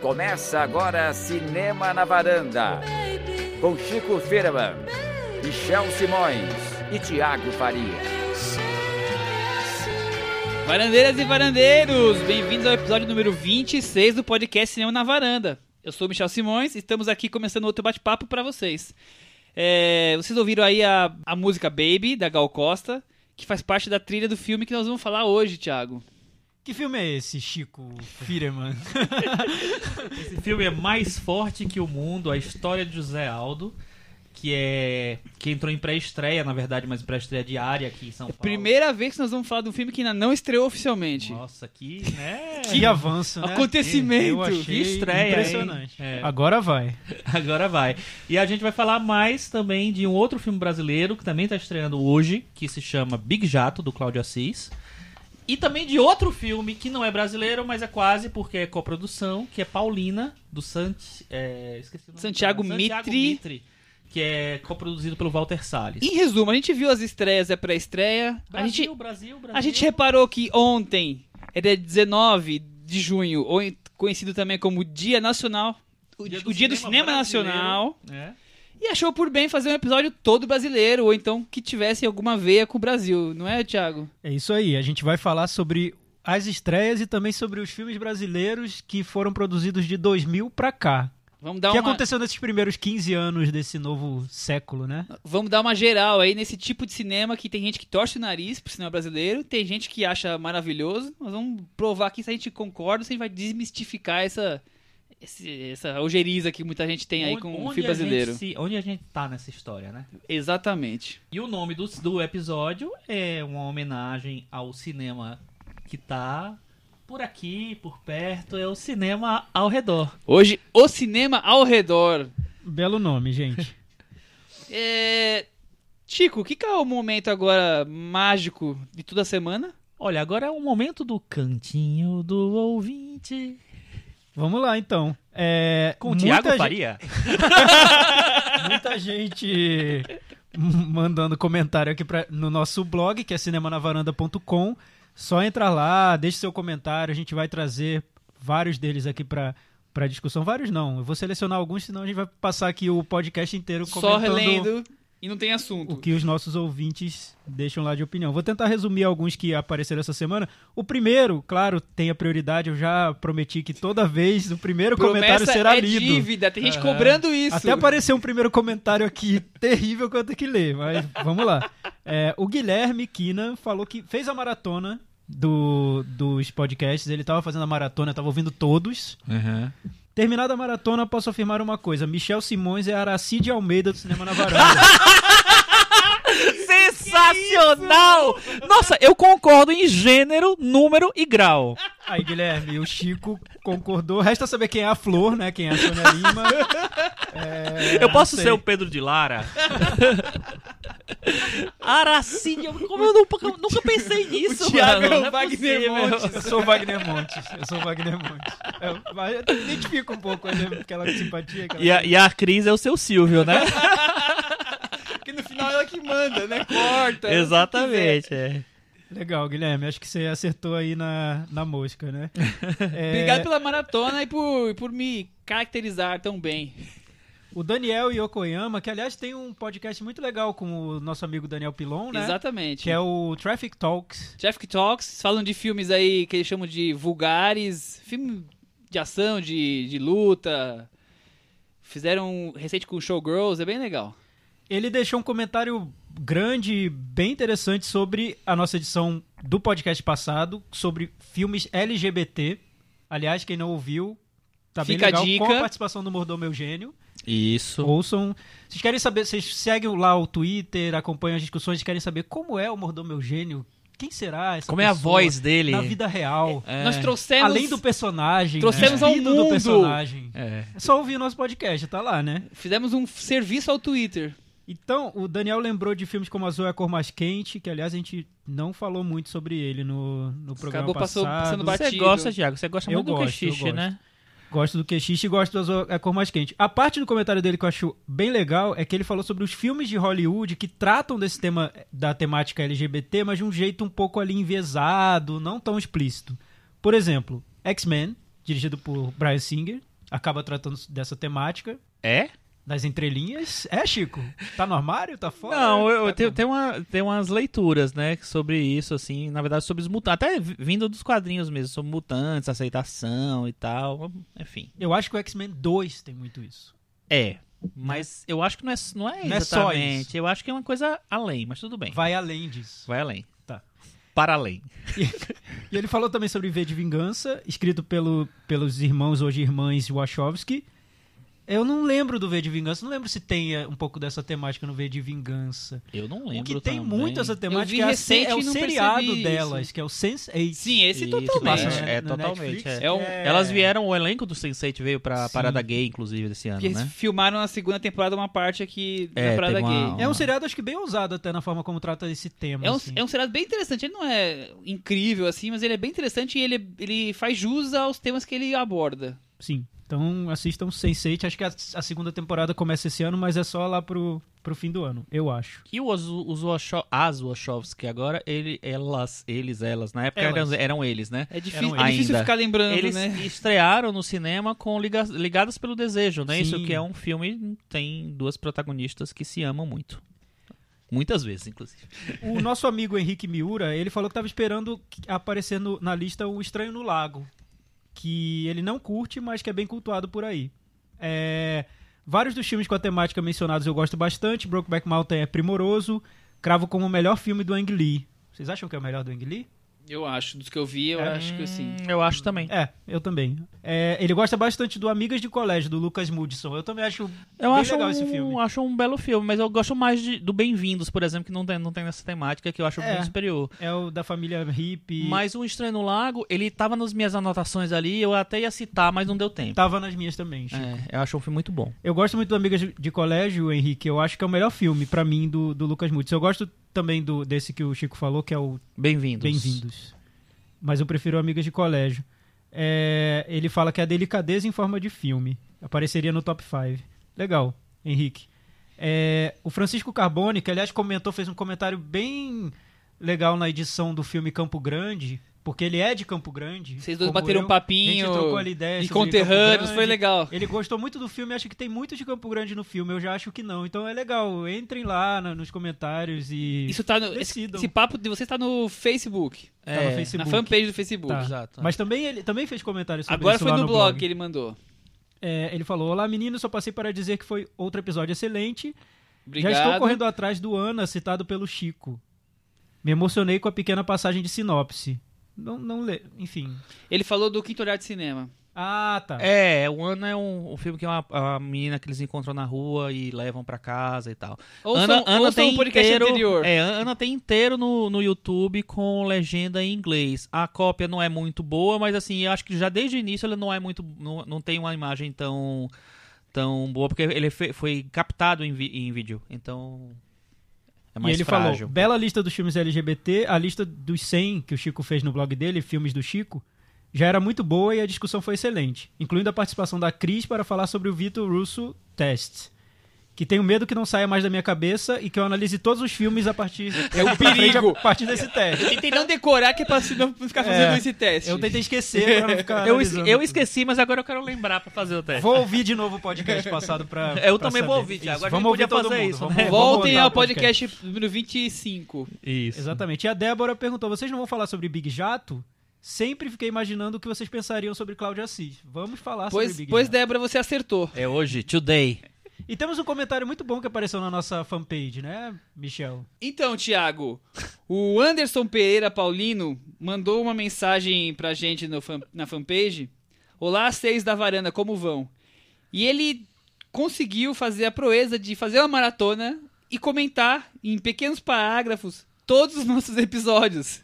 Começa agora Cinema na Varanda, com Chico Firman, Michel Simões e Tiago Faria. Varandeiras e varandeiros, bem-vindos ao episódio número 26 do podcast Cinema na Varanda. Eu sou Michel Simões e estamos aqui começando outro bate-papo para vocês. É, vocês ouviram aí a, a música Baby, da Gal Costa, que faz parte da trilha do filme que nós vamos falar hoje, Thiago. Que filme é esse, Chico Firman? Esse filme é mais forte que o mundo, a história de José Aldo, que é que entrou em pré-estreia, na verdade, mas pré-estreia diária aqui em São Paulo. Primeira vez que nós vamos falar de um filme que ainda não estreou oficialmente. Nossa, que, né? Que avanço, né? Acontecimento. Eu achei Que estreia, impressionante. hein? É. Agora vai. Agora vai. E a gente vai falar mais também de um outro filme brasileiro que também está estreando hoje, que se chama Big Jato, do Cláudio Assis. E também de outro filme que não é brasileiro, mas é quase, porque é coprodução, que é Paulina, do Sant... é, esqueci o nome Santiago do. Mitri. Mitri, que é coproduzido pelo Walter Salles. Em resumo, a gente viu as estreias e a pré-estreia. A Brasil, gente, Brasil, Brasil. a gente reparou que ontem, era 19 de junho, ou conhecido também como Dia Nacional, o Dia, o dia do Cinema Nacional, né? E achou por bem fazer um episódio todo brasileiro, ou então que tivesse alguma veia com o Brasil, não é, Thiago? É isso aí. A gente vai falar sobre as estreias e também sobre os filmes brasileiros que foram produzidos de 2000 pra cá. Vamos O dar que uma, aconteceu nesses primeiros 15 anos desse novo século, né? vamos dar uma geral aí nesse tipo de cinema que tem gente que torce o nariz pro cinema brasileiro, tem gente que acha maravilhoso. Nós vamos provar aqui se a gente concorda, se a gente vai desmistificar essa esse- essa ojeriza que muita gente tem aí Onde- com o filme a gente brasileiro. se- onde a gente tá nessa história, né? Exatamente. E o nome do, do episódio é uma homenagem ao cinema que tá por aqui, por perto, é o cinema ao redor. Hoje, o cinema ao redor. Belo nome, gente. É... Chico, o que, que é o momento agora mágico de toda semana? Olha, agora é o momento do cantinho do ouvinte. Vamos lá, então. É, Com o muita Tiago gente- Faria. Muita gente mandando comentário aqui pra, no nosso blog, que é cinemanavaranda.com. Só entrar lá, deixe seu comentário, a gente vai trazer vários deles aqui pra, pra discussão. Vários não, eu vou selecionar alguns, senão a gente vai passar aqui o podcast inteiro Só comentando relendo e não tem assunto. o que os nossos ouvintes deixam lá de opinião. Vou tentar resumir alguns que apareceram essa semana. O primeiro, claro, tem a prioridade, eu já prometi que toda vez o primeiro comentário Promessa será é lido. dívida, tem gente Aham. cobrando isso. Até apareceu um primeiro comentário aqui terrível que eu tenho que ler, mas vamos lá. É, o Guilherme Kina falou que fez a maratona do, dos podcasts, ele estava fazendo a maratona, estava ouvindo todos. Terminada a maratona, posso afirmar uma coisa: Michel Simões é a Aracide Almeida do Cinema na Varanda. Sensacional! Nossa, eu concordo em gênero, número e grau. Aí, Guilherme, o Chico concordou. Resta saber quem é a Flor, né? Quem é a Sônia Lima. É, Eu posso ser o Pedro de Lara? Aracide, eu- como eu nunca, nunca pensei nisso, O Thiago mano. é o Não Wagner possível. Montes. Eu sou o Wagner Montes. Eu sou o Wagner Montes. Eu, mas eu identifico um pouco ele, aquela simpatia. Aquela... E a, e a Cris é o seu Silvio, né? Porque no final ela que manda, né? Corta. Exatamente. é. Legal, Guilherme. Acho que você acertou aí na, na mosca, né? É, Obrigado pela maratona e por, por me caracterizar tão bem. O Daniel Yokoyama, que aliás tem um podcast muito legal com o nosso amigo Daniel Pilon, né? Exatamente. Que é o Traffic Talks. Traffic Talks falam de filmes aí que eles chamam de vulgares, filme de ação, de, de luta. Fizeram um recente com Showgirls, é bem legal. Ele deixou um comentário grande, bem interessante sobre a nossa edição do podcast passado, sobre filmes LGBT. Aliás, quem não ouviu, tá bem Fica a legal, dica. com a participação do Mordomo Eugênio. Isso. Ouçam. Vocês querem saber, vocês seguem lá o Twitter, acompanham as discussões, querem saber como é o Mordomo Eugênio? Quem será essa Como é a voz dele? na vida real? É. Nós trouxemos. Além do personagem, trouxemos né? ao mundo. do personagem. É. É só ouvir o nosso podcast, tá lá, né? Fizemos um serviço ao Twitter. Então, o Daniel lembrou de filmes como Azul é a Cor Mais Quente, que aliás a gente não falou muito sobre ele no, no programa Acabou passou- passado. passando Você batido. gosta, Thiago? Você gosta Eu muito do gosto, eu gosto. né? Gosto do Quechiche e gosto Azul é Cor Mais Quente. A parte do comentário dele que eu acho bem legal é que ele falou sobre os filmes de Hollywood que tratam desse tema da temática LGBT, mas de um jeito um pouco ali enviesado, não tão explícito. Por exemplo, X-Men, dirigido por Brian Singer, acaba tratando dessa temática. É? Das entrelinhas. É, Chico? Tá no armário? Tá fora? Não, eu, tá tenho, uma, tenho umas leituras, né, sobre isso, assim, na verdade, sobre os mutantes, até vindo dos quadrinhos mesmo, sobre mutantes, aceitação e tal, enfim. Eu acho que o X-Men 2 tem muito isso. É, mas eu acho que não é, não é exatamente. Não é eu acho que é uma coisa além, mas tudo bem. Vai além disso. Vai além. Tá. Para além. E, e ele falou também sobre V de Vingança, escrito pelo, pelos irmãos, hoje irmãs Wachowski. Eu não lembro do V de Vingança, não lembro se tem eh, um pouco dessa temática no V de Vingança. Eu não lembro. O que tem também. muito essa temática é, recente, é o seriado isso. delas, que é o Sense8. Sim, esse Isso, totalmente. passa É, é totalmente. É. É um- Elas vieram, o elenco do Sense8 veio pra Sim. Parada Gay, inclusive, desse ano, Que eles né? filmaram na segunda temporada uma parte aqui É, da Parada teve uma- Gay. É um seriado, acho que bem ousado até na forma como trata esse tema. É um, assim. é um seriado bem interessante. Ele não é incrível assim, mas ele é bem interessante e ele, ele faz jus aos temas que ele aborda. Sim. Então assistam Sense8. Acho que a, a segunda temporada começa esse ano, mas é só lá pro, pro fim do ano, eu acho. E os, os Washo- as Wachowski agora, ele, elas, eles, elas, na época Elas. eram, eram eles, né? É difícil, Eram é difícil ficar lembrando, Eles né? estrearam no cinema com Liga- Ligadas pelo Desejo, né? Sim. Isso que é um filme, tem duas protagonistas que se amam muito. Muitas vezes, inclusive. O nosso amigo Henrique Miura, ele falou que estava esperando aparecer no- na lista O Estranho no Lago, que ele não curte, mas que é bem cultuado por aí. É, vários dos filmes com a temática mencionados eu gosto bastante. Brokeback Mountain é primoroso. Cravo como o melhor filme do Ang Lee. Vocês acham que é o melhor do Ang Lee? Eu acho, dos que eu vi, eu É. acho que sim. Hum, Eu acho também. É, eu também. É, ele gosta bastante do Amigas de Colégio, do Lucas Mudson. Eu também acho Eu bem acho legal um, esse filme. acho um belo filme, mas eu gosto mais de- do Bem-vindos, por exemplo, que não tem, não tem nessa temática, que eu acho É. muito superior. É o da família hippie. Mas o Estranho no Lago, ele tava nas minhas anotações ali, eu até ia citar, mas não deu tempo. Tava nas minhas também, Chico. É, eu acho um filme muito bom. Eu gosto muito do Amigas de- Colégio, Henrique. Eu acho que é o melhor filme, pra mim, do, do Lucas Mudson. Eu gosto também do, desse que o Chico falou, que é o Bem-vindos. Bem-vindos. Mas eu prefiro Amigas de Colégio. É, ele fala que é a delicadeza em forma de filme. Apareceria no top 5. Legal, Henrique. É, o Francisco Carbone, que aliás comentou, fez um comentário bem legal na edição do filme Campo Grande, porque ele é de Campo Grande. Vocês dois bateram eu. um papinho A gente trocou ali ideia de sobre conterrâneos, foi legal. Ele gostou muito do filme, acha que tem muito de Campo Grande no filme. Eu já acho que não. Então é legal. Entrem lá na- nos comentários e. Isso tá no, esse, esse papo de você tá no Facebook, Tá no É, Facebook. na fanpage do Facebook. Tá. Exato. Mas também ele também fez comentários sobre Agora isso foi lá no, no blog, que ele mandou. É, ele falou: Olá, meninos, só passei para dizer que foi outro episódio excelente. Obrigado. Já estou correndo atrás do Ana, citado pelo Chico. Me emocionei com a pequena passagem de sinopse. Não, não lê. Enfim. Ele falou do Quinto Olhar de Cinema. Ah, tá. É, o Ana é um, um filme que é uma, uma menina que eles encontram na rua e levam pra casa e tal. Ouçam, Ana, Ana tem o podcast inteiro, anterior. É, Ana tem inteiro no, no YouTube com legenda em inglês. A cópia não é muito boa, mas assim, eu acho que já desde o início ela não é muito. não, não tem uma imagem tão tão boa, porque ele fe- foi captado em, vi- em vídeo. Então. É e mais ele frágil. falou: bela lista dos filmes LGBT, a lista dos 100 que o Chico fez no blog dele, filmes do Chico, já era muito boa e a discussão foi excelente, incluindo a participação da Cris para falar sobre o Vitor Russo Test. Que tenho medo que não saia mais da minha cabeça e que eu analise todos os filmes a partir, É um perigo. a partir desse teste. Eu tentei não decorar que é pra não ficar fazendo É, esse teste. Eu tentei esquecer pra não ficar. Eu, eu esqueci, mas agora eu quero lembrar pra fazer o teste. Vou ouvir de novo o podcast passado pra. Eu pra também vou saber. ouvir, Thiago. Isso, A gente Vamos ouvir podia todo fazer mundo. isso, Vamos- né? vamos Voltem ao o podcast número 25. Isso. Exatamente. E a Débora perguntou: vocês não vão falar sobre Big Jato? Sempre fiquei imaginando o que vocês pensariam sobre Cláudio Assis. Vamos falar Pois, sobre Big pois Jato. Débora, você acertou. É hoje, today. E temos um comentário muito bom que apareceu na nossa fanpage, né, Michel? Então, Thiago, o Anderson Pereira Paulino mandou uma mensagem pra gente fan- na fanpage. Olá, seis da varanda, como vão? E ele conseguiu fazer a proeza de fazer uma maratona e comentar em pequenos parágrafos todos os nossos episódios.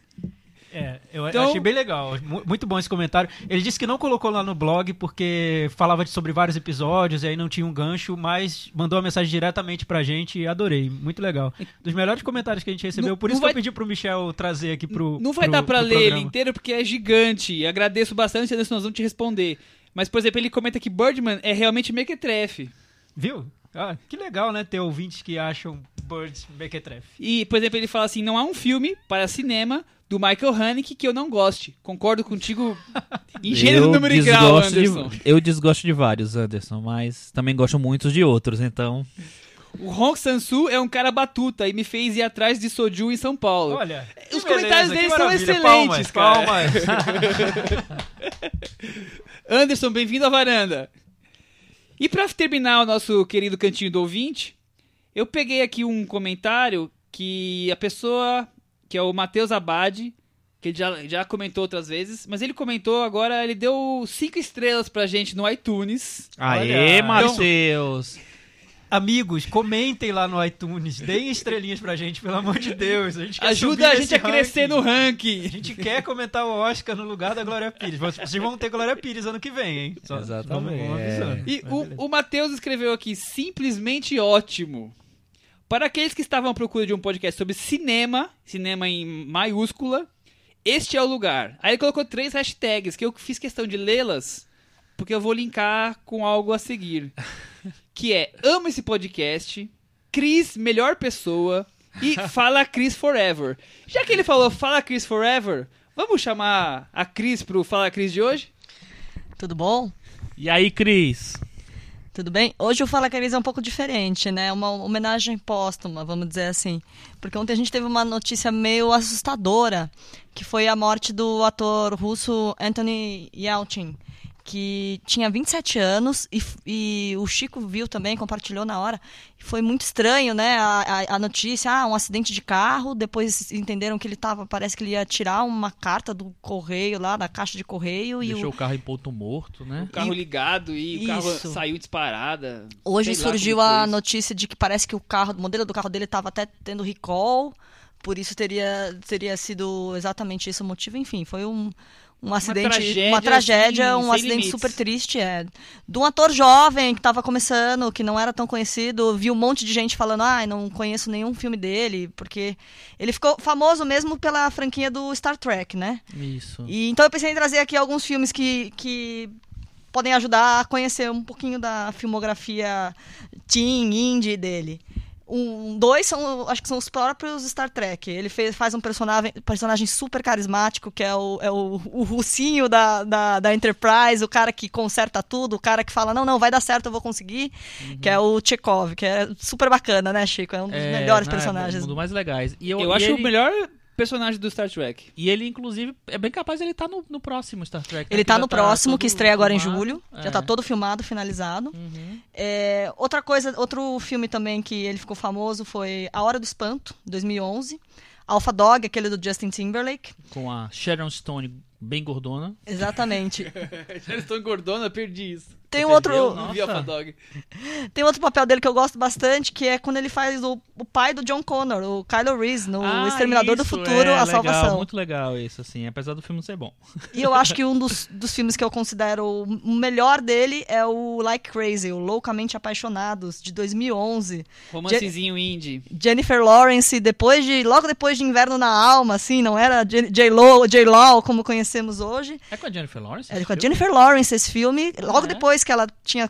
É, eu Então- achei bem legal. Mu- Muito bom esse comentário. Ele disse que não colocou lá no blog porque falava sobre vários episódios e aí não tinha um gancho, mas mandou uma mensagem diretamente pra gente e adorei. Muito legal. Dos melhores comentários que a gente recebeu. Não- por isso vai- que eu pedi pro Michel trazer aqui pro. Não vai pro- dar pra ler ele programa. inteiro porque é gigante. Agradeço bastante, Anderson, nós vamos te responder. Mas, por exemplo, ele comenta que Birdman é realmente mequetrefe. Viu? Ah, que legal, né? Ter ouvintes que acham Birds Mequetrefe. E, por exemplo, ele fala assim: não há um filme para cinema do Michael Haneke que eu não goste. Concordo contigo em gênero, número e grau, Anderson. de, eu desgosto de vários, Anderson, mas também gosto muito de outros, então. O Hong Sansu é um cara batuta e me fez ir atrás de Soju em São Paulo. Olha, Os comentários beleza, deles que são excelentes, palmas, cara. Palmas. Anderson, bem-vindo à varanda. E pra terminar o nosso querido cantinho do ouvinte, eu peguei aqui um comentário que a pessoa, que é o Matheus Abad, que ele já, já comentou outras vezes, mas ele comentou agora, ele deu cinco estrelas pra gente no iTunes. Aê, Olha, Matheus! Amigos, comentem lá no iTunes, deem estrelinhas pra gente, pelo amor de Deus. A Ajuda a gente a crescer ranking. no ranking. A gente quer comentar o Oscar no lugar da Glória Pires. Vocês vão ter Glória Pires ano que vem, hein? Só- Exatamente. Vamos, vamos avisando. E Mas o, beleza. o Matheus escreveu aqui, simplesmente ótimo. Para aqueles que estavam à procura de um podcast sobre cinema, cinema em maiúscula, este é o lugar. Aí ele colocou três hashtags, que eu fiz questão de lê-las, porque eu vou linkar com algo a seguir. Que é, amo esse podcast, Cris, melhor pessoa, e Fala Cris Forever. Já que ele falou Fala Cris Forever, vamos chamar a Cris pro Fala Cris de hoje? Tudo bom? E aí, Cris? Tudo bem? Hoje o Fala Cris é um pouco diferente, né? Uma homenagem póstuma, vamos dizer assim. Porque ontem a gente teve uma notícia meio assustadora, que foi a morte do ator russo Anthony Yelchin, que tinha 27 anos e, e o Chico viu também, compartilhou na hora. Foi muito estranho, né? A, a, a notícia, ah, um acidente de carro. Depois entenderam que ele tava, parece que ele ia tirar uma carta do correio lá, da caixa de correio. e Deixou o, o carro em ponto morto, né? O carro ligado e o carro Isso. saiu disparada. Hoje surgiu a isso. notícia de que parece que o carro, o modelo do carro dele estava até tendo recall, por isso teria, teria sido exatamente esse o motivo. Enfim, foi um, um acidente, tragédia, uma tragédia, assim, um acidente limites. super triste, é. De um ator jovem que estava começando, que não era tão conhecido, vi um monte de gente falando, ai, não conheço nenhum filme dele, porque ele ficou famoso mesmo pela franquia do Star Trek, né? Isso. E, então eu pensei em trazer aqui alguns filmes que, que podem ajudar a conhecer um pouquinho da filmografia teen, indie dele. Um, dois são, acho que são os próprios Star Trek. Ele fez, faz um personagem, personagem super carismático, que é o, é o, o russinho da, da, da Enterprise, o cara que conserta tudo, o cara que fala, não, não, vai dar certo, eu vou conseguir, que é o Chekhov, que é super bacana, né, Chico? É um dos É, melhores não, é personagens. um dos mais legais. E eu, Eu e acho ele, o melhor personagem do Star Trek. E ele, inclusive, é bem capaz de ele estar no, no próximo Star Trek. né? Ele tá já no próximo, todo que estreia agora em filmado. julho. Já É. tá todo filmado, finalizado. Uhum. É, outra coisa, outro filme também que ele ficou famoso foi A Hora do Espanto, 2011. Alpha Dog, aquele do Justin Timberlake. Com a Sharon Stone bem gordona. Exatamente. Já estou engordando, eu perdi isso. Tem um outro, tem outro papel dele que eu gosto bastante, que é quando ele faz o, o pai do John Connor, o Kylo Reese, no Ah, Exterminador do isso, Futuro, é, A legal, Salvação. Muito legal isso, assim, apesar do filme não ser bom. E eu acho que um dos, dos filmes que eu considero o melhor dele é o Like Crazy, o Loucamente Apaixonados, de 2011. Romancezinho indie. Jennifer Lawrence, depois de, logo depois de Inverno na Alma, assim, não era J-Lo, J-Law como conhecemos hoje. É com a Jennifer Lawrence? É com a? Jennifer Lawrence esse filme, logo é? depois que ela tinha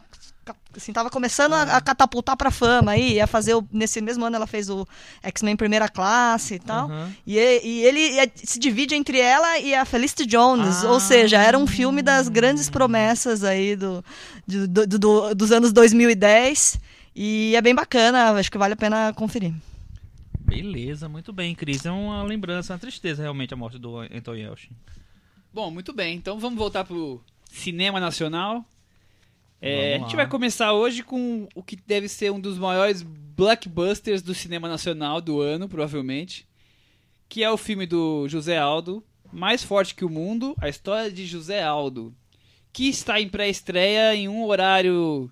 assim, tava começando a, a catapultar pra fama aí, ia fazer o, nesse mesmo ano ela fez o X-Men Primeira Classe e tal. Aham. E, e- e ele se divide entre ela e a Felicity Jones, Ah. ou seja, era um filme das grandes promessas aí do, do- do- do- dos anos 2010 e é bem bacana, acho que vale a pena conferir. Beleza, muito bem, Cris. É uma lembrança, uma tristeza realmente a morte do Anton Yelchin. Bom, muito bem. Então vamos voltar pro cinema nacional. É, a gente vai começar hoje com o que deve ser um dos maiores blockbusters do cinema nacional do ano, provavelmente. Que é o filme do José Aldo, Mais Forte que o Mundo, a história de José Aldo. Que está em pré-estreia em um horário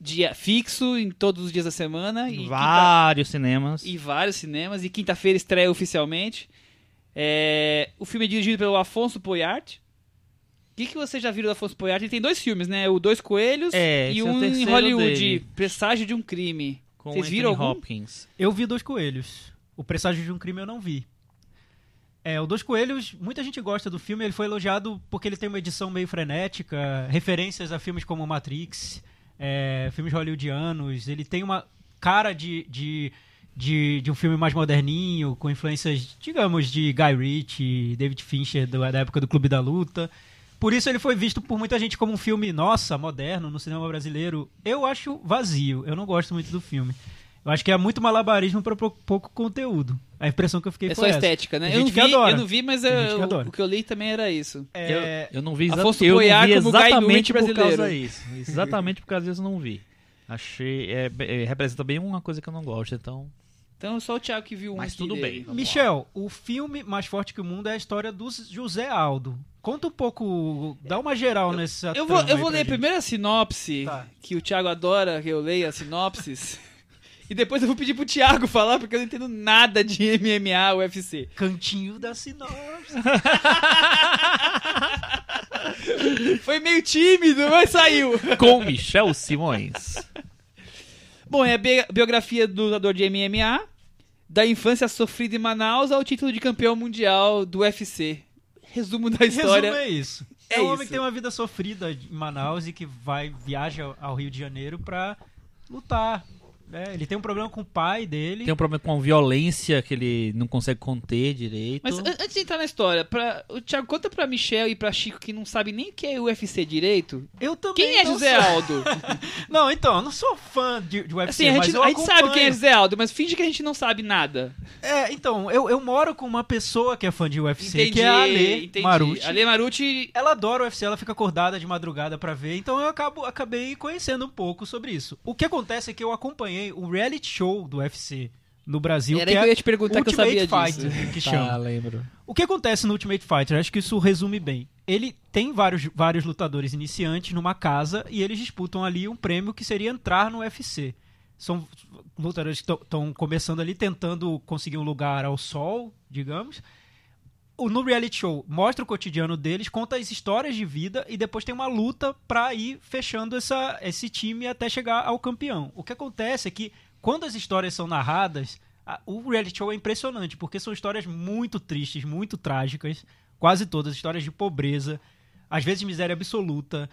dia fixo, em todos os dias da semana. E quinta- Vários cinemas. em vários cinemas. E quinta-feira estreia oficialmente. É, o filme é dirigido pelo Afonso Poyart. O que, que você já viu do Afonso Poyart? Ele tem dois filmes, né? O Dois Coelhos É, e é um em terceiro Hollywood, dele. Presságio de um Crime. com Vocês viram algum? Hopkins. Eu vi Dois Coelhos. O Presságio de um Crime eu não vi. É, o Dois Coelhos, muita gente gosta do filme, ele foi elogiado porque ele tem uma edição meio frenética, referências a filmes como Matrix, é, filmes hollywoodianos, ele tem uma cara de, de, de, de um filme mais moderninho, com influências, digamos, de Guy Ritchie, David Fincher, do- da época do Clube da Luta. Por isso ele foi visto por muita gente como um filme, nossa, moderno, no cinema brasileiro. Eu acho vazio, eu não gosto muito do filme. Eu acho que é muito malabarismo para pouco conteúdo. A impressão que eu fiquei É foi só essa. estética, né? Eu não, vi, adora. eu não vi, mas eu- gente que adora. o que eu li também era isso. É, Eu, eu não vi exatamente, Afonso eu vi exatamente por brasileiro. causa disso. Exatamente por causa disso eu não vi. Achei. É, é, representa bem uma coisa que eu não gosto, então. Então só o Thiago que viu um Mas tudo dele. bem. Vamos Michel, o filme Mais Forte que o Mundo é a história do José Aldo. Conta um pouco, dá uma geral nessa Eu vou, eu vou ler gente. primeiro a sinopse, Tá. que o Thiago adora que eu leia as sinopses. e depois eu vou pedir pro Thiago falar, porque eu não entendo nada de MMA, UFC. Cantinho da sinopse. Foi meio tímido, mas saiu. Com Michel Simões. Bom, é a bi- biografia do lutador de MMA, da infância sofrida em Manaus ao título de campeão mundial do UFC. Resumo da história. Resumo é isso. É, É um homem isso. que tem uma vida sofrida em Manaus e que vai viaja ao Rio de Janeiro pra lutar. Né? ele tem um problema com o pai dele. Tem um problema com a violência que ele não consegue conter direito. Mas an- antes de entrar na história, pra, o Thiago, conta pra Michel e pra Chico que não sabe nem o que é UFC direito. Eu também Quem é José sou- Aldo? Não, então, eu não sou fã de, de UFC, Assim, a mas gente, eu a gente sabe quem é. José Aldo, mas finge que a gente não sabe nada. É, então, eu, eu moro com uma pessoa que é fã de UFC, Entendi, que é a Ale entendi. Marucci. Ale Marucci Ela adora o UFC, ela fica acordada de madrugada pra ver, então eu acabo, acabei conhecendo um pouco sobre isso. O que acontece é que eu acompanhei o reality show do UFC no Brasil, Era que aí que é eu ia te perguntar que eu Ultimate sabia Fighter, disso. que Tá, chama. lembro. O que acontece no Ultimate Fighter? Acho que isso resume bem. Ele tem vários, vários lutadores iniciantes numa casa e eles disputam ali um prêmio que seria entrar no UFC. São lutadores que estão começando ali, tentando conseguir um lugar ao sol, digamos. No reality show, mostra o cotidiano deles, conta as histórias de vida e depois tem uma luta pra ir fechando essa, esse time até chegar ao campeão. O que acontece é que quando as histórias são narradas, a- o reality show é impressionante, porque são histórias muito tristes, muito trágicas, quase todas, histórias de pobreza, às vezes miséria absoluta,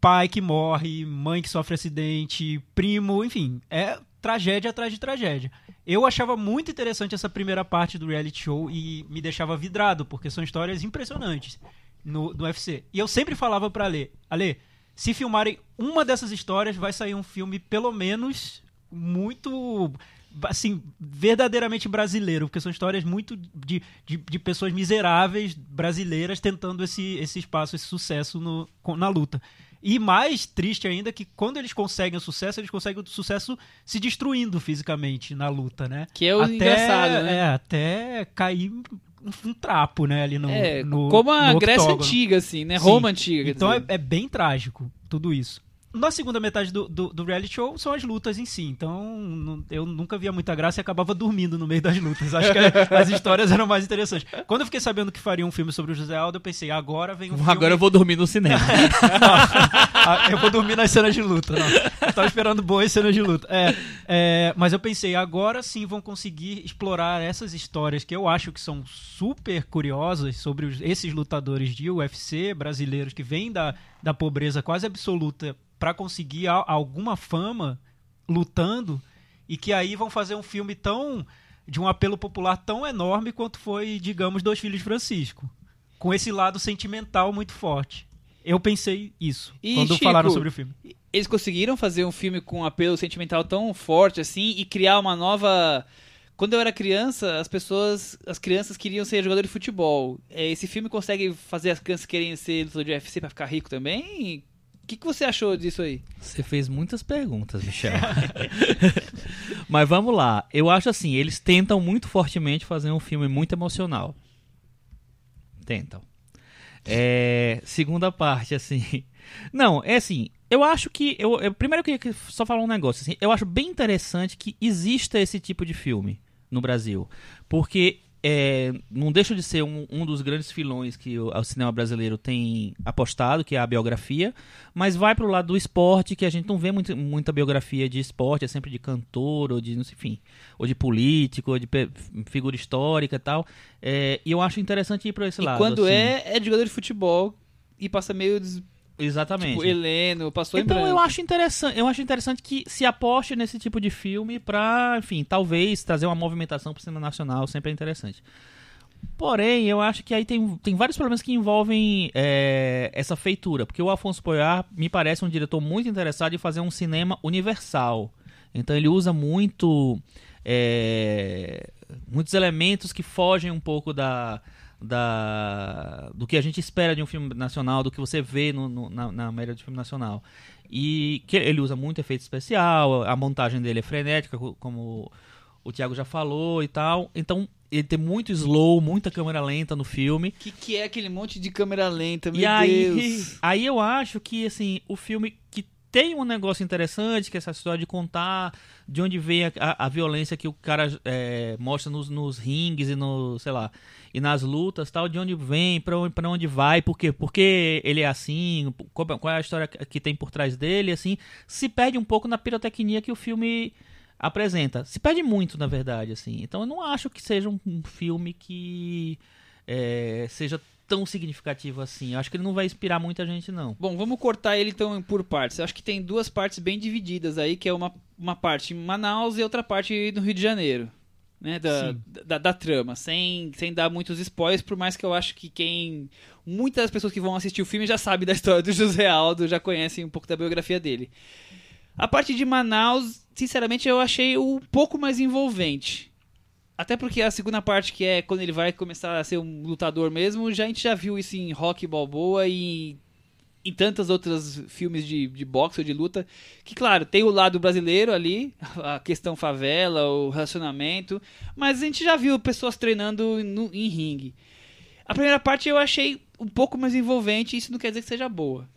pai que morre, mãe que sofre acidente, primo, enfim, é tragédia atrás de tragédia. Eu achava muito interessante essa primeira parte do reality show e me deixava vidrado, porque são histórias impressionantes no, UFC. E eu sempre falava pra Lê, Ale, se filmarem uma dessas histórias, vai sair um filme pelo menos muito assim, verdadeiramente brasileiro, porque são histórias muito de, de, de pessoas miseráveis brasileiras tentando esse, esse espaço, esse sucesso no, na luta. E mais triste ainda que quando eles conseguem o sucesso, eles conseguem o sucesso se destruindo fisicamente na luta, né? Que é o engraçado, né? É, até cair um, trapo, né, ali no, é, no como a Grécia octógono. antiga, assim, né? Sim. Roma antiga. Então é, é bem trágico tudo isso. Na segunda metade do, do, do reality show são as lutas em si. Então não- eu nunca via muita graça e acabava dormindo no meio das lutas. Acho que as histórias eram mais interessantes. Quando eu fiquei sabendo que faria um filme sobre o José Aldo, eu pensei, agora vem um filme... Agora eu vou dormir no cinema. Ah, eu vou dormir nas cenas de luta. Não. Eu tava esperando boas cenas de luta. É, é, mas eu pensei, agora sim vão conseguir explorar essas histórias que eu acho que são super curiosas sobre os- esses lutadores de UFC brasileiros que vêm da, da pobreza quase absoluta para conseguir alguma fama lutando e que aí vão fazer um filme tão de um apelo popular tão enorme quanto foi, digamos, Dois Filhos de Francisco, com esse lado sentimental muito forte. Eu pensei isso E, quando Chico, falaram sobre o filme. Eles conseguiram fazer um filme com um apelo sentimental tão forte assim e criar uma nova. Quando eu era criança, as pessoas, as crianças queriam ser jogador de futebol. É, Esse filme consegue fazer as crianças querem ser lutador de UFC pra ficar rico também? O que, que você achou disso aí? Você fez muitas perguntas, Michel. Mas vamos lá. Eu acho assim, eles tentam muito fortemente fazer um filme muito emocional. Tentam. É, segunda parte, assim. Não, é assim. Eu acho que. Eu, eu- primeiro eu queria que- só falar um negócio. Assim, eu acho bem interessante que exista esse tipo de filme no Brasil. Porque é, não deixa de ser um, um dos grandes filões que o, o cinema brasileiro tem apostado, que é a biografia. Mas vai pro lado do esporte, que a gente não vê muito, muita biografia de esporte, é sempre de cantor, ou de, não sei, enfim, ou de político, ou de figura histórica e tal. É, e eu acho interessante ir pra esse e lado. quando assim. é, é jogador de futebol e passa meio des- Exatamente. Tipo, Heleno, passou em Então eu acho interessante, eu acho interessante que se aposte nesse tipo de filme pra, enfim, talvez trazer uma movimentação pro cinema nacional, sempre é interessante. Porém, eu acho que aí tem, tem vários problemas que envolvem é, essa feitura, porque o Afonso Poyar me parece um diretor muito interessado em fazer um cinema universal. Então ele usa muito é, muitos elementos que fogem um pouco da, da do que a gente espera de um filme nacional, do que você vê no, no- na, na média de filme nacional. E que ele usa muito efeito especial, a montagem dele é frenética, co- como o Thiago já falou e tal. Então ele tem muito slow, muita câmera lenta no filme. O que, que é aquele monte de câmera lenta, meu E aí, Deus? aí eu acho que assim, o filme que tem um negócio interessante, que é essa história de contar de onde vem a, a- violência que o cara é, mostra nos, nos rings e no, sei lá, e nas lutas, tal, de onde vem, pra onde, pra onde vai, por quê? Por que ele é assim, qual, qual é a história que tem por trás dele, assim, se perde um pouco na pirotecnia que o filme apresenta. Se perde muito, na verdade, assim. Então eu não acho que seja um, um filme que é, seja tão significativo assim. Eu acho que ele não vai inspirar muita gente, não. Bom, vamos cortar ele então por partes. Eu acho que tem duas partes bem divididas aí, que é uma, uma parte em Manaus e outra parte no Rio de Janeiro. Né, da, da, da trama, sem, sem dar muitos spoilers, por mais que eu acho que quem. Muitas das pessoas que vão assistir o filme já sabem da história do José Aldo, já conhecem um pouco da biografia dele. A parte de Manaus, sinceramente, eu achei um pouco mais envolvente. Até porque a segunda parte, que é quando ele vai começar a ser um lutador mesmo, já, a gente já viu isso em Rock Balboa e em tantos outros filmes de, de boxe ou de luta. Que, claro, tem o lado brasileiro ali, a questão favela, o relacionamento, mas a gente já viu pessoas treinando no- em ringue. A primeira parte eu achei um pouco mais envolvente, isso não quer dizer que seja boa.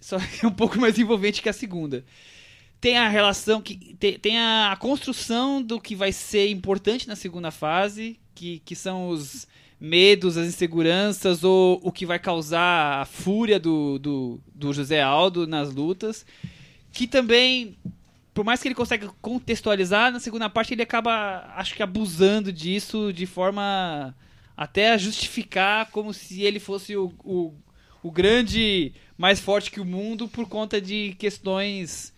Só que é um pouco mais envolvente que a segunda tem a relação que tem, tem a, construção do que vai ser importante na segunda fase, que, que são os medos, as inseguranças ou o que vai causar a fúria do, do, do José Aldo nas lutas, que também por mais que ele consiga contextualizar, na segunda parte ele acaba, acho que abusando disso de forma até a justificar como se ele fosse o, o, o grande mais forte que o mundo por conta de questões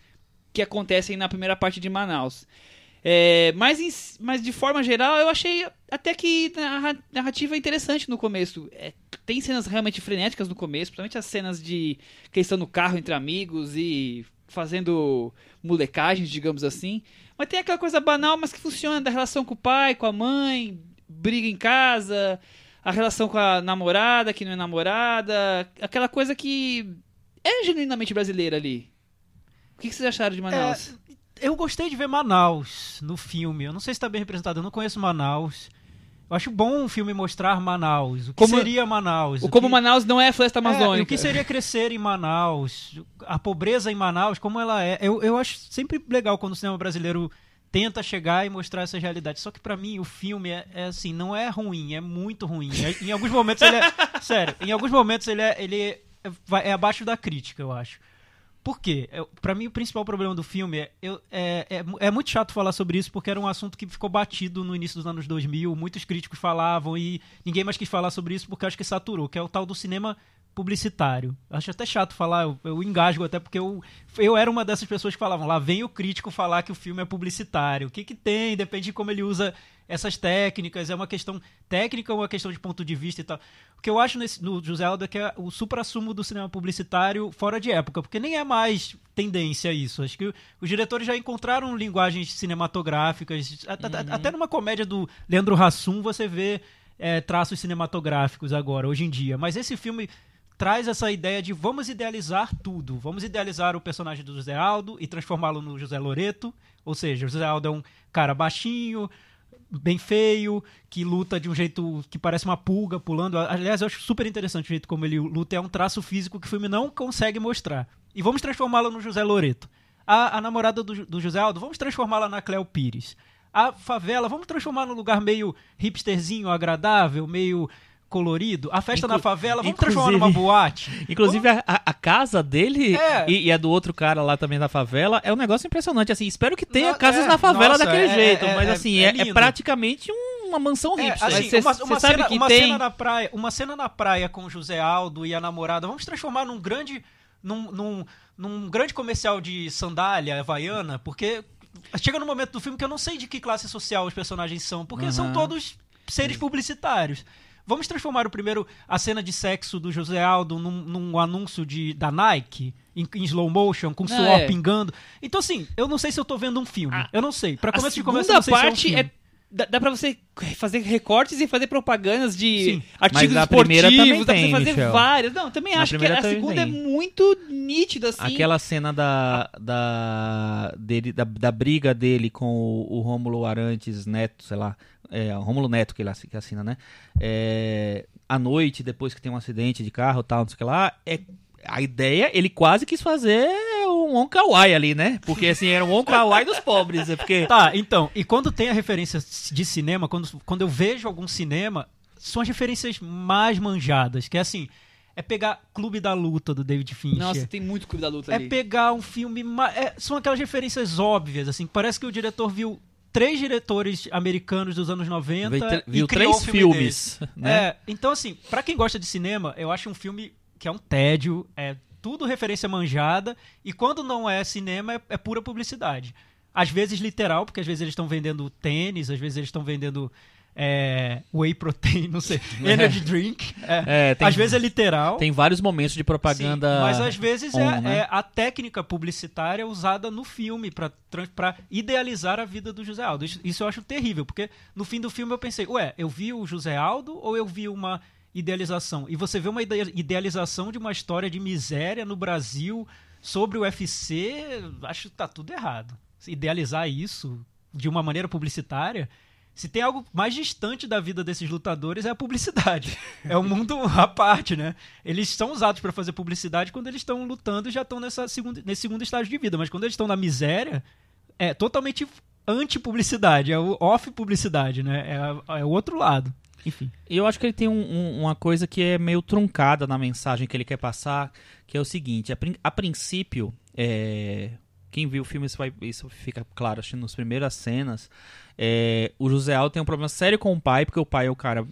que acontecem na primeira parte de Manaus. É, mas, em mas de forma geral, eu achei até que a narrativa interessante no começo. É, tem cenas realmente frenéticas no começo, principalmente as cenas de que eles estão no carro entre amigos e fazendo molecagens, digamos assim. Mas tem aquela coisa banal, mas que funciona, da relação com o pai, com a mãe, briga em casa, a relação com a namorada, que não é namorada, aquela coisa que é genuinamente brasileira ali. O que que vocês acharam de Manaus? Eu gostei de ver Manaus no filme. Eu não sei se está bem representado, eu não conheço Manaus. Eu acho bom o filme mostrar Manaus. O que Como- seria Manaus? o como que... Manaus não é a floresta É, amazônica. e o que seria crescer em Manaus? A pobreza em Manaus, como ela é. Eu, eu acho sempre legal quando o cinema brasileiro tenta chegar e mostrar essas realidades. Só que pra mim o filme é, é assim, não é ruim, é muito ruim. É- em alguns momentos ele é. sério, em alguns momentos ele é, ele é, vai- é abaixo da crítica, eu acho. Por quê? Pra mim, o principal problema do filme é, eu, é, é. é muito chato falar sobre isso, porque era um assunto que ficou batido no início dos anos 2000. Muitos críticos falavam e ninguém mais quis falar sobre isso porque acho que saturou, que é o tal do cinema publicitário. Acho até chato falar, eu, eu engasgo até porque eu, eu era uma dessas pessoas que falavam, lá vem o crítico falar que o filme é publicitário. O que que tem? Depende de como ele usa essas técnicas, é uma questão técnica ou uma questão de ponto de vista e tal. O que eu acho nesse, no José Aldo é que é o supra-sumo do cinema publicitário fora de época, porque nem é mais tendência isso. Acho que os diretores já encontraram linguagens cinematográficas, até, até numa comédia do Leandro Hassum você vê é, traços cinematográficos agora, hoje em dia. Mas esse filme traz essa ideia de vamos idealizar tudo. Vamos idealizar o personagem do José Aldo e transformá-lo no José Loreto. Ou seja, o José Aldo é um cara baixinho, bem feio, que luta de um jeito que parece uma pulga pulando. Aliás, eu acho super interessante o jeito como ele luta. É um traço físico que o filme não consegue mostrar. E vamos transformá-lo no José Loreto. A, a namorada do, do José Aldo, vamos transformá-la na Cleo Pires. A favela, vamos transformar num lugar meio hipsterzinho, agradável, meio colorido. A festa Inclu- na favela, vamos transformar numa boate. Inclusive, a, a- casa dele É. e, e a do outro cara lá também da favela é um negócio impressionante. Assim, espero que tenha No- casas é, na favela nossa, daquele é- jeito. é- mas é- assim, é é, é praticamente um- uma mansão É, hipster. assim, cê- uma, cê uma cena, que uma tem- cena na praia, uma cena na praia com o José Aldo e a namorada. Vamos transformar num grande num, num, num grande comercial de sandália havaiana, porque chega no momento do filme que eu não sei de que classe social os personagens são, porque são Aham. todos seres publicitários. Vamos transformar o primeiro a cena de sexo do José Aldo num, num anúncio de, da Nike em, em slow motion com Não, suor é. pingando. Então assim, eu não sei se eu tô vendo um filme. A- eu não sei. Para A começo de conversa, eu não sei se é um parte filme. é. Dá, dá pra você fazer recortes e fazer propagandas de Sim. artigos Mas a esportivos, primeira também dá pra você tem, fazer Michel. várias. Não, também Na acho que a segunda é tem. muito nítida, assim. Aquela cena da, da, dele, da, da briga dele com o, o Rômulo Arantes Neto, sei lá, é, o Rômulo Neto que ele assi- que assina, né? É, à noite, depois que tem um acidente de carro e tal, não sei o que lá, é, a ideia, ele quase quis fazer um Wong Kar Wai ali, né? Porque assim, era um Wong Kar Wai dos pobres, é porque... Tá, então, e quando tem a referência de cinema, quando, quando eu vejo algum cinema, são as referências mais manjadas, que é assim, é pegar Clube da Luta do David Fincher. Nossa, tem muito clube da luta é ali. pegar um filme. ma- é, são aquelas referências óbvias, assim. Parece que o diretor viu três diretores americanos dos anos 90 Viu, e criou três filme filmes, né? É, então, assim, pra quem gosta de cinema, eu acho um filme que é um tédio, é tudo referência manjada, e quando não é cinema, é, é pura publicidade. Às vezes literal, porque às vezes eles estão vendendo tênis, às vezes eles estão vendendo é, whey protein, não sei, energy drink. é. É, tem- às vezes é literal. Tem vários momentos de propaganda. Sim, mas às vezes on, é, né? é a técnica publicitária usada no filme pra idealizar a vida do José Aldo. Isso, isso eu acho terrível, porque no fim do filme eu pensei, ué, eu vi o José Aldo ou eu vi uma idealização? E você vê uma ide- idealização de uma história de miséria no Brasil sobre o UFC, acho que tá tudo errado. Idealizar isso de uma maneira publicitária. Se tem algo mais distante da vida desses lutadores é a publicidade. É um mundo à parte, né? Eles são usados para fazer publicidade quando eles estão lutando e já estão nessa segunda, nesse segundo estágio de vida. Mas quando eles estão na miséria, é totalmente anti-publicidade, é o off-publicidade, né? É, é o outro lado. Enfim. Eu acho que ele tem um- um- uma coisa que é meio truncada na mensagem que ele quer passar, que é o seguinte: a, a princípio, é, quem viu o filme isso, vai- isso fica claro, acho que nas primeiras cenas. É, o José Aldo tem um problema sério com o pai, porque o pai é o cara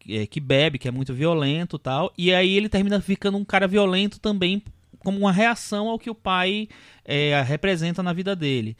que, é, bebe, que é muito violento tal. E aí ele termina ficando um cara violento também, como uma reação ao que o pai é, representa na vida dele.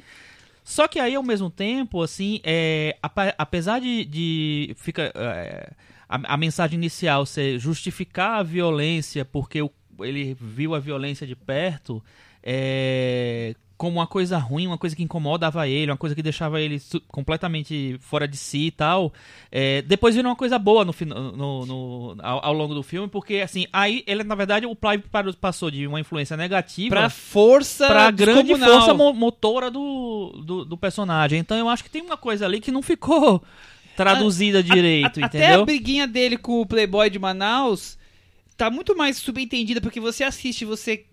Só que aí, ao mesmo tempo, assim, é, apesar de, de fica, é, a, a mensagem inicial ser justificar a violência porque o- ele viu a violência de perto, é, como uma coisa ruim, uma coisa que incomodava ele, uma coisa que deixava ele completamente fora de si e tal. é, depois vira uma coisa boa no, no- no- ao, ao longo do filme, porque assim, aí ele, na verdade, o Clive passou de uma influência negativa Pra força pra grande força mo- motora do, do, do personagem. Então eu acho que tem uma coisa ali que não ficou traduzida direito, A- Até entendeu? a briguinha dele com o Playboy de Manaus tá muito mais subentendida porque você assiste, você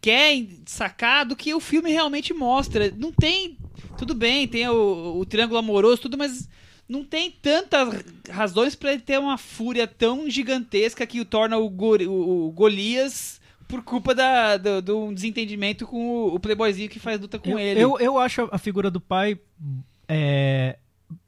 quer sacar do que o filme realmente mostra. Não tem. Tudo bem, tem o, o triângulo amoroso, tudo, mas não tem tantas razões pra ele ter uma fúria tão gigantesca que o torna o, Gor- o- o Golias por culpa da, do, de um desentendimento com o, o Playboyzinho que faz luta com eu, ele. Eu, eu acho a figura do pai é,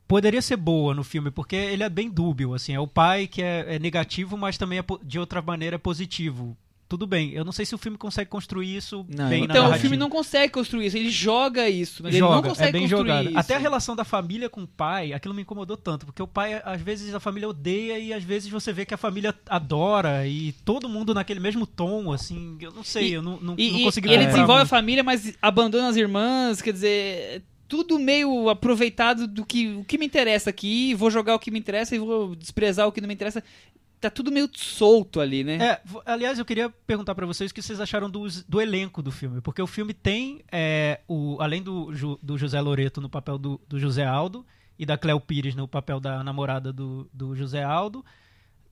poderia ser boa no filme, porque ele é bem dúbio, assim, é o pai que é, é negativo, mas também é de outra maneira é positivo. Tudo bem, eu não sei se o filme consegue construir isso Não, bem na então, o narrativa. filme não consegue construir isso, ele joga isso, mas ele joga, não consegue é bem construir jogado. isso. Até a relação da família com o pai, aquilo me incomodou tanto, porque o pai, às vezes, a família odeia e às vezes você vê que a família adora e todo mundo naquele mesmo tom, assim, eu não sei, E- eu não, não, E, não consegui e ele desenvolve a muito. família, mas abandona as irmãs, quer dizer, tudo meio aproveitado do que o que me interessa aqui, vou jogar o que me interessa e vou desprezar o que não me interessa. Tá tudo meio solto ali, né? É, aliás, eu queria perguntar pra vocês o que vocês acharam dos- do, elenco do filme, porque o filme tem, é, o, além do, do José Loreto no papel do, do José Aldo e da Cleo Pires no papel da namorada do, do José Aldo,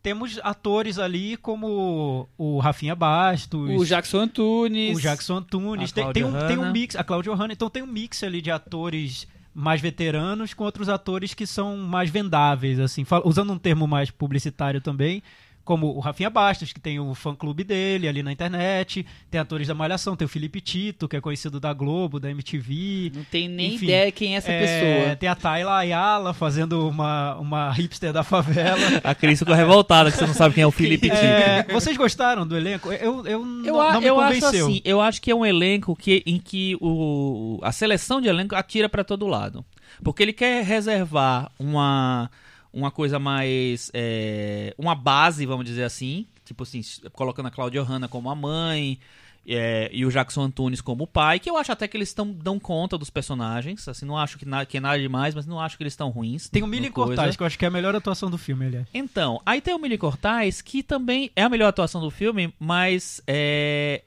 temos atores ali como o Rafinha Bastos, O Jackson Antunes. o Jackson Antunes, tem, tem, um, tem um mix, a Cláudia Hanna, então tem um mix ali de atores mais veteranos com outros atores que são mais vendáveis, assim, usando um termo mais publicitário também, como o Rafinha Bastos, que tem o fã-clube dele ali na internet, tem atores da Malhação, tem o Felipe Tito, que é conhecido da Globo, da MTV. Não tem nem Enfim, ideia quem é essa É, pessoa. Tem a Tayla Ayala fazendo uma, uma hipster da favela. A Cris ficou revoltada que você não sabe quem é o Felipe Tito. É, vocês gostaram do elenco? Eu, eu, Eu, não, a- não me eu acho convenceu. assim, eu acho que é um elenco que, em que o, a seleção de elenco atira pra todo lado. Porque ele quer reservar uma, uma coisa mais. é, uma base, vamos dizer assim. Tipo assim, colocando a Cláudia Hanna como a mãe. é, e o Jackson Antunes como o pai, que eu acho até que eles tão, dão conta dos personagens. Assim, não acho que, na, que é nada demais, mas não acho que eles estão ruins. Tem o coisa. Cortaz, que eu acho que é a melhor atuação do filme, aliás. Então, aí tem o Millie Cortaz, que também é a melhor atuação do filme, mas é.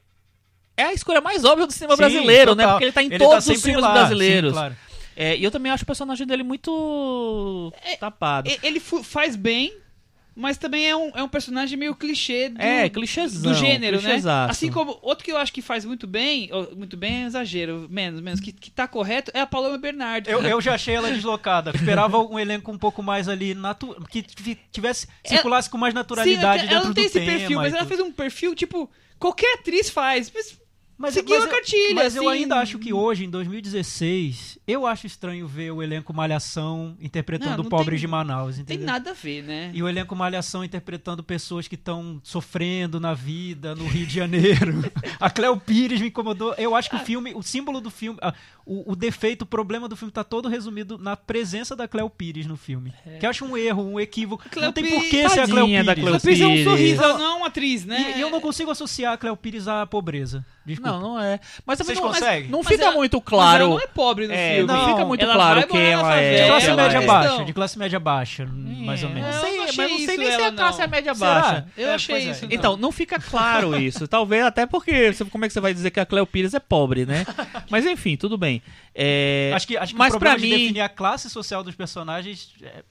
É a escolha mais óbvia do cinema Sim, brasileiro, né? total. Porque ele tá em Ele todos os sempre filmes lá, brasileiros. sim, claro. É, e eu também acho o personagem dele muito tapado. E- Ele faz bem, mas também é um, é um personagem meio clichê do, É, clichêzão, do gênero, né? clichêzaço. Assim como outro que eu acho que faz muito bem, muito bem é exagero, menos, menos, que, que tá correto, é a Paloma Bernardo. Eu, eu já achei ela deslocada. Esperava um elenco um pouco mais ali, natu que tiv- tivesse, circulasse com mais naturalidade Sim, dentro ela não tem do esse tema perfil, mas ela fez um perfil, tipo, qualquer atriz faz. Mas Mas, seguiu mas a eu- cartilha, Mas eu assim. ainda acho que hoje, em 2016, eu acho estranho ver o elenco Malhação interpretando Não, não Pobres tem- de Manaus, não tem entendeu? nada a ver, né? E o elenco Malhação interpretando pessoas que estão sofrendo na vida, no Rio de Janeiro. a Cleo Pires me incomodou. Eu acho que o filme, o símbolo do filme, ah, o, o defeito, o problema do filme tá todo resumido na presença da Cleo Pires no filme. Que eu acho um erro, um equívoco. Cleo não tem Pires- por que ser a Cleo da Pires. Cleo Ela fez um Pires. sorriso, ela não é uma atriz, né? E, e eu não consigo associar a Cleo Pires à pobreza. Desculpa. Não, não é. Mas também Vocês não, mas conseguem? não Mas fica ela- muito Mas claro. ela não é pobre no É, filme. não fica muito Ela claro quem ela é. de classe média é. baixa, de classe média baixa, mais ou É, menos. não Eu sei, não mas achei não sei isso nem se ela, a classe não. é média Será? baixa. Eu É, achei é. isso. Então, não fica claro isso. Talvez até porque. Como é que você vai dizer que a Cleo Pires é pobre, né? Mas enfim, tudo bem. É, Acho que, acho que mas o problema pra de mim, definir a classe social dos personagens. é-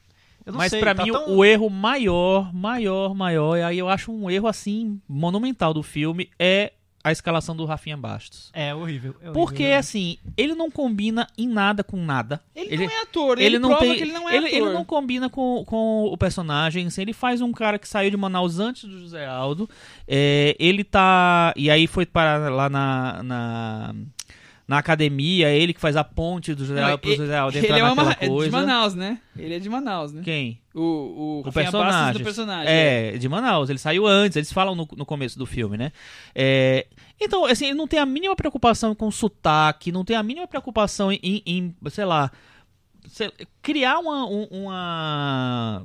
eu não mas pra tá mim tão- o erro maior, maior, maior, e aí eu acho um erro assim monumental do filme é a escalação do Rafinha Bastos. É horrível. é horrível, Porque assim, ele não combina em nada com nada. Ele, não é ator, ele, ele não prova tem, que ele não é ele, ator. ele não combina com, com o personagem, assim, ele faz um cara que saiu de Manaus antes do José Aldo, é, ele tá, e aí foi para lá na, na, na academia, é ele que faz a ponte do José Não, Aldo pro ele- José Aldo Ele entrar é, uma, naquela é coisa. de Manaus, né? Ele é de Manaus, né? Quem? O, o, O personagem. do personagem. É, de Manaus. Ele saiu antes, eles falam no, no começo do filme, né? É, então, assim, ele não tem a mínima preocupação com sotaque, não tem a mínima preocupação em, em, sei lá, sei- criar uma, um- uma.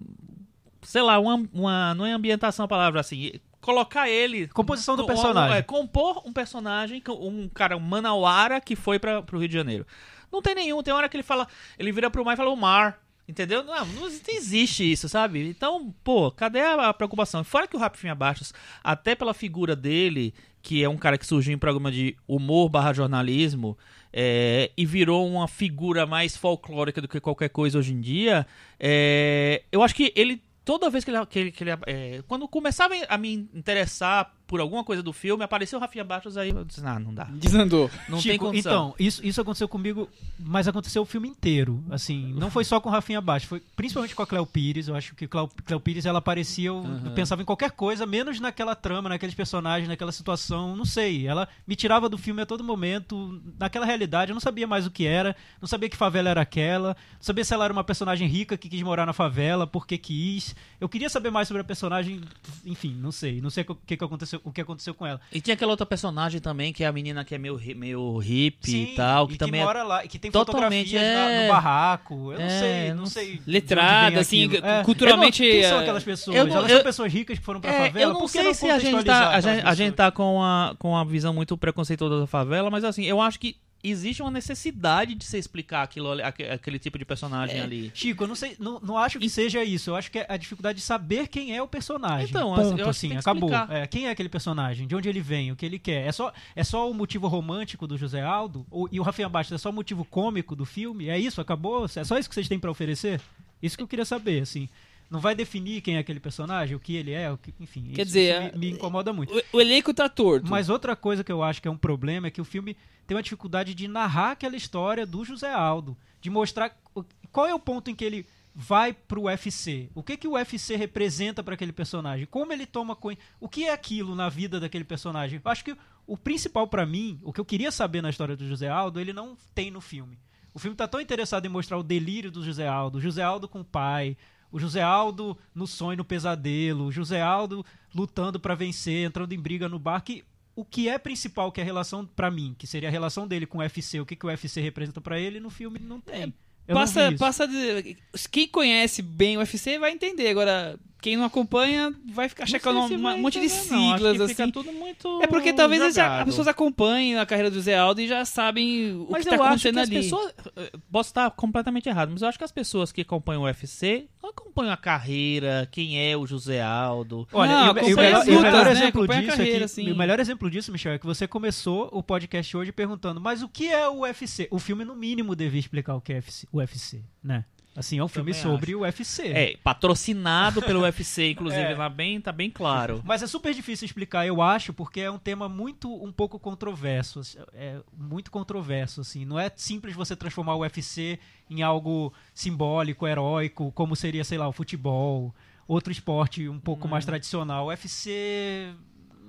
Sei lá, uma, uma. Não é ambientação a palavra assim. Colocar ele. Composição do com- personagem. é, compor um personagem, um cara, um manauara que foi para pro Rio de Janeiro. Não tem nenhum. Tem hora que ele fala. Ele vira pro mar e fala o mar. Entendeu? Não, não existe isso, sabe? Então, pô, cadê a, a preocupação? Fora que o Rafinha Bastos, até pela figura dele, que é um cara que surgiu em programa de humor barra jornalismo, é, e virou uma figura mais folclórica do que qualquer coisa hoje em dia, é, eu acho que ele toda vez que ele. Que ele, que ele é, quando começava a me interessar por alguma coisa do filme, apareceu o Rafinha Bastos, aí eu disse, ah, não dá. Desandou. Não tem condição. então, isso, isso aconteceu comigo, mas aconteceu o filme inteiro. Assim, não foi só com Rafinha Baixo, foi principalmente com a Cleo Pires. Eu acho que Cleo, Cleo Pires ela aparecia, eu pensava em qualquer coisa, menos naquela trama, naqueles personagens, naquela situação. Não sei. Ela me tirava do filme a todo momento, naquela realidade. Eu não sabia mais o que era, não sabia que favela era aquela, não sabia se ela era uma personagem rica que quis morar na favela, porque quis. Eu queria saber mais sobre a personagem, enfim, não sei. Não sei o que, que aconteceu, o que aconteceu com ela. E tinha aquela outra personagem também, que é a menina que é meio, meio hippie Sim, e tal, que e também que é mora lá, e que tem totalmente, fotografias na- é. no barraco. Eu não É, sei, não, não sei. Letrada, assim. É. culturalmente, Eu não- quem são é, aquelas pessoas? eu não- Elas eu- são pessoas ricas que foram pra É, favela? eu não Por sei se a gente tá, a gente, a gente tá com a, com a visão muito preconceituosa da favela, mas assim, eu acho que existe uma necessidade de se explicar aquilo, aquele tipo de personagem ali. Chico, eu não sei, não, não acho que seja isso. Eu acho que é a dificuldade de saber quem é o personagem. Então, Ponto, eu acho que assim, tem que acabou. É, quem é aquele personagem? De onde ele vem? O que ele quer? É só, é só o motivo romântico do José Aldo? Ou- e o Rafinha Bastos é só o motivo cômico do filme? É isso? Acabou? É só isso que vocês têm pra oferecer? Isso que eu queria saber, assim. Não vai definir quem é aquele personagem, o que ele é, o que, enfim. Quer isso- dizer, isso me, me incomoda muito. O, o elenco tá torto. Mas outra coisa que eu acho que é um problema é que o filme tem uma dificuldade de narrar aquela história do José Aldo, de mostrar o- qual é o ponto em que ele vai pro UFC? O que que o UFC representa para aquele personagem? Como ele toma? O que é aquilo na vida daquele personagem? Eu acho que o principal para mim, o que eu queria saber na história do José Aldo, ele não tem no filme. O filme tá tão interessado em mostrar o delírio do José Aldo, o José Aldo com o pai, o José Aldo no sonho, no pesadelo, o José Aldo lutando para vencer, entrando em briga no bar, que o que é principal, que é a relação para mim, que seria a relação dele com o UFC, o que, que o UFC representa para ele, no filme não tem. Não passa, passa de, quem conhece bem o UFC vai entender. Agora, quem não acompanha vai ficar Não vai um monte de não. Siglas que assim. Fica tudo muito É porque talvez jogado. as pessoas acompanhem a carreira do Zé Aldo e já sabem o Mas que tá eu acho que acontecendo as ali. pessoas. eh, Posso estar completamente errado, mas eu acho que as pessoas que acompanham o UFC não acompanham a carreira, quem é o José Aldo. Olha, Não, e o- melhor, as o lutas, melhor né? exemplo Acompanha disso carreira, é que, assim. o melhor exemplo disso, Michel, é que você começou o podcast hoje perguntando, mas o que é o UFC? O filme no mínimo devia explicar o que é UFC, o UFC, né? Assim, é um filme Também sobre acho. o UFC. É, patrocinado pelo UFC, inclusive, É. lá bem, tá bem claro. Mas é super difícil explicar, eu acho, porque é um tema muito, um pouco controverso. É muito controverso, assim. Não é simples você transformar o UFC em algo simbólico, heróico, como seria, sei lá, o futebol, outro esporte um pouco mais tradicional. O UFC,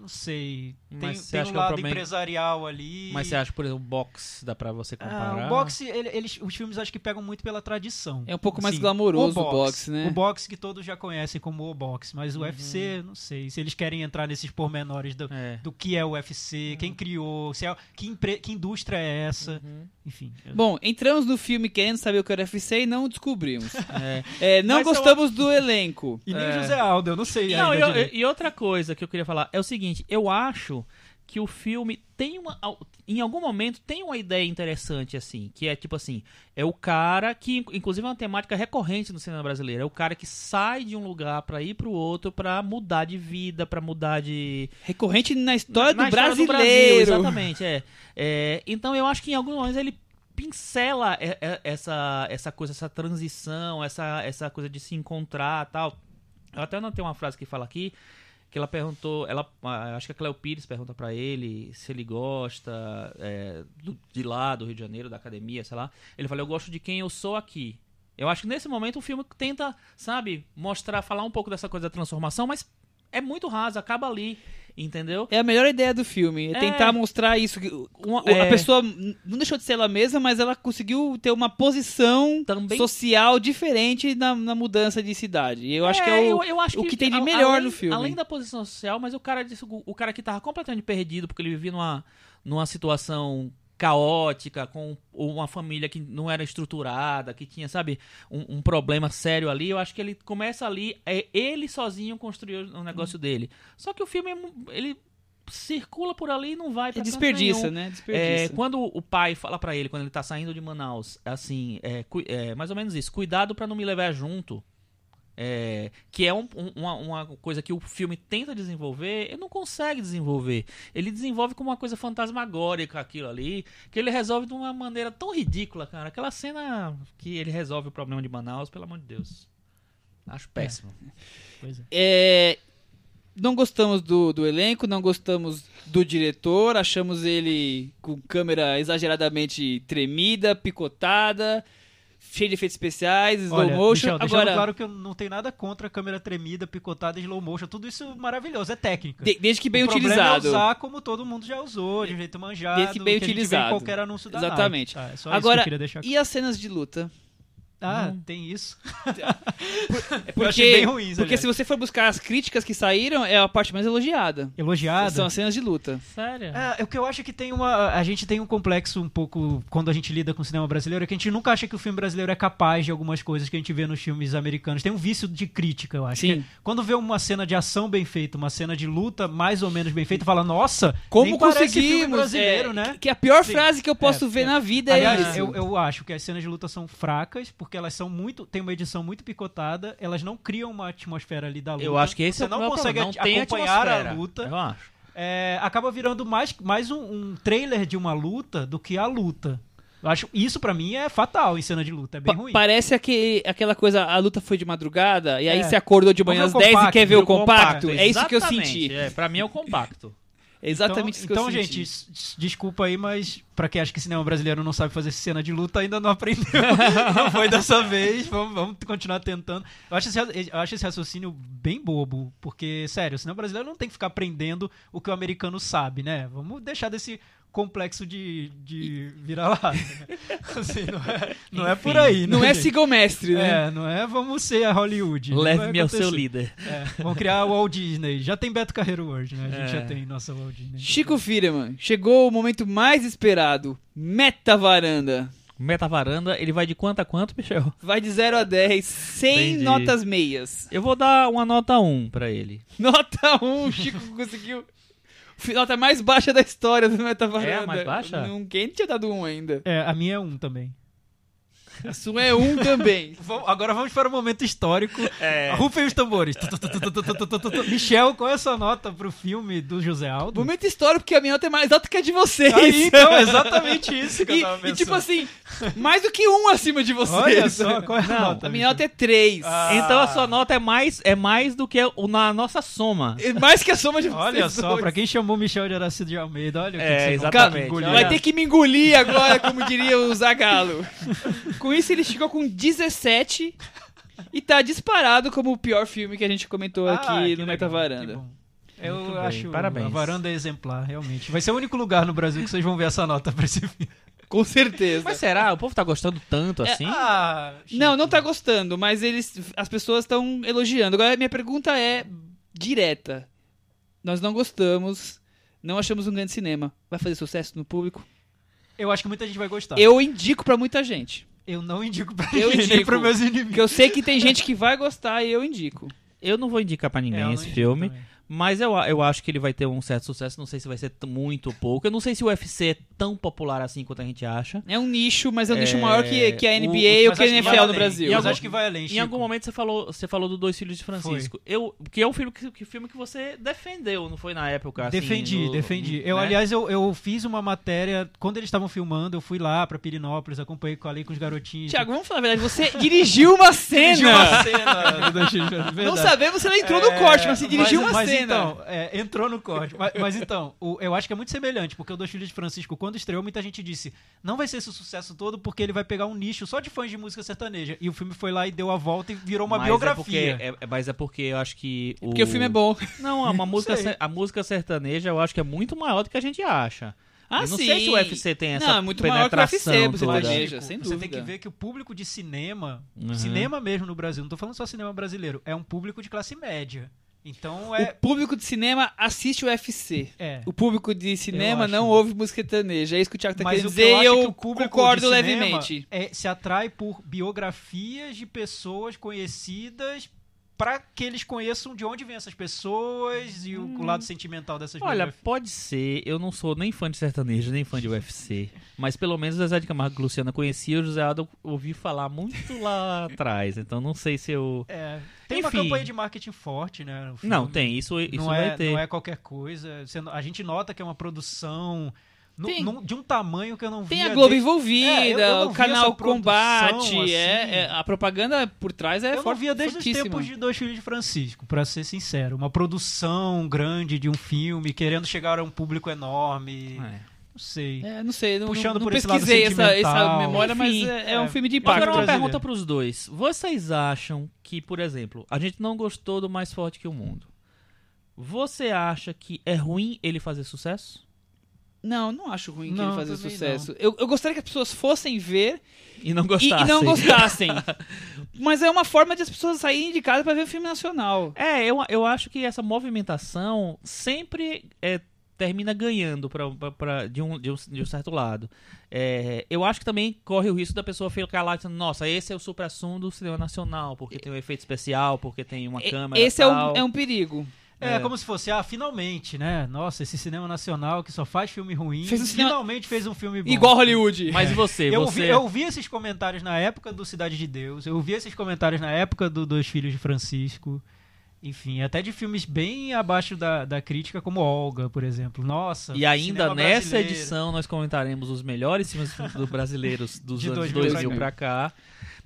não sei. Tem, Mas tem acha um que é o lado problema- empresarial ali. Mas você acha, por exemplo, o boxe dá pra você Ah, comparar? o boxe, ele- eles, os filmes acho que pegam muito pela tradição. É um pouco mais Assim, glamouroso o boxe, né? O boxe que todos já conhecem como o boxe, mas o Uhum. UFC, não sei. Se eles querem entrar nesses pormenores do, É. do que é o UFC, quem criou, se é, que, empre- que indústria é essa, Uhum. enfim. eu- Bom, entramos no filme querendo saber o que era UFC e não descobrimos. É. É, não Mas eu- gostamos do elenco. E nem É. o José Aldo, eu não sei Não, e, e outra coisa que eu queria falar é o seguinte: eu acho que o filme tem uma. Em algum momento tem uma ideia interessante, assim, que é tipo assim: é o cara que, inclusive, é uma temática recorrente no cinema brasileiro. É o cara que sai de um lugar pra ir pro outro pra mudar de vida, pra mudar de. Recorrente na história Na do história do brasileiro. Brasil, exatamente, é. É, Então eu acho que em alguns momentos ele pincela e- e- essa, essa coisa, essa transição, essa, essa coisa de se encontrar tal. Eu até não tenho uma frase que fala aqui, que ela perguntou, ela, acho que a Cleo Pires pergunta pra ele se ele gosta é, do- de lá, do Rio de Janeiro, da academia, sei lá. Ele fala, eu gosto de quem eu sou aqui. Eu acho que nesse momento o filme tenta, sabe, mostrar, falar um pouco dessa coisa da transformação, mas é muito raso, acaba ali, entendeu? É a melhor ideia do filme. É É. tentar mostrar isso. que uma- É. A pessoa não deixou de ser ela mesma, mas ela conseguiu ter uma posição Também- social diferente na, na mudança de cidade. E eu acho que é o, eu- eu acho o que tem de melhor além- no filme. Além da posição social, mas o cara disse, o o cara que tava completamente perdido, porque ele vivia numa, numa situação caótica, com uma família que não era estruturada, que tinha, sabe, um, um problema sério ali, eu acho que ele começa ali, é ele sozinho construiu o negócio dele. Só que o filme, é ele circula por ali e não vai pra É desperdiça, né? É, Desperdiça. quando o pai fala pra ele, quando ele tá saindo de Manaus, assim, é, é, mais ou menos isso, cuidado pra não me levar junto, é, que é um- um- uma, uma coisa que o filme tenta desenvolver, ele não consegue desenvolver. Ele desenvolve como uma coisa fantasmagórica aquilo ali, que ele resolve de uma maneira tão ridícula, cara. Aquela cena que ele resolve o problema de Manaus, pelo amor de Deus. Acho péssimo. Pois é. É, não gostamos do, do elenco, não gostamos do diretor, achamos ele com câmera exageradamente tremida, picotada, cheio de efeitos especiais, slow Olha, motion. Michel, Agora, claro que eu não tenho nada contra a câmera tremida, picotada slow motion. Tudo isso maravilhoso, é técnica. de- desde que bem o problema utilizado. É usar como todo mundo já usou, de um jeito manjado, Desde que bem em utilizado. qualquer anúncio da Exatamente. Nike. Tá, é só isso que Agora, eu queria deixar e as cenas de luta? Ah, Não. tem isso. É Eu achei bem ruins, Porque aliás. se você for buscar as críticas que saíram, é a parte mais elogiada. Elogiada. São as cenas de luta. Sério? É, o que eu acho que tem uma. A gente tem um complexo um pouco quando a gente lida com o cinema brasileiro, é que a gente nunca acha que o filme brasileiro é capaz de algumas coisas que a gente vê nos filmes americanos. Tem um vício de crítica, eu acho. Sim. que quando vê uma cena de ação bem feita, uma cena de luta mais ou menos bem feita, fala, nossa, Como conseguimos? brasileiro, é, né? Que a pior Sim. frase que eu posso É, ver é. na vida é Aliás, isso. eu, eu acho que as cenas de luta são fracas, porque elas são muito. tem uma edição muito picotada, elas não criam uma atmosfera ali da luta. Eu acho que esse Você é o não consegue problema. Não tem acompanhar a atmosfera. luta. Eu acho. é, acaba virando mais, mais um, um trailer de uma luta do que a luta. Eu acho isso pra mim é fatal em cena de luta, é bem Pa- ruim. Parece aquele, aquela coisa, a luta foi de madrugada, e aí É. você acordou de manhã às às 10 10 e quer ver o compacto. É isso que eu senti. É, pra mim é o compacto. É exatamente isso que então, eu Então, senti. gente, s- s- desculpa aí, mas pra quem acha que cinema brasileiro não sabe fazer cena de luta, ainda não aprendeu. não foi dessa vez. Vamos, vamos continuar tentando. Eu acho, esse, eu acho esse raciocínio bem bobo, porque, sério, o cinema brasileiro não tem que ficar aprendendo o que o americano sabe, né? Vamos deixar desse complexo de, de vira-lata. Né? Assim, não é, não é por aí, Não né, é gente? sigomestre, né? É, não é vamos ser a Hollywood. Não Leve-me ao seu líder. É, vamos criar o Walt Disney. Já tem Beto Carreiro hoje, né? A gente É. já tem nossa Walt Disney. Chico Firman, chegou o momento mais esperado. Meta varanda. Meta varanda, ele vai de quanto a quanto, Michel? Vai de 0 a 10, sem notas meias. Eu vou dar uma nota 1 pra ele. Nota 1, Chico conseguiu. Nota mais baixa da história do Meta Varanda. É a mais baixa? Ninguém tinha dado 1 ainda. É, a minha é um também. A sua é um também. Agora vamos para o momento histórico. É. Rufem os tambores. Michel, qual é a sua nota para o filme do José Aldo? Momento histórico, porque a minha nota é mais alta que a de vocês. Aí, então, é exatamente isso que e, eu tava. E tipo assim, mais do que um acima de vocês. Olha só, qual é a Não, nota? A minha nota é três. Ah. Então a sua nota é mais, é mais do que na nossa soma. É mais que a soma de vocês Olha só, para quem chamou Michel de Aracido de Almeida, olha o que, é, você exatamente. Vai ter que me engolir agora, como diria o Zagalo. Com isso, ele chegou com 17 e tá disparado como o pior filme que a gente comentou Ah, aqui no legal, Meta Varanda. Eu Muito bem, acho parabéns. a varanda é exemplar, realmente. Vai ser o único lugar no Brasil que vocês vão ver essa nota pra esse filme. Com certeza. Mas será? O povo tá gostando tanto É, assim? Ah. Não, não tá gostando, mas eles, as pessoas estão elogiando. Agora, minha pergunta é direta. Nós não gostamos, não achamos um grande cinema. Vai fazer sucesso no público? Eu acho que muita gente vai gostar. Eu indico pra muita gente. Eu não indico pra Eu ninguém, nem indico. pros meus Porque inimigos. eu sei que tem gente que vai gostar e eu indico. Eu não vou indicar pra ninguém É, não esse filme, também. Mas eu, eu acho que ele vai ter um certo sucesso. Não sei se vai ser muito ou pouco. Eu não sei se o UFC é tão popular assim quanto a gente acha. É um nicho, mas é um É, nicho maior que, que a o- NBA ou Mas que a acho que NFL no além. Brasil. Mas algum- acho que vai além, Em Chico. algum momento você falou, você falou do Dois Filhos de Francisco. Eu, que é um filme que, que filme que você defendeu, não foi na época? assim, Defendi, no- defendi. Eu, né? aliás, eu, eu fiz uma matéria. Quando eles estavam filmando, eu fui lá pra Pirinópolis, acompanhei, colei com os garotinhos. Tiago, vamos falar a verdade. Você dirigiu uma cena. Dirigiu uma cena do Dois Filhos de Francisco, Não sabemos se ela entrou no É, corte, mas você dirigiu mas- uma mas cena. Então, é, entrou no corte. mas, mas então, o- eu acho que é muito semelhante, porque o Dois Filhos de Francisco, quando estreou, muita gente disse: não vai ser esse sucesso todo porque ele vai pegar um nicho só de fãs de música sertaneja. E o filme foi lá e deu a volta e virou uma Mas biografia. É porque, é- é- mas é porque eu acho que. O... Porque o filme é bom. Não, uma música, sei. a música sertaneja eu acho que é muito maior do que a gente acha. Ah, eu não sim. sei se o UFC tem essa Não, é muito maior que o UFC, penetração você sem Você tem dúvida. que ver que o público de cinema, Uhum. cinema mesmo no Brasil, não tô falando só cinema brasileiro, é um público de classe média. Então O é. público de cinema assiste o UFC. é. O público de cinema não ouve música sertaneja. É isso que o Thiago tá Mas querendo o que eu dizer e é eu o público concordo levemente. É, se atrai por biografias de pessoas conhecidas para que eles conheçam de onde vêm essas pessoas e o, o lado sentimental dessas Olha, biografias. pode ser. Eu não sou nem fã de sertanejo, nem fã de UFC. mas pelo menos o Zezé de Camargo e Luciana conhecia, o José Aldo ouvi falar muito lá atrás. Então não sei se eu. É, tem uma Enfim. campanha de marketing forte, né? Não, tem. Isso, isso não vai é, ter. não é qualquer coisa. A gente nota que é uma produção no- Tem. num- de um tamanho que eu não vi. Tem a Globo desde- envolvida, É, eu- eu o canal essa produção, Combate, assim. é, é- a propaganda por trás é eu não forte, via desde os fortíssima. tempos de Dois Filhos de Francisco, pra ser sincero. Uma produção grande de um filme, querendo chegar a um público enorme. É. Não sei. É, não sei, não, Puxando não por esse lado pesquisei essa, essa sentimental. memória, mas Enfim, é, é um é. filme de Impacto Agora uma brasileiro. pergunta pros dois. Vocês acham que, por exemplo, a gente não gostou do Mais Forte que o Mundo? Você acha que é ruim ele fazer sucesso? Não, não acho ruim que Não, ele fazer também sucesso. Eu, eu gostaria que as pessoas fossem ver E não e, gostassem? e não gostassem. Mas é uma forma de as pessoas saírem de casa pra ver um filme nacional. É, eu, eu acho que essa movimentação sempre é, termina ganhando pra, pra- pra- de, um, de, um, de um certo lado. É, eu acho que também corre o risco da pessoa ficar lá dizendo, nossa, esse é o supra-sumo do cinema nacional, porque tem um efeito especial, porque tem uma E- câmera Esse é um, é um perigo. É, É. como se fosse, ah, finalmente, né? Nossa, esse cinema nacional que só faz filme ruim, Fez um cinema- finalmente fez um filme bom. Igual Hollywood. Mas e você? Eu você... vi, eu vi esses comentários na época do Cidade de Deus, eu vi esses comentários na época do Dois Filhos de Francisco, enfim, até de filmes bem abaixo da, da crítica, como Olga, por exemplo. Nossa, E ainda cinema nessa brasileiro. edição nós comentaremos os melhores filmes do brasileiros dos De anos 2000 2000 pra pra cá.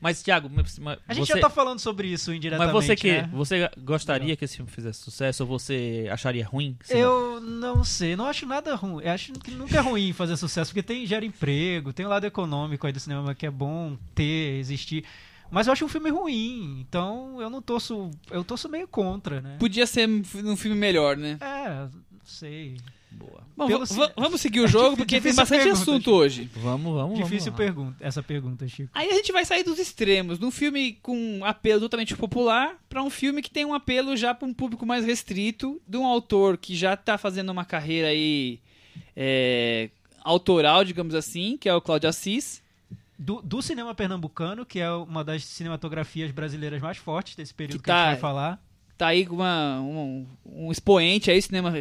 Mas, Thiago, mas- mas A gente você, já tá falando sobre isso indiretamente, mas você que né? você gostaria que esse filme fizesse sucesso ou você acharia ruim? se não- Eu não sei, não acho nada ruim. Eu acho que nunca é ruim fazer sucesso, porque tem gera emprego, tem o lado econômico aí do cinema que é bom ter, existir. Mas eu acho um filme ruim, então eu não torço. Eu torço meio contra, né? Podia ser um filme melhor, né? É, não sei. Boa. Bom, Pelo vamos seguir o É jogo, difí- porque tem bastante pergunta, assunto Chico. hoje. Vamos, vamos, Difícil vamos pergunta, essa pergunta, Chico. Aí a gente vai sair dos extremos, de um filme com um apelo totalmente popular para um filme que tem um apelo já para um público mais restrito, de um autor que já tá fazendo uma carreira aí é, autoral, digamos assim, que é o Cláudio Assis. Do, do cinema pernambucano, que é uma das cinematografias brasileiras mais fortes desse período que, Que a tá- gente vai falar. Tá aí com uma, um, um expoente aí, cinema,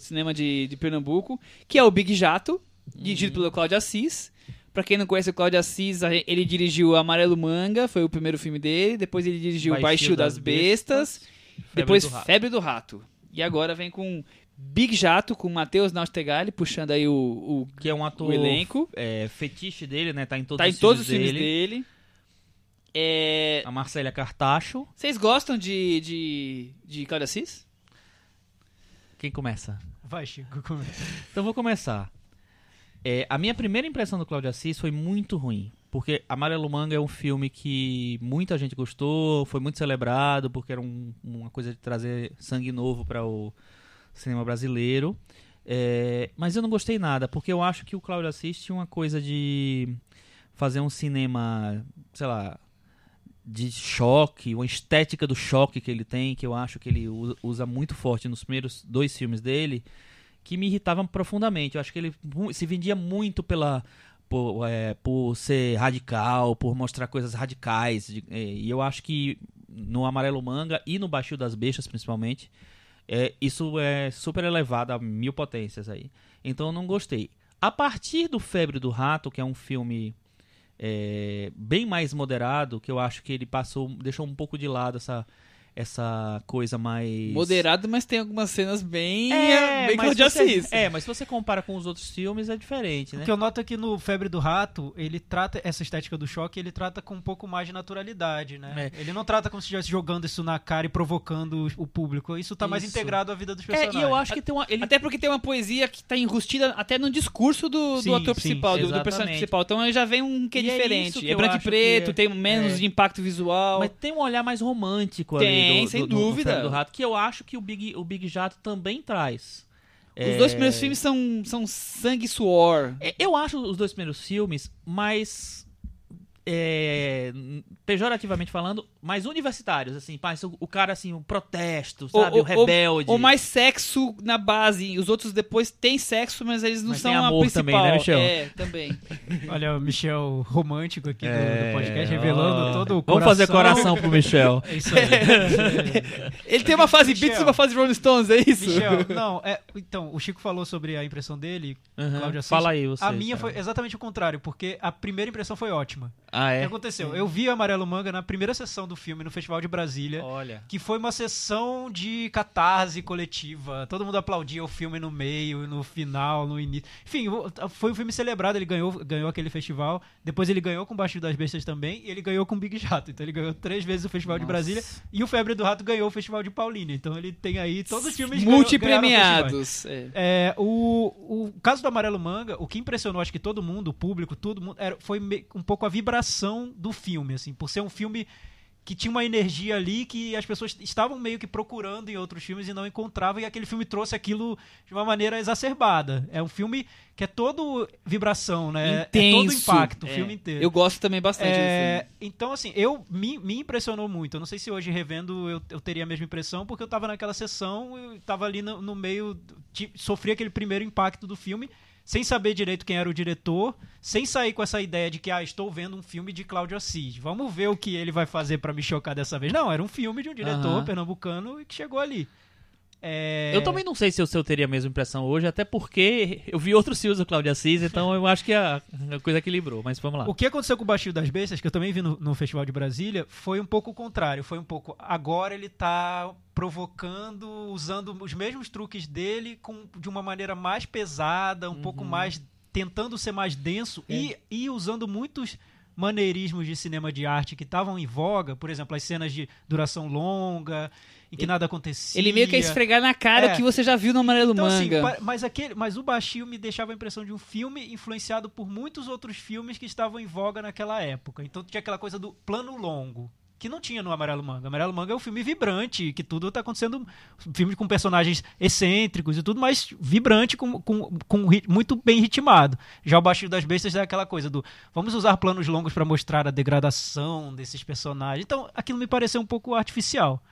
cinema de, de Pernambuco, que é o Big Jato, dirigido pelo Cláudio Assis. Pra quem não conhece o Cláudio Assis, ele dirigiu Amarelo Manga, foi o primeiro filme dele. Depois ele dirigiu Baixio das, das Bestas. Febre depois do. Febre do Rato. E agora vem com Big Jato, com Matheus Naustegali, puxando aí o, o, Que é um ator o elenco. é, fetiche dele, né? Tá em todos Tá em os todos os filmes filmes dele. É, A Marcélia Cartacho. Vocês gostam de, de, de Cláudio Assis? Quem começa? Vai, Chico. começa. Então vou começar. É, a minha primeira impressão do Cláudio Assis foi muito ruim. Porque Amarelo Manga é um filme que muita gente gostou, foi muito celebrado, porque era um- uma coisa de trazer sangue novo para o cinema brasileiro. É, mas eu não gostei nada, porque eu acho que o Cláudio Assis tinha uma coisa de fazer um cinema, sei lá, de choque, uma estética do choque que ele tem, que eu acho que ele usa muito forte nos primeiros dois filmes dele, que me irritava profundamente. Eu acho que ele se vendia muito pela por, é, por ser radical, por mostrar coisas radicais. é, e eu acho que no Amarelo Manga e no Baixio das Bestas, principalmente, é, isso é super elevado a mil potências aí. Então eu não gostei. A partir do Febre do Rato, que é um filme é, bem mais moderado, que eu acho que ele passou, deixou um pouco de lado essa, essa coisa mais Moderado, mas tem algumas cenas bem, é, bem mas você-. É, mas se você compara com os outros filmes é diferente, O né? que eu noto é que no Febre do Rato, ele trata essa estética do choque, ele trata com um pouco mais de naturalidade, né? Ele não trata como se estivesse jogando isso na cara e provocando o público. Isso tá mais Isso. integrado à vida dos É, personagens. e eu acho que tem uma ele Até porque tem uma poesia que tá enrustida até no discurso do, do Sim, ator sim, principal, do, do personagem principal. Então aí já vem um que é E é diferente. É, eu branco e preto, que é- tem menos é. de impacto visual. mas tem um olhar mais romântico Tem, ali do, sem do, dúvida. Do Rato, que eu acho que o Big, o Big Jato também traz. Os É, dois primeiros filmes são, são sangue e suor. é, Eu acho os dois primeiros filmes mais. É, pejorativamente falando, mais universitários, assim, pá, o, o cara assim, o protesto, sabe, o, rebelde. Ou mais sexo na base. Os outros depois têm sexo, mas eles não Mas são tem a amor principal. também, né, Michel? É, também. Olha o Michel romântico aqui do- É, do, podcast, revelando ó. todo o Vamos coração. fazer coração pro Michel. É isso aí. Ele tem uma fase Michel. Beatles e uma fase Rolling Stones, é isso? Michel, não, é, então, o Chico falou sobre a impressão dele. Uhum. Cláudio Assis. Fala aí, você. a minha cara. foi exatamente o contrário, porque a primeira impressão foi ótima. Ah, O é? que aconteceu? Eu vi Amarelo Manga na primeira sessão do filme no Festival de Brasília. Olha. Que foi uma sessão de catarse coletiva. Todo mundo aplaudia o filme no meio, no final, no início. Enfim, o- foi um filme celebrado. Ele ganhou, ganhou aquele festival. Depois ele ganhou com Baixo das Bestas também. E ele ganhou com Big Jato. Então ele ganhou três vezes o Festival de Nossa. Brasília. E o Febre do Rato ganhou o Festival de Paulínia. Então ele tem aí todos os filmes. Multipremiados. É. É, o, o caso do Amarelo Manga, o que impressionou, acho que todo mundo, o público, todo mundo, era, foi um pouco a vibração do filme, assim, por ser um filme que tinha uma energia ali que as pessoas estavam meio que procurando em outros filmes e não encontravam, e aquele filme trouxe aquilo de uma maneira exacerbada. É um filme que é todo vibração, né? É todo Intenso. impacto, o É. filme inteiro. Eu gosto também bastante desse É, filme. então, assim, eu me, me impressionou muito. Eu não sei se hoje revendo eu, eu teria a mesma impressão, porque eu tava naquela sessão, eu tava ali no, no meio, sofri aquele primeiro impacto do filme, sem saber direito quem era o diretor, sem sair com essa ideia de que, ah, estou vendo um filme de Cláudio Assis. Vamos ver o que ele vai fazer pra me chocar dessa vez. Não, era um filme de um diretor Aham. pernambucano e que chegou ali. É, Eu também não sei se eu, se eu teria a mesma impressão hoje, até porque eu vi outros filmes do Cláudio Assis, então eu acho que a, a coisa equilibrou, mas vamos lá. O que aconteceu com o Baixio das Bestas, que eu também vi no, no Festival de Brasília, foi um pouco o contrário. Foi um pouco. Agora ele tá provocando, usando os mesmos truques dele com, de uma maneira mais pesada, um pouco mais. tentando ser mais denso e, e usando muitos. maneirismos de cinema de arte que estavam em voga, por exemplo, as cenas de duração longa, em que nada acontecia. Ele meio que é esfregar na cara É. o que você já viu no Amarelo Então, assim, Manga. pa- mas, aquele, mas o Baixio me deixava a impressão de um filme influenciado por muitos outros filmes que estavam em voga naquela época. Então tinha aquela coisa do plano longo. Que não tinha no Amarelo Manga. Amarelo Manga é um filme vibrante, que tudo tá acontecendo. Um filme com personagens excêntricos e tudo, mas vibrante, com, com, com muito bem ritmado. Já o Baixio das Bestas é aquela coisa do vamos usar planos longos para mostrar a degradação desses personagens. Então aquilo me pareceu um pouco artificial.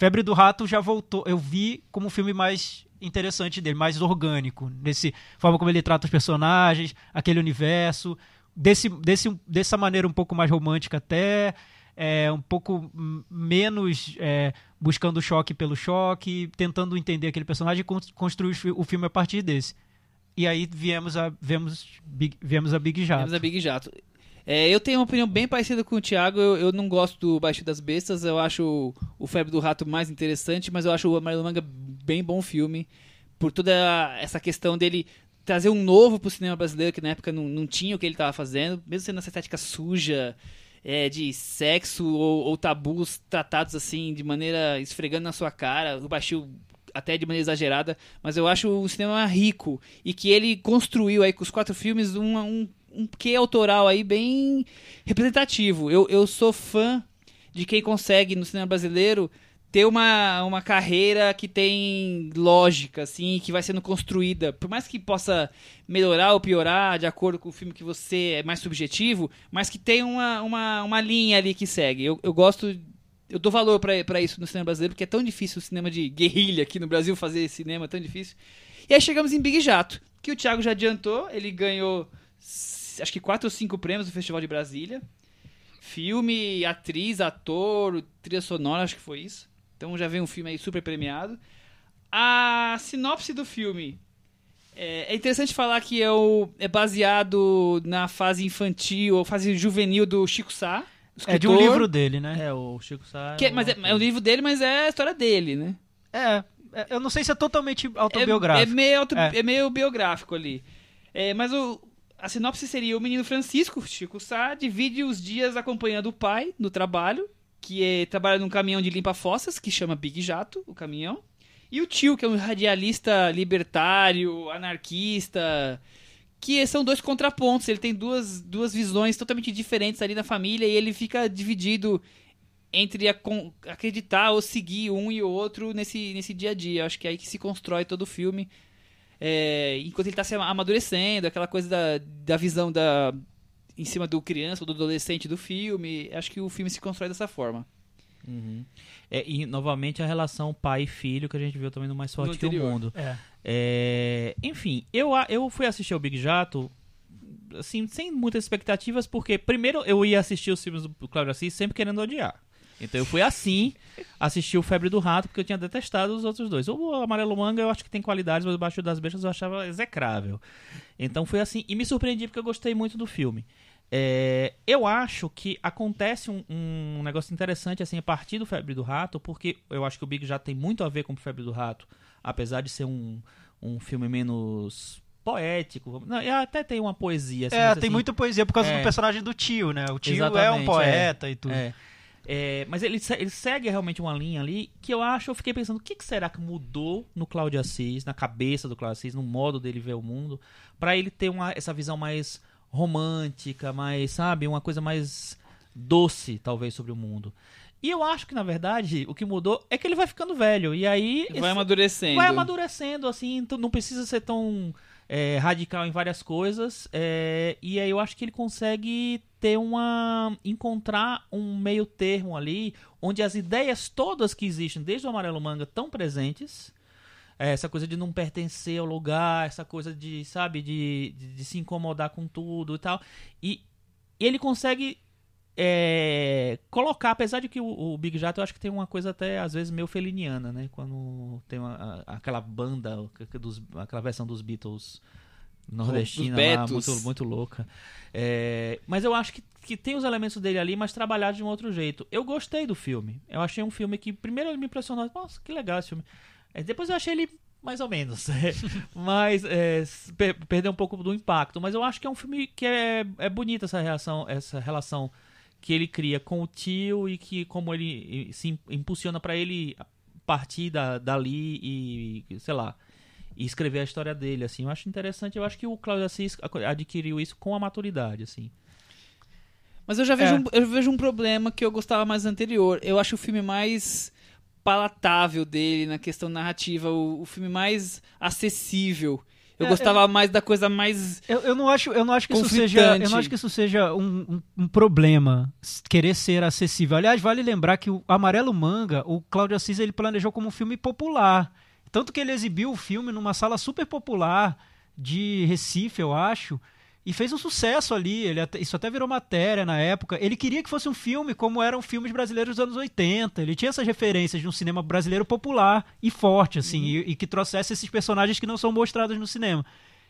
Febre do Rato já voltou. Eu vi como um filme mais interessante dele, mais orgânico. Nesse forma como ele trata os personagens, aquele universo. Desse, desse, dessa maneira um pouco mais romântica até. É, um pouco menos é, buscando o choque pelo choque, tentando entender aquele personagem e con- construir o fi- o filme a partir desse. E aí viemos a, viemos, Big, viemos a Big Jato. Temos a Big Jato. É, eu tenho uma opinião bem parecida com o Thiago. Eu, eu não gosto do Baixo das Bestas. Eu acho o, Febre do Rato mais interessante, mas eu acho o Amarelo Manga bem bom filme. Por toda essa questão dele trazer um novo pro cinema brasileiro, que na época não, não tinha o que ele tava fazendo. Mesmo sendo essa estética suja, é, de sexo ou, ou tabus tratados assim, de maneira esfregando na sua cara. O Baixio até de maneira exagerada, mas eu acho o cinema rico e que ele construiu aí com os quatro filmes um, um, um quê autoral aí bem representativo. Eu, eu sou fã de quem consegue no cinema brasileiro ter uma, uma carreira que tem lógica, assim, que vai sendo construída. Por mais que possa melhorar ou piorar de acordo com o filme que você é mais subjetivo, mas que tem uma, uma, uma linha ali que segue. Eu, eu gosto. Eu dou valor pra isso no cinema brasileiro, porque é tão difícil o cinema de guerrilha aqui no Brasil fazer cinema, é tão difícil. E aí chegamos em Big Jato, que o Thiago já adiantou, ele ganhou acho que quatro ou cinco prêmios no Festival de Brasília. Filme, atriz, ator, trilha sonora, acho que foi isso. Então já vem um filme aí super premiado. A sinopse do filme. É, é interessante falar que é, o- é baseado na fase infantil ou fase juvenil do Chico Sá. É de um escritor, livro dele, né? É, o Chico Sá. que é- mas é, é o livro dele, mas é a história dele, né? É, é, eu não sei se é totalmente É, autobiográfico. é meio, auto- É. é meio biográfico ali. É, mas o, a sinopse seria: o menino Francisco, Chico Sá, divide os dias acompanhando o pai no trabalho, que é, trabalha num caminhão de limpa-fossas, que chama Big Jato, o caminhão. E o tio, que é um radialista libertário, anarquista, que são dois contrapontos. Ele tem duas, duas visões totalmente diferentes ali na família e ele fica dividido entre a acreditar ou seguir um e o outro nesse, nesse dia a dia. Acho que é aí que se constrói todo o filme. É, enquanto ele está se amadurecendo, aquela coisa da, da visão da em cima do criança ou do adolescente do filme. Acho que o filme se constrói dessa forma. Uhum. É, e novamente a relação pai e filho que a gente viu também no Mais Forte que o anterior. Mundo. É. É, enfim, eu, eu fui assistir o Big Jato assim, sem muitas expectativas, porque primeiro eu ia assistir os filmes do Cláudio Assis sempre querendo odiar. Então eu fui assim, assistir o Febre do Rato, porque eu tinha detestado os outros dois. O Amarelo Manga eu acho que tem qualidades, mas o Baixo das Bestas eu achava execrável. Então foi assim, e me surpreendi porque eu gostei muito do filme. É, eu acho que acontece um, um negócio interessante assim a partir do Febre do Rato, porque eu acho que o Big Jato tem muito a ver com o Febre do Rato, apesar de ser um, um filme menos poético. Não, até tem uma poesia. assim, É, tem assim, muita poesia por causa é. do personagem do tio, né? O tio é um Exatamente, poeta e tudo. É. É, mas ele, ele segue realmente uma linha ali que eu acho, eu fiquei pensando, o que, que será que mudou no Cláudio Assis, na cabeça do Cláudio Assis, no modo dele ver o mundo, pra ele ter uma, essa visão mais romântica, mais, sabe, uma coisa mais doce, talvez, sobre o mundo. E eu acho que, na verdade, o que mudou é que ele vai ficando velho. E aí. Vai amadurecendo. vai amadurecendo, assim, então não precisa ser tão é, radical em várias coisas. é, e aí eu acho que ele consegue ter uma. encontrar um meio termo ali, onde as ideias todas que existem desde o Amarelo Manga estão presentes. É, essa coisa de não pertencer ao lugar, essa coisa de, sabe, de, de, de se incomodar com tudo e tal. E, e ele consegue é, colocar, apesar de que o, o Big Jato eu acho que tem uma coisa até às vezes meio feliniana, né? Quando tem uma- a- aquela banda, dos, aquela versão dos Beatles nordestina lá, muito, muito louca. É, mas eu acho que, que tem os elementos dele ali, mas trabalhados de um outro jeito. Eu gostei do filme. Eu achei um filme que, primeiro, ele me impressionou. Nossa, que legal esse filme. É, depois eu achei ele mais ou menos. mas é, per perdeu um pouco do impacto. Mas eu acho que é um filme que é, é bonita essa reação, essa relação que ele cria com o tio e que como ele se impulsiona para ele partir da, dali e, sei lá, e escrever a história dele, assim. Eu acho interessante, eu acho que o Cláudio Assis adquiriu isso com a maturidade, assim. Mas eu já vejo, é. um, eu vejo um problema que eu gostava mais anterior. Eu acho o filme mais palatável dele na questão narrativa, o, o filme mais acessível. Eu é, gostava mais da coisa mais. Eu, eu, não acho, eu não acho que isso seja, eu não acho que isso seja um, um, um, problema querer ser acessível. Aliás, vale lembrar que o Amarelo Manga, o Cláudio Assis ele planejou como um filme popular, tanto que ele exibiu o filme numa sala super popular de Recife, eu acho. E fez um sucesso ali, ele até, isso até virou matéria na época. Ele queria que fosse um filme como eram filmes brasileiros dos anos 80. Ele tinha essas referências de um cinema brasileiro popular e forte, assim, uhum. e, e, que trouxesse esses personagens que não são mostrados no cinema.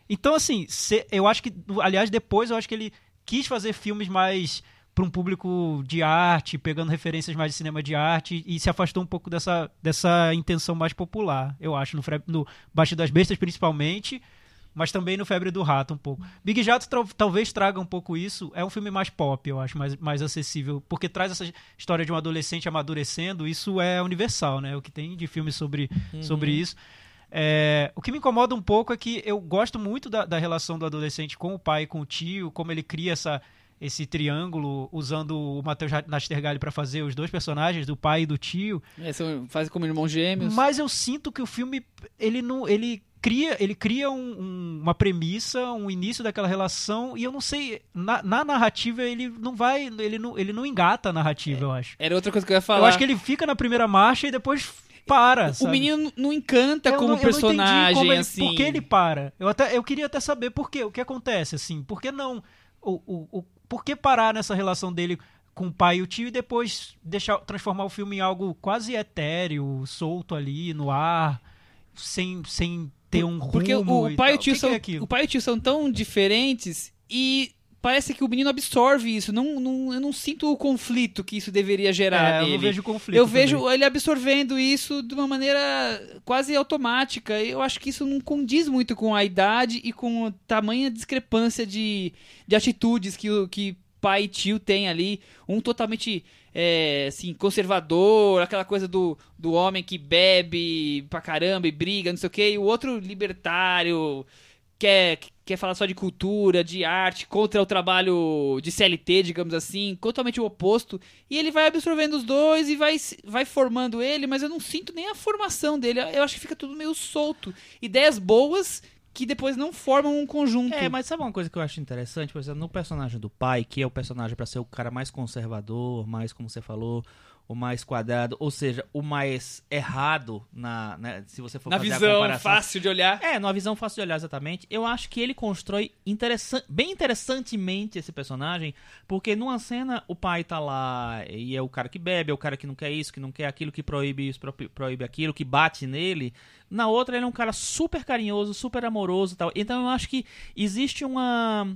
Então, assim, se, eu acho que, aliás, depois eu acho que ele quis fazer filmes mais para um público de arte, pegando referências mais de cinema de arte, e se afastou um pouco dessa, dessa intenção mais popular, eu acho, no, no Baixo das Bestas principalmente mas também no Febre do Rato um pouco. Big Jato talvez traga um pouco isso. É um filme mais pop, eu acho, mais, mais acessível, porque traz essa história de um adolescente amadurecendo. Isso é universal, né? O que tem de filme sobre, uhum. sobre isso. É, o que me incomoda um pouco é que eu gosto muito da, da relação do adolescente com o pai e com o tio, como ele cria essa, esse triângulo usando o Matheus Nastergalli para fazer os dois personagens, do pai e do tio. É, faz como irmãos gêmeos. Mas eu sinto que o filme ele não ele cria, ele cria um, um, uma premissa, um início daquela relação, e eu não sei, na, na, narrativa ele não vai, ele não, ele não engata a narrativa, é, eu acho. Era outra coisa que eu ia falar. Eu acho que ele fica na primeira marcha e depois para, O menino não encanta eu como não, personagem, como ele, assim. Por que ele para? Eu, até, eu queria até saber por quê, o que acontece, assim, por que não, o, o, o, por que parar nessa relação dele com o pai e o tio e depois deixar, transformar o filme em algo quase etéreo, solto ali, no ar, sem, sem ter um rumo Porque o, pai e, o tio são, é o pai e o tio são tão diferentes e parece que o menino absorve isso. Não, não, eu não sinto o conflito que isso deveria gerar é, nele. Eu não vejo conflito. Eu também. vejo ele absorvendo isso de uma maneira quase automática. Eu acho que isso não condiz muito com a idade e com a tamanha discrepância de, de atitudes que, que pai e tio têm ali. Um totalmente é, assim, conservador, aquela coisa do, do homem que bebe pra caramba e briga, não sei o que, e o outro libertário, quer, quer falar só de cultura, de arte, contra o trabalho de CLT, digamos assim, totalmente o oposto. E ele vai absorvendo os dois e vai, vai formando ele, mas eu não sinto nem a formação dele. Eu acho que fica tudo meio solto. Ideias boas que depois não formam um conjunto. É, mas sabe uma coisa que eu acho interessante? Por exemplo, no personagem do pai, que é o personagem para ser o cara mais conservador, mais, como você falou, o mais quadrado, ou seja, o mais errado na, né, se você for na fazer visão a comparação. fácil de olhar. É, numa visão fácil de olhar exatamente. Eu acho que ele constrói bem interessantemente esse personagem, porque numa cena o pai tá lá e é o cara que bebe, é o cara que não quer isso, que não quer aquilo, que proíbe isso, proíbe aquilo, que bate nele. Na outra ele é um cara super carinhoso, super amoroso, tal. Então eu acho que existe uma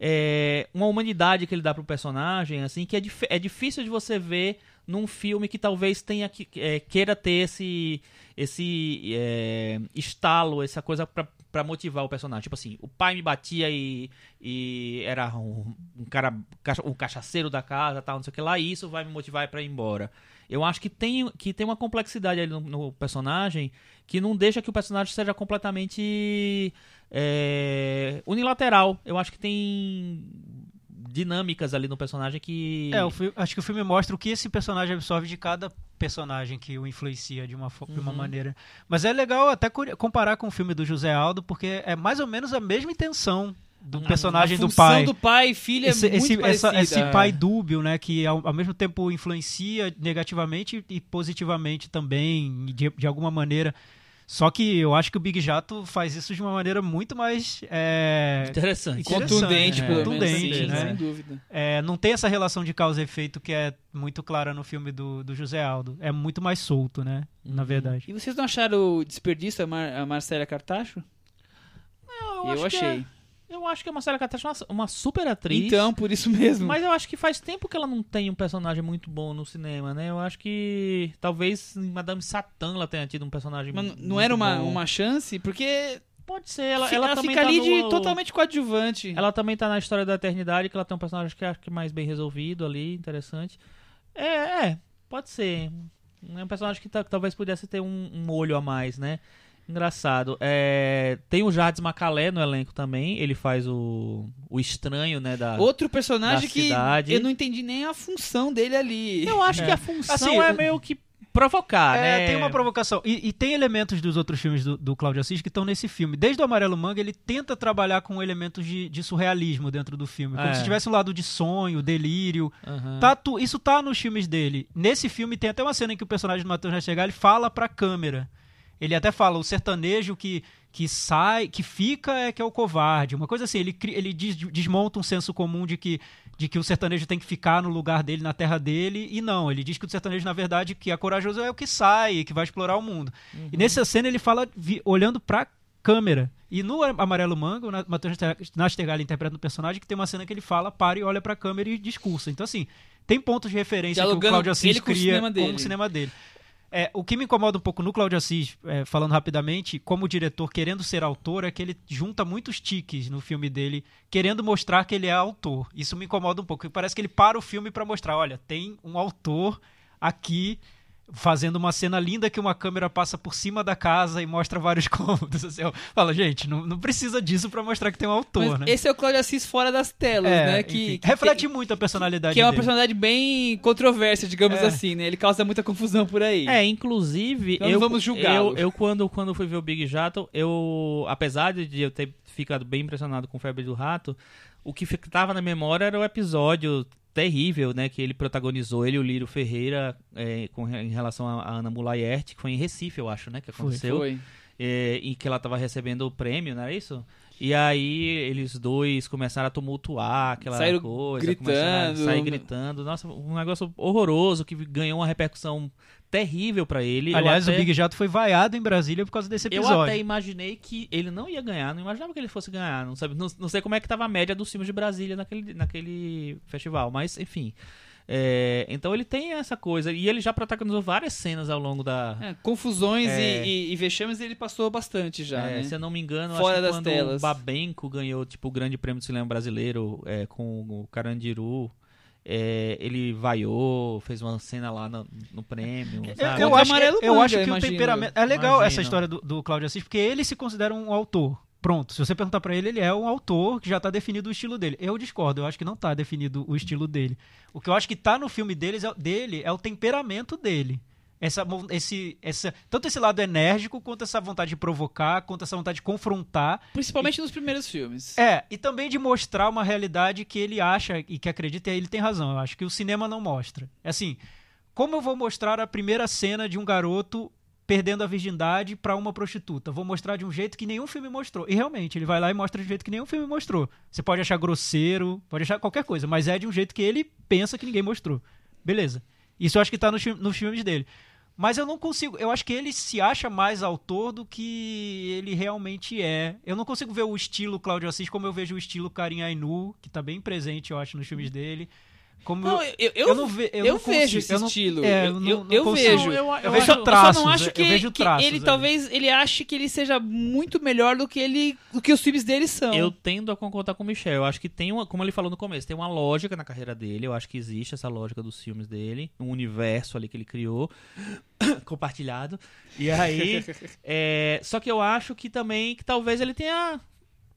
é, uma humanidade que ele dá pro personagem, assim, que é, dif é difícil de você ver num filme que talvez tenha que, é, queira ter esse esse é, estalo, essa coisa pra, motivar o personagem. Tipo assim, o pai me batia e, e era um, um cara, um cachaceiro da casa, tal, não sei o que lá, e isso vai me motivar para ir embora. Eu acho que tem, que tem uma complexidade ali no, no personagem que não deixa que o personagem seja completamente é, unilateral. Eu acho que tem dinâmicas ali no personagem que. É, filme, acho que o filme mostra o que esse personagem absorve de cada personagem que o influencia de uma, uhum. de uma uhum. maneira. Mas é legal até comparar com o filme do José Aldo, porque é mais ou menos a mesma intenção do personagem do pai. do pai e filha esse, é esse, essa, esse pai dúbio, né, que ao, ao, mesmo tempo influencia negativamente e positivamente também, de, de alguma maneira. Só que eu acho que o Big Jato faz isso de uma maneira muito mais é, interessante. contundente, é, pelo contundente, menos, né? sem dúvida. É, não tem essa relação de causa e efeito que é muito clara no filme do, do José Aldo. É muito mais solto, né? Uhum. Na verdade. E vocês não acharam o desperdício a, Mar a Marcela Cartacho? Não, eu, eu achei. Eu acho que a Marcela Catastro é uma, uma super atriz. Então, por isso mesmo. Mas eu acho que faz tempo que ela não tem um personagem muito bom no cinema, né? Eu acho que talvez em Madame Satã ela tenha tido um personagem Mas não era uma, bom. uma chance? Porque Pode ser, ela, ela, ela fica tá ali no- de totalmente coadjuvante. Ela também tá na história da eternidade, que ela tem um personagem que acho que é mais bem resolvido ali, interessante. É, é, pode ser. É um personagem que ta- talvez pudesse ter um, um olho a mais, né? Engraçado. É, tem o Jardim Macalé no elenco também. Ele faz o, o estranho, né? Da... Outro personagem da que cidade. eu não entendi nem a função dele ali. Eu acho É. que a função Assim, é meio que provocar, É, né? tem uma provocação. E, e tem elementos dos outros filmes do, do Cláudio Assis que estão nesse filme. Desde o Amarelo Manga, ele tenta trabalhar com elementos de, de surrealismo dentro do filme. Como É. se tivesse um lado de sonho, delírio. Aham. Tá tu- isso tá nos filmes dele. Nesse filme tem até uma cena em que o personagem do Matheus Nastegali fala pra câmera. Ele até fala, o sertanejo que, que sai, que fica é que é o covarde. Uma coisa assim, ele, ele des- desmonta um senso comum de que, de que o sertanejo tem que ficar no lugar dele, na terra dele, e não. Ele diz que o sertanejo, na verdade, que é corajoso é o que sai, que vai explorar o mundo. E nessa cena ele fala vi- olhando pra câmera. E no Amarelo Manga, o Matheus Nastergalli interpreta um personagem que tem uma cena que ele fala, para e olha pra câmera e discursa. Então, assim, tem pontos de referência que o Dialogando Cláudio Assis cria com o cinema dele. É, o que me incomoda um pouco no Cláudio Assis, é, falando rapidamente, como diretor querendo ser autor, é que ele junta muitos tiques no filme dele, querendo mostrar que ele é autor. Isso me incomoda um pouco, parece que ele para o filme para mostrar, olha, tem um autor aqui fazendo uma cena linda que uma câmera passa por cima da casa e mostra vários cômodos. Assim, eu falo, gente, não, não precisa disso para mostrar que tem um autor, Mas né? Esse é o Cláudio Assis fora das telas, É, né? Que, enfim, que reflete tem- muito a personalidade que é uma dele. personalidade bem controversa, digamos É. assim, né? Ele causa muita confusão por aí. É, inclusive, Então não eu, vamos julgá-lo. eu, eu quando, quando fui ver o Big Jato, eu, apesar de eu ter ficado bem impressionado com Febre do Rato, o que ficava na memória era o episódio terrível, né, que ele protagonizou, ele e o Lírio Ferreira, é, com, em relação a, a Ana Mulayert, que foi em Recife, eu acho, né, que Foi, aconteceu, Foi. é, em que ela tava recebendo o prêmio, não era isso? E aí eles dois começaram a tumultuar aquela Saíram coisa, gritando. sair gritando. Nossa, um negócio horroroso que ganhou uma repercussão terrível pra ele. Eu Aliás, até- o Big Jato foi vaiado em Brasília por causa desse eu episódio. até imaginei que ele não ia ganhar, não imaginava que ele fosse ganhar, não, sabe, não, não sei como é que tava a média dos filmes de Brasília naquele, naquele festival, mas enfim. É, então ele tem essa coisa, e ele já protagonizou várias cenas ao longo da... É, confusões É. E, e, e vexames ele passou bastante já, É, né? Se eu não me engano, Fora acho que das quando telas. o Babenco ganhou tipo, o grande prêmio do cinema brasileiro é, com o Carandiru, é, ele vaiou, fez uma cena lá no, no prêmio. Eu, sabe? eu acho, Amarelo que, eu Manga, acho que o imagino. temperamento. É legal Imagino. essa história do, do Cláudio Assis, porque ele se considera um autor. Pronto, se você perguntar pra ele, ele é um autor que já tá definido o estilo dele. Eu discordo, eu acho que não tá definido o estilo dele. O que eu acho que tá no filme deles é, dele é o temperamento dele. Essa, esse, essa, tanto esse lado enérgico, quanto essa vontade de provocar, quanto essa vontade de confrontar. Principalmente nos primeiros filmes. É, e também de mostrar uma realidade que ele acha e que acredita, e aí ele tem razão. Eu acho que o cinema não mostra. É assim, como eu vou mostrar a primeira cena de um garoto perdendo a virgindade pra uma prostituta? Vou mostrar de um jeito que nenhum filme mostrou. E realmente, ele vai lá e mostra de um jeito que nenhum filme mostrou. Você pode achar grosseiro, pode achar qualquer coisa, mas é de um jeito que ele pensa que ninguém mostrou. Beleza. Isso eu acho que tá nos, nos filmes dele. Mas eu não consigo. Eu acho que ele se acha mais autor do que ele realmente é. Eu não consigo ver o estilo Cláudio Assis como eu vejo o estilo Karim Ainu, que tá bem presente, eu acho, nos filmes dele. Como Não, eu, eu, eu, não ve- eu eu não vejo consigo- esse eu não- estilo. é, eu não- eu, vejo. Eu- eu Eu só- vejo não traços, acho que, vejo que traços ele ali. talvez ele ache que ele seja muito melhor do que ele do que os filmes dele são. Eu tendo a concordar com o Michel. Eu acho que tem uma, como ele falou no começo, tem uma lógica na carreira dele. Eu acho que existe essa lógica dos filmes dele, um universo ali que ele criou, compartilhado. E aí, é, só que eu acho que também que talvez ele tenha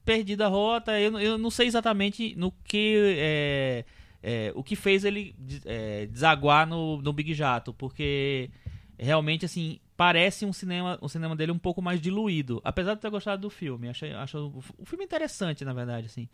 perdido a rota. Eu, eu não sei exatamente no que é, o que fez ele é, desaguar no, no Big Jato, porque realmente assim parece um cinema um cinema dele um pouco mais diluído apesar de ter gostado do filme achei acho o filme interessante na verdade assim.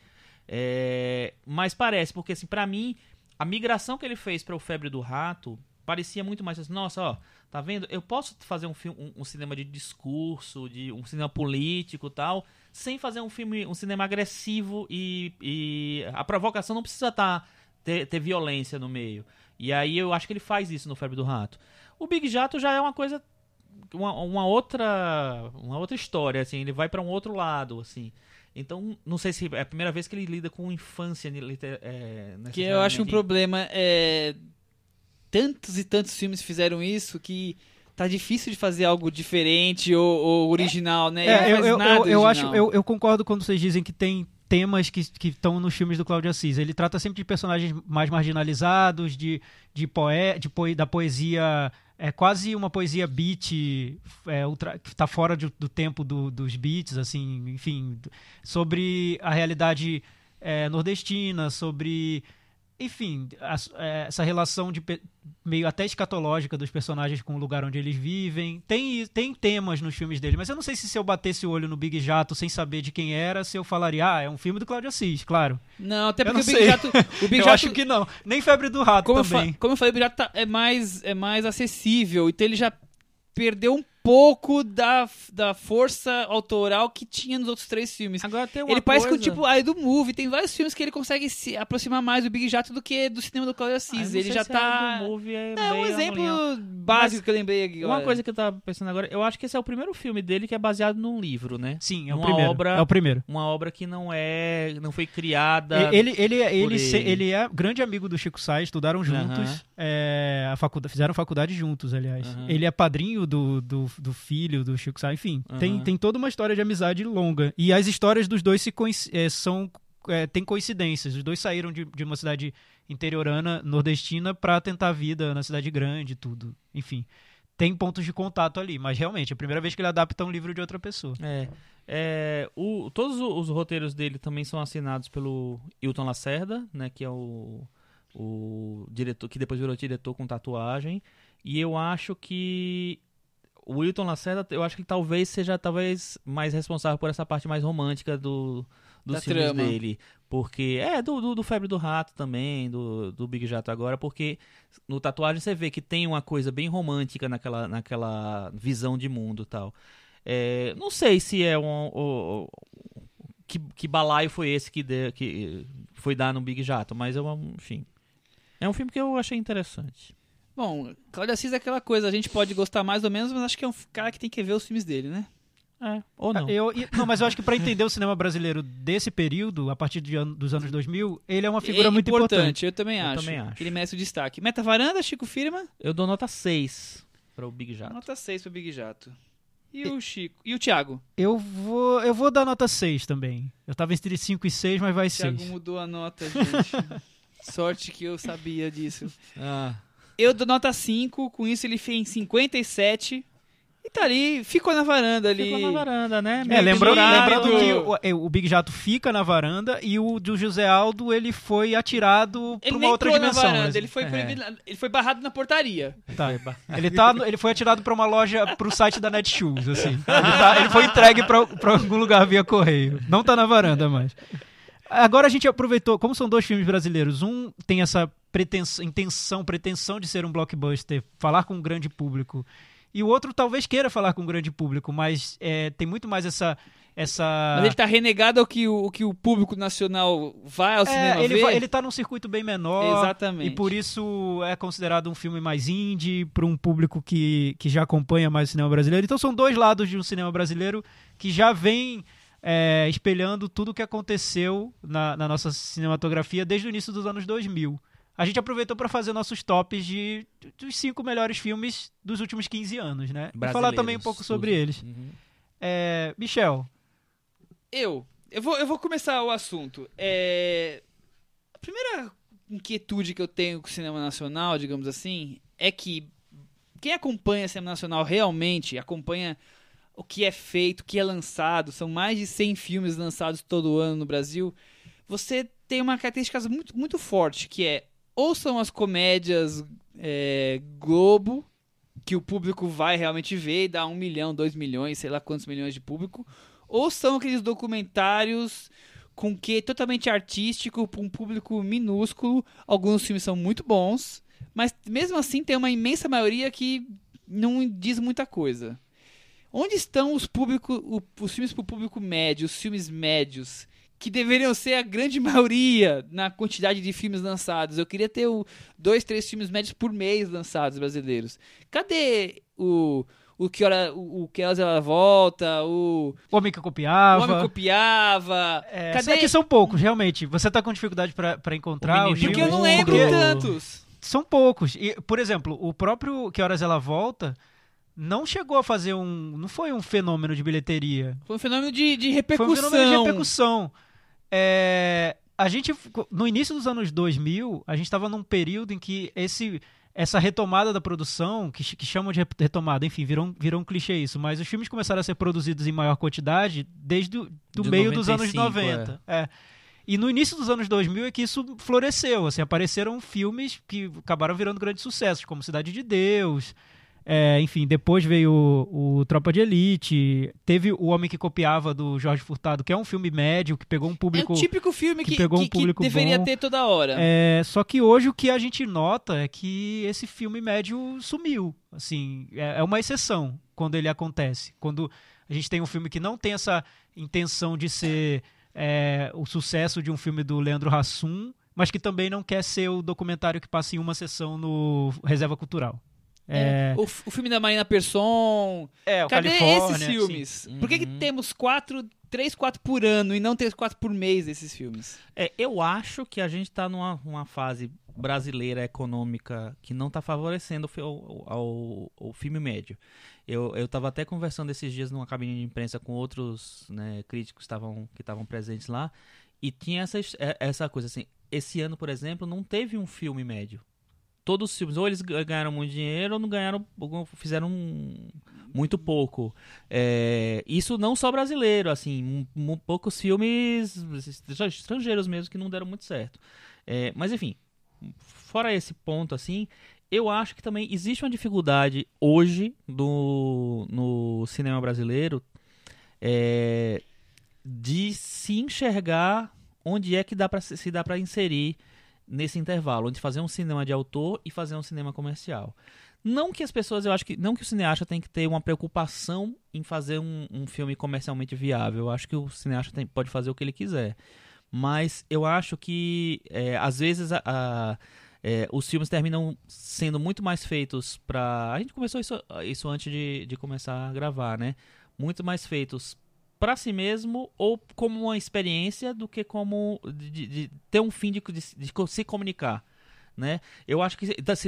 É, mas parece porque assim para mim a migração que ele fez para o Febre do Rato parecia muito mais assim nossa ó tá vendo? Eu posso fazer um filme um, um cinema de discurso de um cinema político tal sem fazer um filme um cinema agressivo e, e a provocação não precisa estar ter, ter violência no meio e aí eu acho que ele faz isso no Febre do Rato o Big Jato já é uma coisa uma, uma outra uma outra história assim ele vai para um outro lado assim Então, não sei se é a primeira vez que ele lida com infância. É, que eu acho um problema. É... Tantos e tantos filmes fizeram isso que tá difícil de fazer algo diferente ou, ou original, né? É, eu, eu, eu, eu acho, eu, eu concordo quando vocês dizem que tem temas que estão nos filmes do Cláudio Assis. Ele trata sempre de personagens mais marginalizados, de, de, poe, de poe, da poesia. É quase uma poesia beat, é, ultra, que está fora de, do tempo do, dos beats, assim, enfim, sobre a realidade é, nordestina, sobre enfim, a, é, essa relação de meio até escatológica dos personagens com o lugar onde eles vivem. Tem, tem temas nos filmes dele, mas eu não sei se se eu batesse o olho no Big Jato sem saber de quem era, se eu falaria, ah, é um filme do Cláudio Assis, claro. Não, até porque o Big Jato. O Big eu Jato, acho que não. Nem Febre do Rato como também. Eu como eu falei, o Big Jato tá, é, mais, é mais acessível, então ele já perdeu um pouco da, da força autoral que tinha nos outros três filmes. Agora tem uma ele coisa... parece que tipo aí do Movie, tem vários filmes que ele consegue se aproximar mais do Big Jato do que do cinema do Claudio Assis. ele já tá do movie é, é um exemplo básico Mas, que eu lembrei aqui. Uma coisa que eu tava pensando agora, eu acho que esse é o primeiro filme dele que é baseado num livro, né? Sim, é o uma primeiro. Obra, é o primeiro. Uma obra que não é, não foi criada. Ele ele ele, ele, se, ele é grande amigo do Chico Sainz, estudaram juntos, uh -huh. é, a faculdade, fizeram faculdade juntos, aliás. Uh -huh. Ele é padrinho do, do, do filho do Chico Sá, enfim, uhum. tem, tem toda uma história de amizade longa. E as histórias dos dois se é, são é, tem coincidências. Os dois saíram de, de uma cidade interiorana, nordestina, para tentar a vida na cidade grande, tudo. Enfim, tem pontos de contato ali, mas realmente é a primeira vez que ele adapta um livro de outra pessoa. É. é o, todos os roteiros dele também são assinados pelo Hilton Lacerda, né, que é o, o diretor que depois virou diretor com tatuagem. E eu acho que o Wilton Lacerda, eu acho que talvez seja talvez mais responsável por essa parte mais romântica do, dos da filmes trama. dele. Porque. É, do, do, do, Febre do Rato também, do, do Big Jato agora, porque no tatuagem você vê que tem uma coisa bem romântica naquela, naquela visão de mundo tal. É, não sei se é um. um que, que balaio foi esse que, de, que foi dar no Big Jato, mas é um, enfim. É um filme que eu achei interessante. Bom, Cláudio Assis é aquela coisa, a gente pode gostar mais ou menos, mas acho que é um cara que tem que ver os filmes dele, né? É, ou não. Eu, não, mas eu acho que para entender o cinema brasileiro desse período, a partir de, dos anos 2000, ele é uma figura é muito importante. importante. Eu também acho. Eu também acho. Ele merece o destaque. Meta Varanda, Chico Firma? Eu dou nota 6 para o Big Jato. Nota 6 para o Big Jato. E, e o Chico? E o Thiago? Eu vou, eu vou dar nota 6 também. Eu tava entre 5 e 6, mas vai 6. O Thiago mudou a nota, gente. Sorte que eu sabia disso. Ah. Eu dou nota 5, com isso ele fez 57. E tá ali, ficou na varanda ali. Ficou na varanda, né? É, lembrando, lembrando que o, é, o, Big Jato fica na varanda e o do José Aldo ele foi atirado ele pra uma outra dimensão. Na varanda, mas... ele, foi é. ele foi barrado na portaria. Tá. ele, tá, ele foi atirado pra uma loja, pro site da Netshoes, assim. Ele, tá, ele foi entregue pra, pra algum lugar via correio. Não tá na varanda mais. Agora a gente aproveitou, como são dois filmes brasileiros, um tem essa pretensão, intenção, pretensão de ser um blockbuster, falar com um grande público, e o outro talvez queira falar com um grande público, mas é, tem muito mais essa essa. Mas ele está renegado ao que o, que o público nacional vai ao é, cinema ele ver? Vai, ele está num circuito bem menor. Exatamente. E por isso é considerado um filme mais indie, para um público que, que já acompanha mais o cinema brasileiro. Então são dois lados de um cinema brasileiro que já vem é, espelhando tudo o que aconteceu na, na, nossa cinematografia desde o início dos anos 2000. A gente aproveitou para fazer nossos tops de, dos cinco melhores filmes dos últimos 15 anos, né? E falar também um pouco sobre eles. Uhum. É, Michel. Eu. Eu vou, eu vou começar o assunto. É, a primeira inquietude que eu tenho com o cinema nacional, digamos assim, é que quem acompanha o cinema nacional realmente acompanha o que é feito, o que é lançado, são mais de 100 filmes lançados todo ano no Brasil, você tem uma característica muito, muito forte, que é ou são as comédias é, Globo, que o público vai realmente ver e dá um milhão, dois milhões, sei lá quantos milhões de público, ou são aqueles documentários com que totalmente artístico para um público minúsculo. Alguns filmes são muito bons, mas mesmo assim tem uma imensa maioria que não diz muita coisa. Onde estão os públicos, os filmes para o público médio, os filmes médios, que deveriam ser a grande maioria na quantidade de filmes lançados? Eu queria ter o, dois, três filmes médios por mês lançados brasileiros. Cadê o, o que hora o, o que horas ela volta, o, O Homem que Copiava. o homem copiava. É, Cadê? só que são poucos, realmente. Você tá com dificuldade pra, pra encontrar O os Porque eu não lembro porque tantos. São poucos. E, por exemplo, o próprio Que Horas Ela Volta não chegou a fazer um... Não foi um fenômeno de bilheteria. Foi um fenômeno de, de Foi repercussão. um fenômeno de repercussão. É, a gente, no início dos anos 2000, a gente estava num período em que esse, essa retomada da produção, que, que chamam de retomada, enfim, virou, um- virou um clichê isso, mas os filmes começaram a ser produzidos em maior quantidade desde o do De meio dos anos 95, 90. É. E no início dos anos 2000 é que isso floresceu, assim, apareceram filmes que acabaram virando grandes sucessos, como Cidade de Deus, é, enfim, depois veio o, o Tropa de Elite, teve O Homem que Copiava, do Jorge Furtado, que é um filme médio, que pegou um É público... o típico filme que que, pegou um que- que público deveria bom. ter toda hora. É, só que hoje o que a gente nota é que esse filme médio sumiu. Assim, é, é uma exceção quando ele acontece. Quando a gente tem um filme que não tem essa intenção de ser é, o sucesso de um filme do Leandro Hassum, mas que também não quer ser o documentário que passa em uma sessão no Reserva Cultural. É, O, f- o filme da Marina Persson. é, o Cadê Califórnia, esses filmes? sim. Por que, que Uhum. temos quatro, três, quatro por ano e não três, quatro por mês desses filmes? É, eu acho que a gente está numa uma fase brasileira econômica que não está favorecendo o, ao- o filme médio. Eu eu estava até conversando esses dias numa cabine de imprensa com outros né, críticos estavam que estavam presentes lá e tinha essa, é- essa coisa assim. Esse ano, por exemplo, não teve um filme médio. Todos os filmes, ou eles ga- ganharam muito dinheiro ou não ganharam, ou fizeram muito pouco. É, isso não só brasileiro, assim, mu- mu- poucos filmes estra- estrangeiros mesmo que não deram muito certo. É, mas enfim, fora esse ponto, assim, eu acho que também existe uma dificuldade hoje do, no cinema brasileiro é, de se enxergar onde é que dá se se dá para inserir nesse intervalo, onde fazer um cinema de autor e fazer um cinema comercial. Não que as pessoas, eu acho que não que o cineasta tem que ter uma preocupação em fazer um, um filme comercialmente viável. Eu acho que o cineasta tem- pode fazer o que ele quiser. Mas eu acho que é, às vezes a- a- é, os filmes terminam sendo muito mais feitos para. A gente começou isso, isso antes de, de começar a gravar, né? Muito mais feitos para si mesmo ou como uma experiência do que como de, de- ter um fim de, de- de se comunicar. Né? Eu acho que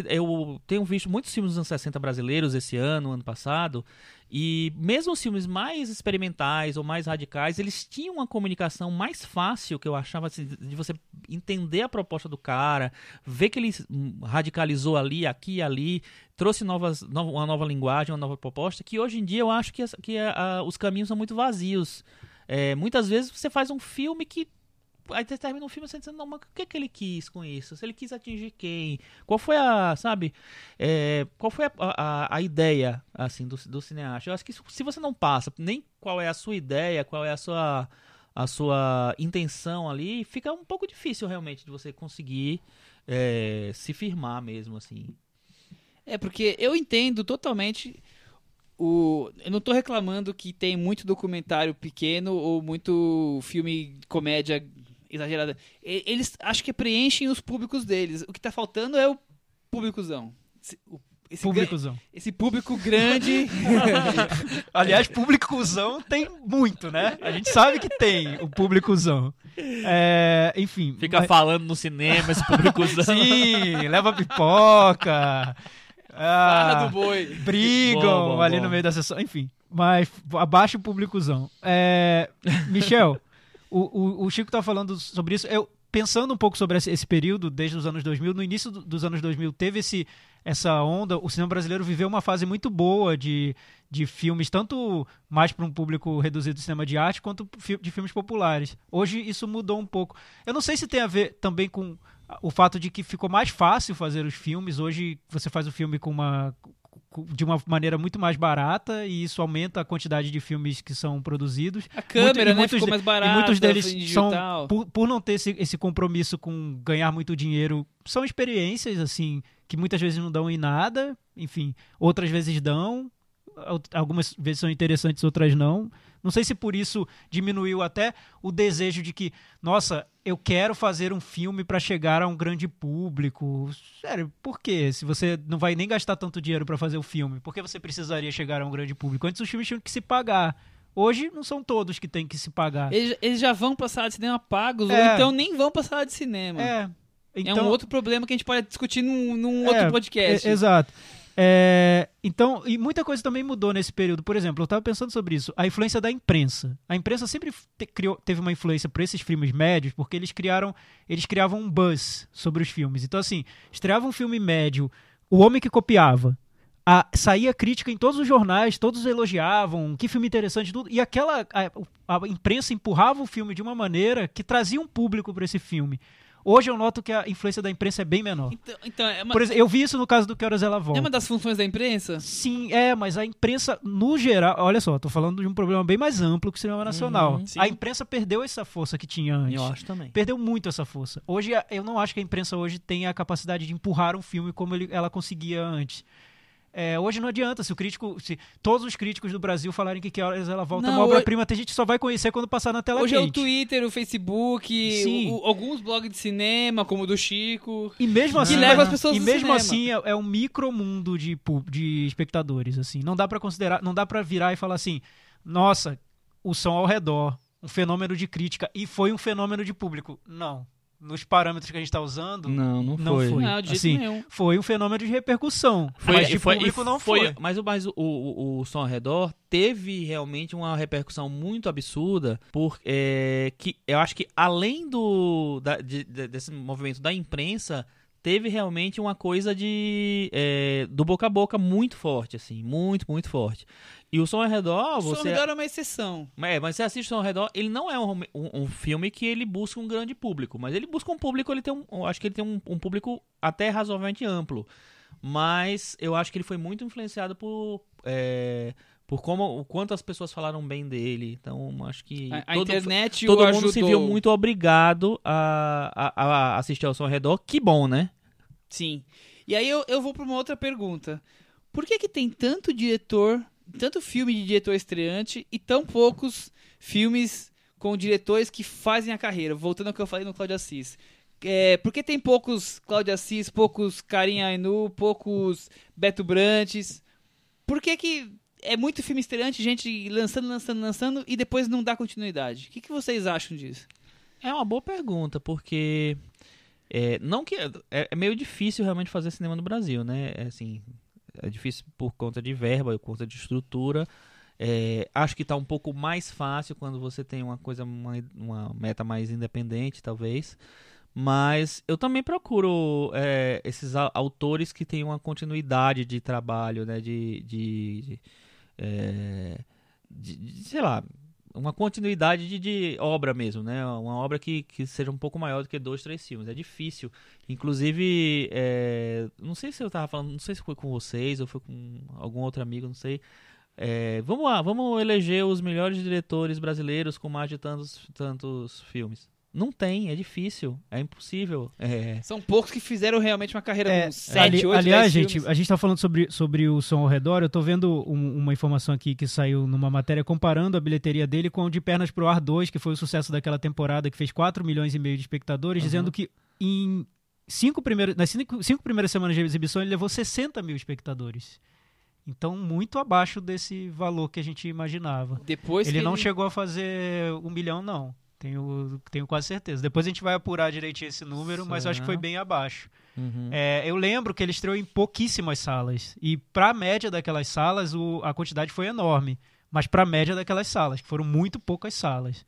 eu tenho visto muitos filmes dos anos 60 brasileiros esse ano, ano passado, e mesmo os filmes mais experimentais ou mais radicais, eles tinham uma comunicação mais fácil, que eu achava assim, de você entender a proposta do cara, ver que ele hum, radicalizou ali, aqui e ali, trouxe novas, no- uma nova linguagem, uma nova proposta, que hoje em dia eu acho que, que a- a- os caminhos são muito vazios. É, muitas vezes você faz um filme que Aí você termina um filme você dizendo, não, mas o que, que ele quis com isso? Se ele quis atingir quem? Qual foi a, sabe? é, qual foi a, a, a ideia, assim, do, do cineasta? Eu acho que se você não passa nem qual é a sua ideia, qual é a sua, a sua intenção ali, fica um pouco difícil realmente de você conseguir é, se firmar mesmo, assim. É, porque eu entendo totalmente o. Eu não tô reclamando que tem muito documentário pequeno ou muito filme comédia exagerada. Eles acho que preenchem os públicos deles. O que tá faltando é o públicozão. Esse, o- esse, gra- Públicozão. esse público grande. Aliás, públicozão tem muito, né? A gente sabe que tem o públicozão. É, enfim. Fica mas- falando no cinema, esse público Sim, leva pipoca. Barra Ah, do boi. brigam Bom, bom, ali bom. no meio da sessão. Enfim, mas abaixa o públicozão. É, Michel, o, o, o Chico tá falando sobre isso. Eu, pensando um pouco sobre esse, período, desde os anos 2000, no início do- dos anos 2000, teve esse, essa onda. O cinema brasileiro viveu uma fase muito boa de, de filmes, tanto mais para um público reduzido de cinema de arte, quanto de filmes populares. Hoje isso mudou um pouco. Eu não sei se tem a ver também com o fato de que ficou mais fácil fazer os filmes. Hoje você faz o filme com uma de uma maneira muito mais barata e isso aumenta a quantidade de filmes que são produzidos. A câmera, e né? muitos Ficou mais barata. e muitos deles são, por, por não ter esse, esse compromisso com ganhar muito dinheiro, são experiências, assim, que muitas vezes não dão em nada, enfim, outras vezes dão. Algumas vezes são interessantes, outras não. Não sei se por isso diminuiu até o desejo de que, nossa, eu quero fazer um filme para chegar a um grande público. Sério, por quê? Se você não vai nem gastar tanto dinheiro para fazer o filme, por que você precisaria chegar a um grande público? Antes os filmes tinham que se pagar. Hoje não são todos que têm que se pagar. Eles, eles já vão pra sala de cinema pagos, é. ou então nem vão pra sala de cinema. É. Então, é um outro problema que a gente pode discutir num, num é, outro podcast. É, exato. É, então, e muita coisa também mudou nesse período. Por exemplo, eu estava pensando sobre isso. A influência da imprensa. A imprensa sempre te, criou, teve uma influência para esses filmes médios, porque eles criaram, eles criavam um buzz sobre os filmes. Então, assim, estreava um filme médio, o homem que copiava. A, saía crítica em todos os jornais, todos elogiavam, que filme interessante, tudo. E aquela a, a imprensa empurrava o filme de uma maneira que trazia um público para esse filme. Hoje eu noto que a influência da imprensa é bem menor. Então, então é uma... Por exemplo, eu vi isso no caso do Que Horas Ela Volta. É uma das funções da imprensa? Sim, é, mas a imprensa, no geral, olha só, tô falando de um problema bem mais amplo que o cinema nacional. Uhum, a imprensa perdeu essa força que tinha antes. Eu acho também. Perdeu muito essa força. Hoje, eu não acho que a imprensa hoje tenha a capacidade de empurrar um filme como ele, ela conseguia antes. É, hoje não adianta, se o crítico, se todos os críticos do Brasil falarem que que horas ela volta não, uma obra-prima, tem gente que só vai conhecer quando passar na tela Hoje quente. é o Twitter, o Facebook, o, o, alguns blogs de cinema, como o do Chico. E mesmo assim, leva as pessoas e mesmo cinema. assim é, é um micromundo de de espectadores assim. Não dá para considerar, não dá para virar e falar assim: "Nossa, o som ao redor, um fenômeno de crítica e foi um fenômeno de público". Não nos parâmetros que a gente está usando. Não, não, não foi. foi. Não, de assim, nenhum. Foi um fenômeno de repercussão. Foi, mas de foi, público não foi. foi. Mas, mas o, o, o, som ao redor teve realmente uma repercussão muito absurda, por, é, que eu acho que além do da, de, de, desse movimento da imprensa teve realmente uma coisa de é, do boca a boca muito forte, assim, muito, muito forte. E o Som ao Redor, você... O Som ao Redor é uma exceção. É, mas você assiste o Som ao Redor, ele não é um, um, um, filme que ele busca um grande público, mas ele busca um público, ele tem um, acho que ele tem um, um público até razoavelmente amplo. Mas eu acho que ele foi muito influenciado por... É, por como o quanto as pessoas falaram bem dele. Então, acho que a, a todo, internet todo mundo ajudou. se viu muito obrigado a, a, a, assistir ao ao redor. Que bom, né? Sim. E aí eu, eu vou para uma outra pergunta. Por que que tem tanto diretor, tanto filme de diretor estreante e tão poucos filmes com diretores que fazem a carreira? Voltando ao que eu falei no Cláudio Assis. É, por que tem poucos Cláudio Assis, poucos Karim Ainu, poucos Beto Brantes? Por que que é muito filme estreante, gente lançando, lançando, lançando e depois não dá continuidade. O que, que vocês acham disso? É uma boa pergunta, porque é, não que é, é, meio difícil realmente fazer cinema no Brasil, né? É, assim, é difícil por conta de verba, por conta de estrutura. É, acho que está um pouco mais fácil quando você tem uma coisa, uma, uma meta mais independente, talvez. Mas eu também procuro é, esses autores que têm uma continuidade de trabalho, né? de, de, de é, de, de, sei lá, uma continuidade de, de, obra mesmo, né? Uma obra que, que seja um pouco maior do que dois, três filmes. É difícil. Inclusive, é, não sei se eu tava falando, não sei se foi com vocês ou foi com algum outro amigo, não sei. É, vamos lá, vamos eleger os melhores diretores brasileiros com mais de tantos, tantos filmes. Não tem, é difícil, é impossível. É... São poucos que fizeram realmente uma carreira é, com 7, ali, 8, Aliás, gente, filmes. a gente tá falando sobre, sobre o som ao redor. Eu tô vendo um, uma informação aqui que saiu numa matéria comparando a bilheteria dele com o De Pernas pro Ar 2, que foi o sucesso daquela temporada, que fez 4 milhões e meio de espectadores, uhum. dizendo que em cinco primeiros, nas cinco, cinco primeiras semanas de exibição ele levou 60 mil espectadores. Então, muito abaixo desse valor que a gente imaginava. Depois ele não ele... chegou a fazer um milhão, não. Tenho, tenho quase certeza. Depois a gente vai apurar direitinho esse número, mas eu acho que foi bem abaixo. Uhum. É, eu lembro que ele estreou em pouquíssimas salas. E para a média daquelas salas, o, a quantidade foi enorme. Mas para a média daquelas salas, que foram muito poucas salas.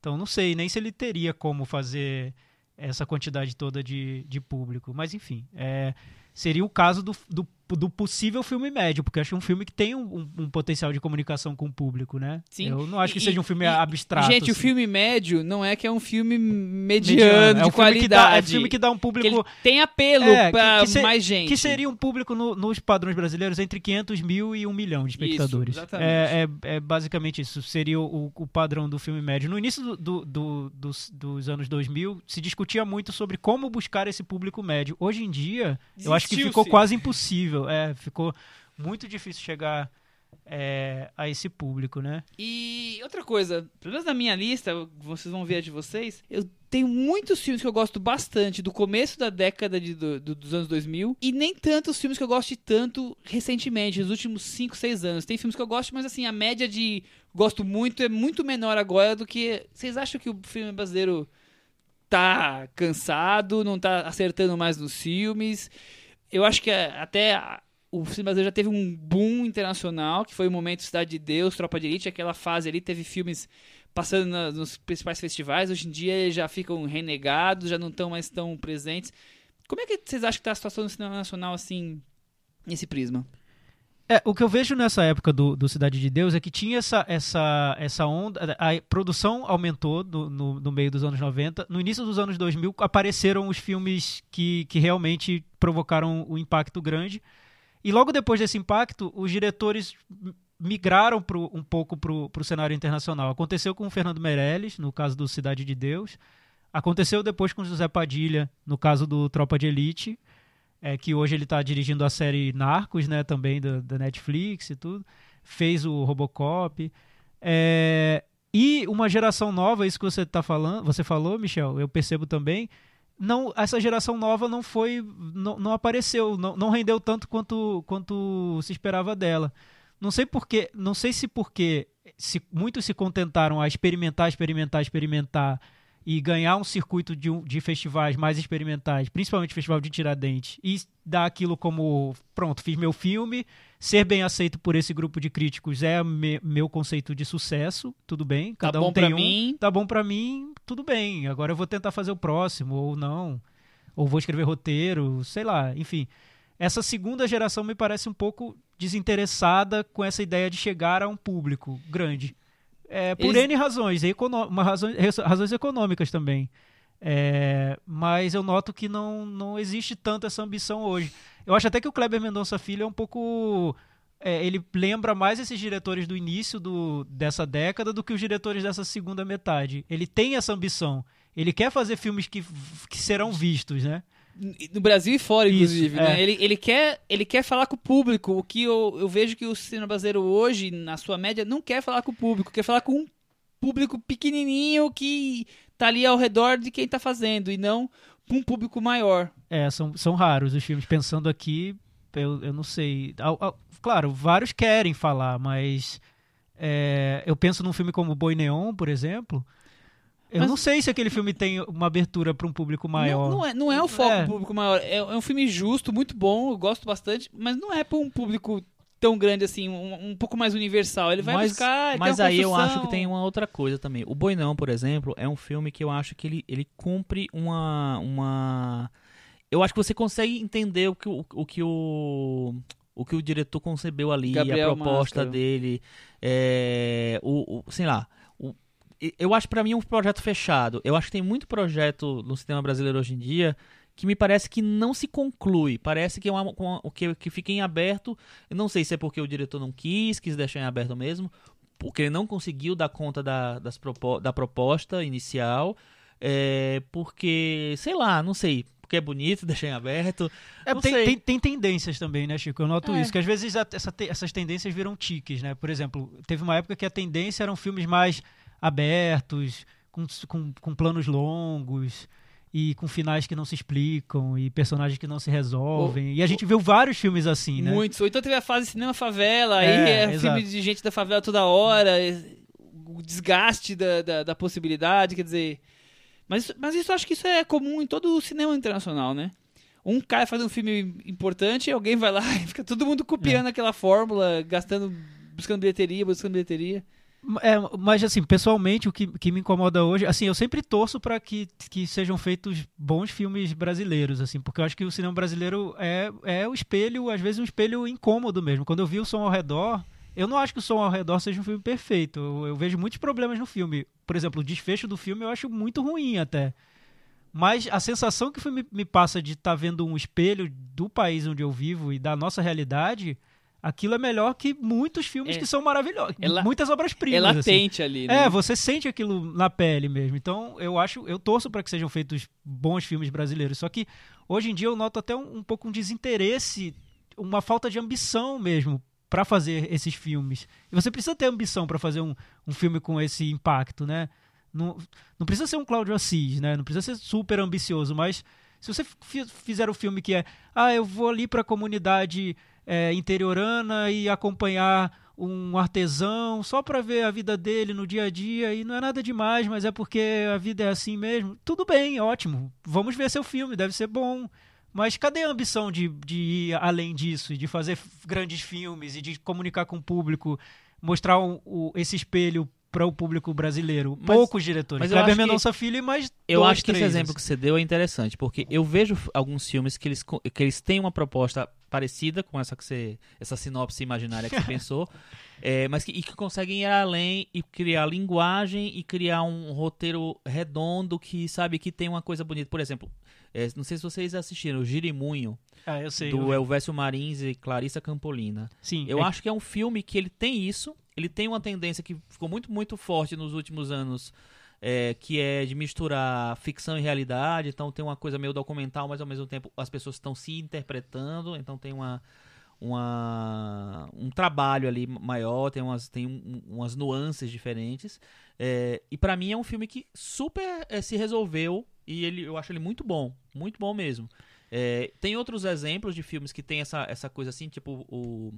Então não sei nem se ele teria como fazer essa quantidade toda de, de público. Mas enfim, é, seria o caso do, do do possível filme médio, porque eu acho um filme que tem um, um, potencial de comunicação com o público, né? Sim. Eu não acho que e, seja um filme e, abstrato. Gente, assim. o filme médio não é que é um filme mediano, mediano. É um de qualidade. Dá, é um filme que dá um público... tem apelo é, pra que, que mais gente. Que seria um público no, nos padrões brasileiros entre 500 mil e 1 milhão de espectadores. Isso, é, é, é, basicamente isso. Seria o, o, padrão do filme médio. No início do, do, do, dos, dos anos 2000, se discutia muito sobre como buscar esse público médio. Hoje em dia, eu acho que ficou quase impossível. É, ficou muito difícil chegar é, a esse público, né? E outra coisa, pelo menos na minha lista, vocês vão ver a de vocês, eu tenho muitos filmes que eu gosto bastante do começo da década de, do, do, dos anos 2000 e nem tantos filmes que eu gosto tanto recentemente, nos últimos 5, 6 anos. Tem filmes que eu gosto, mas assim, a média de gosto muito é muito menor agora do que. Vocês acham que o filme brasileiro tá cansado, não tá acertando mais nos filmes? Eu acho que até o cinema brasileiro já teve um boom internacional, que foi o momento Cidade de Deus, Tropa de Elite, aquela fase ali teve filmes passando nos principais festivais, hoje em dia já ficam renegados, já não estão mais tão presentes. Como é que vocês acham que está a situação do cinema nacional assim, nesse prisma? É, o que eu vejo nessa época do, do, Cidade de Deus é que tinha essa, essa, essa onda. A produção aumentou no, no, meio dos anos 90. No início dos anos 2000 apareceram os filmes que, que realmente provocaram um impacto grande. E logo depois desse impacto, os diretores migraram pro, um pouco para o cenário internacional. Aconteceu com o Fernando Meirelles, no caso do Cidade de Deus. Aconteceu depois com o José Padilha, no caso do Tropa de Elite, é, que hoje ele está dirigindo a série Narcos, né, também da, da Netflix e tudo. Fez o Robocop. É, e uma geração nova, isso que você tá falando, você falou, Michel, eu percebo também, não essa geração nova não foi não, não apareceu não, não rendeu tanto quanto quanto se esperava dela não sei porque não sei se porque se muitos se contentaram a experimentar experimentar experimentar e ganhar um circuito de, de festivais mais experimentais, principalmente o Festival de Tiradentes, e dar aquilo como, pronto, fiz meu filme, ser bem aceito por esse grupo de críticos é me, meu conceito de sucesso, tudo bem, tá cada tá um tem um, mim. tá bom para mim, tudo bem, agora eu vou tentar fazer o próximo, ou não, ou vou escrever roteiro, sei lá, enfim. Essa segunda geração me parece um pouco desinteressada com essa ideia de chegar a um público grande. É, por Eles... N razões, uma razões, razões econômicas também. É, mas eu noto que não, não existe tanto essa ambição hoje. Eu acho até que o Kleber Mendonça Filho é um pouco. É, ele lembra mais esses diretores do início do, dessa década do que os diretores dessa segunda metade. Ele tem essa ambição. Ele quer fazer filmes que, que serão vistos, né? No Brasil e fora, inclusive, Isso, né? É. Ele, ele, quer, ele quer falar com o público, o que eu, eu vejo que o cinema brasileiro hoje, na sua média, não quer falar com o público, quer falar com um público pequenininho que tá ali ao redor de quem tá fazendo, e não um público maior. É, são, são raros os filmes. Pensando aqui, eu, eu não sei. Claro, vários querem falar, mas é, eu penso num filme como Boi Neon, por exemplo, eu Mas... não sei se aquele filme tem uma abertura para um público maior. Não, não, é, não é o foco é. público maior. É, é, um filme justo, muito bom, eu gosto bastante, mas não é para um público tão grande assim, um, um pouco mais universal. Ele vai mas, buscar. Mas aí eu acho que tem uma outra coisa também. O Boinão, por exemplo, é um filme que eu acho que ele, ele cumpre uma. uma... Eu acho que você consegue entender o que o, o que o, o que o diretor concebeu ali, Gabriel a proposta Máscara. dele, é, o, o, sei lá, eu acho para mim um projeto fechado. Eu acho que tem muito projeto no cinema brasileiro hoje em dia que me parece que não se conclui. Parece que é uma, uma, que, que fica em aberto. Eu não sei se é porque o diretor não quis, quis deixar em aberto mesmo, porque ele não conseguiu dar conta da, das da proposta inicial. É, porque, sei lá, não sei. Porque é bonito, deixar em aberto. É, tem, tem, tem, tendências também, né, Chico? Eu noto é. isso, que às vezes essa, essas tendências viram tiques, né? Por exemplo, teve uma época que a tendência eram filmes mais abertos, com, com, com planos longos e com finais que não se explicam e personagens que não se resolvem. e a gente viu vários filmes assim, né? Muitos. Ou então teve a fase cinema favela, é, aí é exato. filme de gente da favela toda hora, o desgaste da, da, da, possibilidade, quer dizer. Mas, mas isso acho que isso é comum em todo o cinema internacional, né? Um cara faz um filme importante e alguém vai lá e fica todo mundo copiando é. aquela fórmula, gastando, buscando bilheteria, buscando bilheteria. É, mas assim, pessoalmente, o que, que me incomoda hoje, assim, eu sempre torço para que, que sejam feitos bons filmes brasileiros, assim, porque eu acho que o cinema brasileiro é, é o espelho, às vezes um espelho incômodo mesmo. Quando eu vi o som ao redor, eu não acho que o som ao redor seja um filme perfeito. Eu, eu vejo muitos problemas no filme. Por exemplo, o desfecho do filme eu acho muito ruim até. Mas a sensação que me, me passa de estar tá vendo um espelho do país onde eu vivo e da nossa realidade aquilo é melhor que muitos filmes é, que são maravilhosos. É muitas obras-primas. É latente assim. ali, né? É, você sente aquilo na pele mesmo. Então, eu acho, eu torço para que sejam feitos bons filmes brasileiros. Só que hoje em dia eu noto até um, um pouco um desinteresse, uma falta de ambição mesmo para fazer esses filmes. E você precisa ter ambição para fazer um, um filme com esse impacto, né? Não, não precisa ser um Cláudio Assis, né? Não precisa ser super ambicioso, mas se você fizer o um filme que é, ah, eu vou ali para a comunidade é, interiorana e acompanhar um artesão só para ver a vida dele no dia a dia e não é nada demais, mas é porque a vida é assim mesmo. Tudo bem, ótimo. Vamos ver seu filme, deve ser bom. Mas cadê a ambição de, de ir além disso, de fazer grandes filmes e de comunicar com o público, mostrar um, o, esse espelho para o público brasileiro? Mas, Poucos diretores. Mas Kleber Mendonça Filho e mais Eu dois, acho que esse exemplo que você deu é interessante, porque eu vejo alguns filmes que eles, que eles têm uma proposta parecida com essa que você, essa sinopse imaginária que você pensou, é, mas que, e que conseguem ir além e criar linguagem e criar um roteiro redondo que sabe que tem uma coisa bonita. Por exemplo, é, não sei se vocês assistiram, o Girimunho. Ah, eu sei. Do eu... Elvésio Marins e Clarissa Campolina. Sim. Eu é... acho que é um filme que ele tem isso. Ele tem uma tendência que ficou muito, muito forte nos últimos anos. É, que é de misturar ficção e realidade. Então tem uma coisa meio documental, mas ao mesmo tempo as pessoas estão se interpretando. Então tem uma, uma um trabalho ali maior, tem umas, tem um, umas nuances diferentes. É, e para mim é um filme que super é, se resolveu e ele, eu acho ele muito bom, muito bom mesmo. É, tem outros exemplos de filmes que tem essa, essa coisa assim, tipo o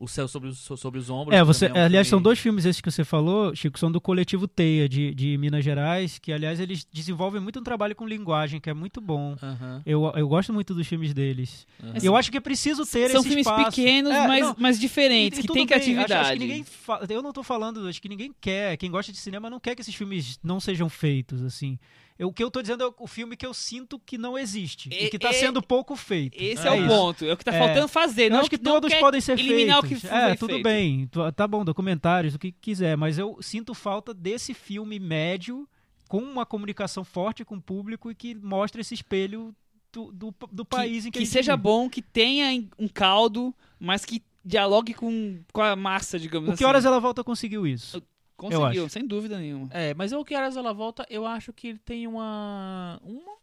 o Céu sobre os, sobre os Ombros. É, você, é um aliás, filme... são dois filmes esses que você falou, Chico, são do coletivo Teia, de, de Minas Gerais, que, aliás, eles desenvolvem muito um trabalho com linguagem, que é muito bom. Uhum. Eu, eu gosto muito dos filmes deles. Uhum. Eu acho que é preciso ter São esse filmes espaço. pequenos, é, mas, mas diferentes, e, e que tem criatividade. Acho, acho que ninguém fa... Eu não estou falando, acho que ninguém quer, quem gosta de cinema não quer que esses filmes não sejam feitos, assim. Eu, o que eu estou dizendo é o filme que eu sinto que não existe e, e que está sendo pouco feito. Esse é, é o ponto. É o que está faltando fazer. Eu não acho que todos podem ser eliminar feitos. o que É, tudo feito. bem. Tá bom, documentários, o que quiser. Mas eu sinto falta desse filme médio com uma comunicação forte com o público e que mostre esse espelho do, do, do país que, em que Que seja vive. bom, que tenha um caldo, mas que dialogue com, com a massa, digamos o assim. Que horas ela volta conseguiu isso? Conseguiu, sem dúvida nenhuma. É, mas o Que Ela Volta, eu acho que ele tem uma. uma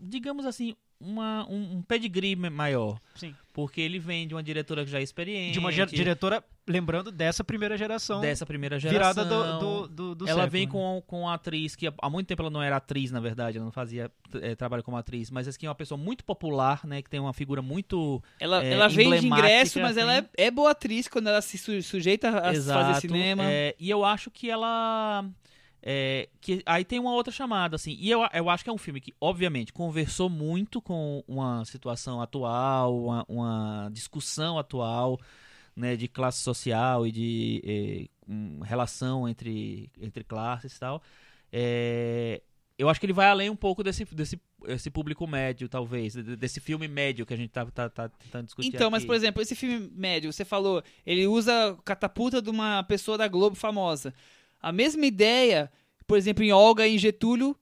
digamos assim, uma, um, um pedigree maior. Sim. Porque ele vem de uma diretora que já é experiente. De uma diretora, lembrando, dessa primeira geração. Dessa primeira geração. Virada do, do, do, do Ela século, vem né? com, com uma atriz que há muito tempo ela não era atriz, na verdade, ela não fazia é, trabalho como atriz, mas assim, é uma pessoa muito popular, né? Que tem uma figura muito. Ela, é, ela vem de ingresso, mas assim. ela é, é, boa atriz quando ela se su sujeita a Exato, fazer cinema. É, e eu acho que ela. É, que aí tem uma outra chamada, assim. E eu, eu acho que é um filme que, obviamente, conversou muito com uma situação atual, uma, uma discussão atual, né, de classe social e de eh, um, relação entre, entre classes e tal. É, eu acho que ele vai além um pouco desse, desse esse público médio, talvez, desse filme médio que a gente tá, tá, tá tentando discutir. Então, aqui. mas por exemplo, esse filme médio, você falou, ele usa catapulta de uma pessoa da Globo famosa. A mesma ideia, por exemplo, em Olga e em Getúlio,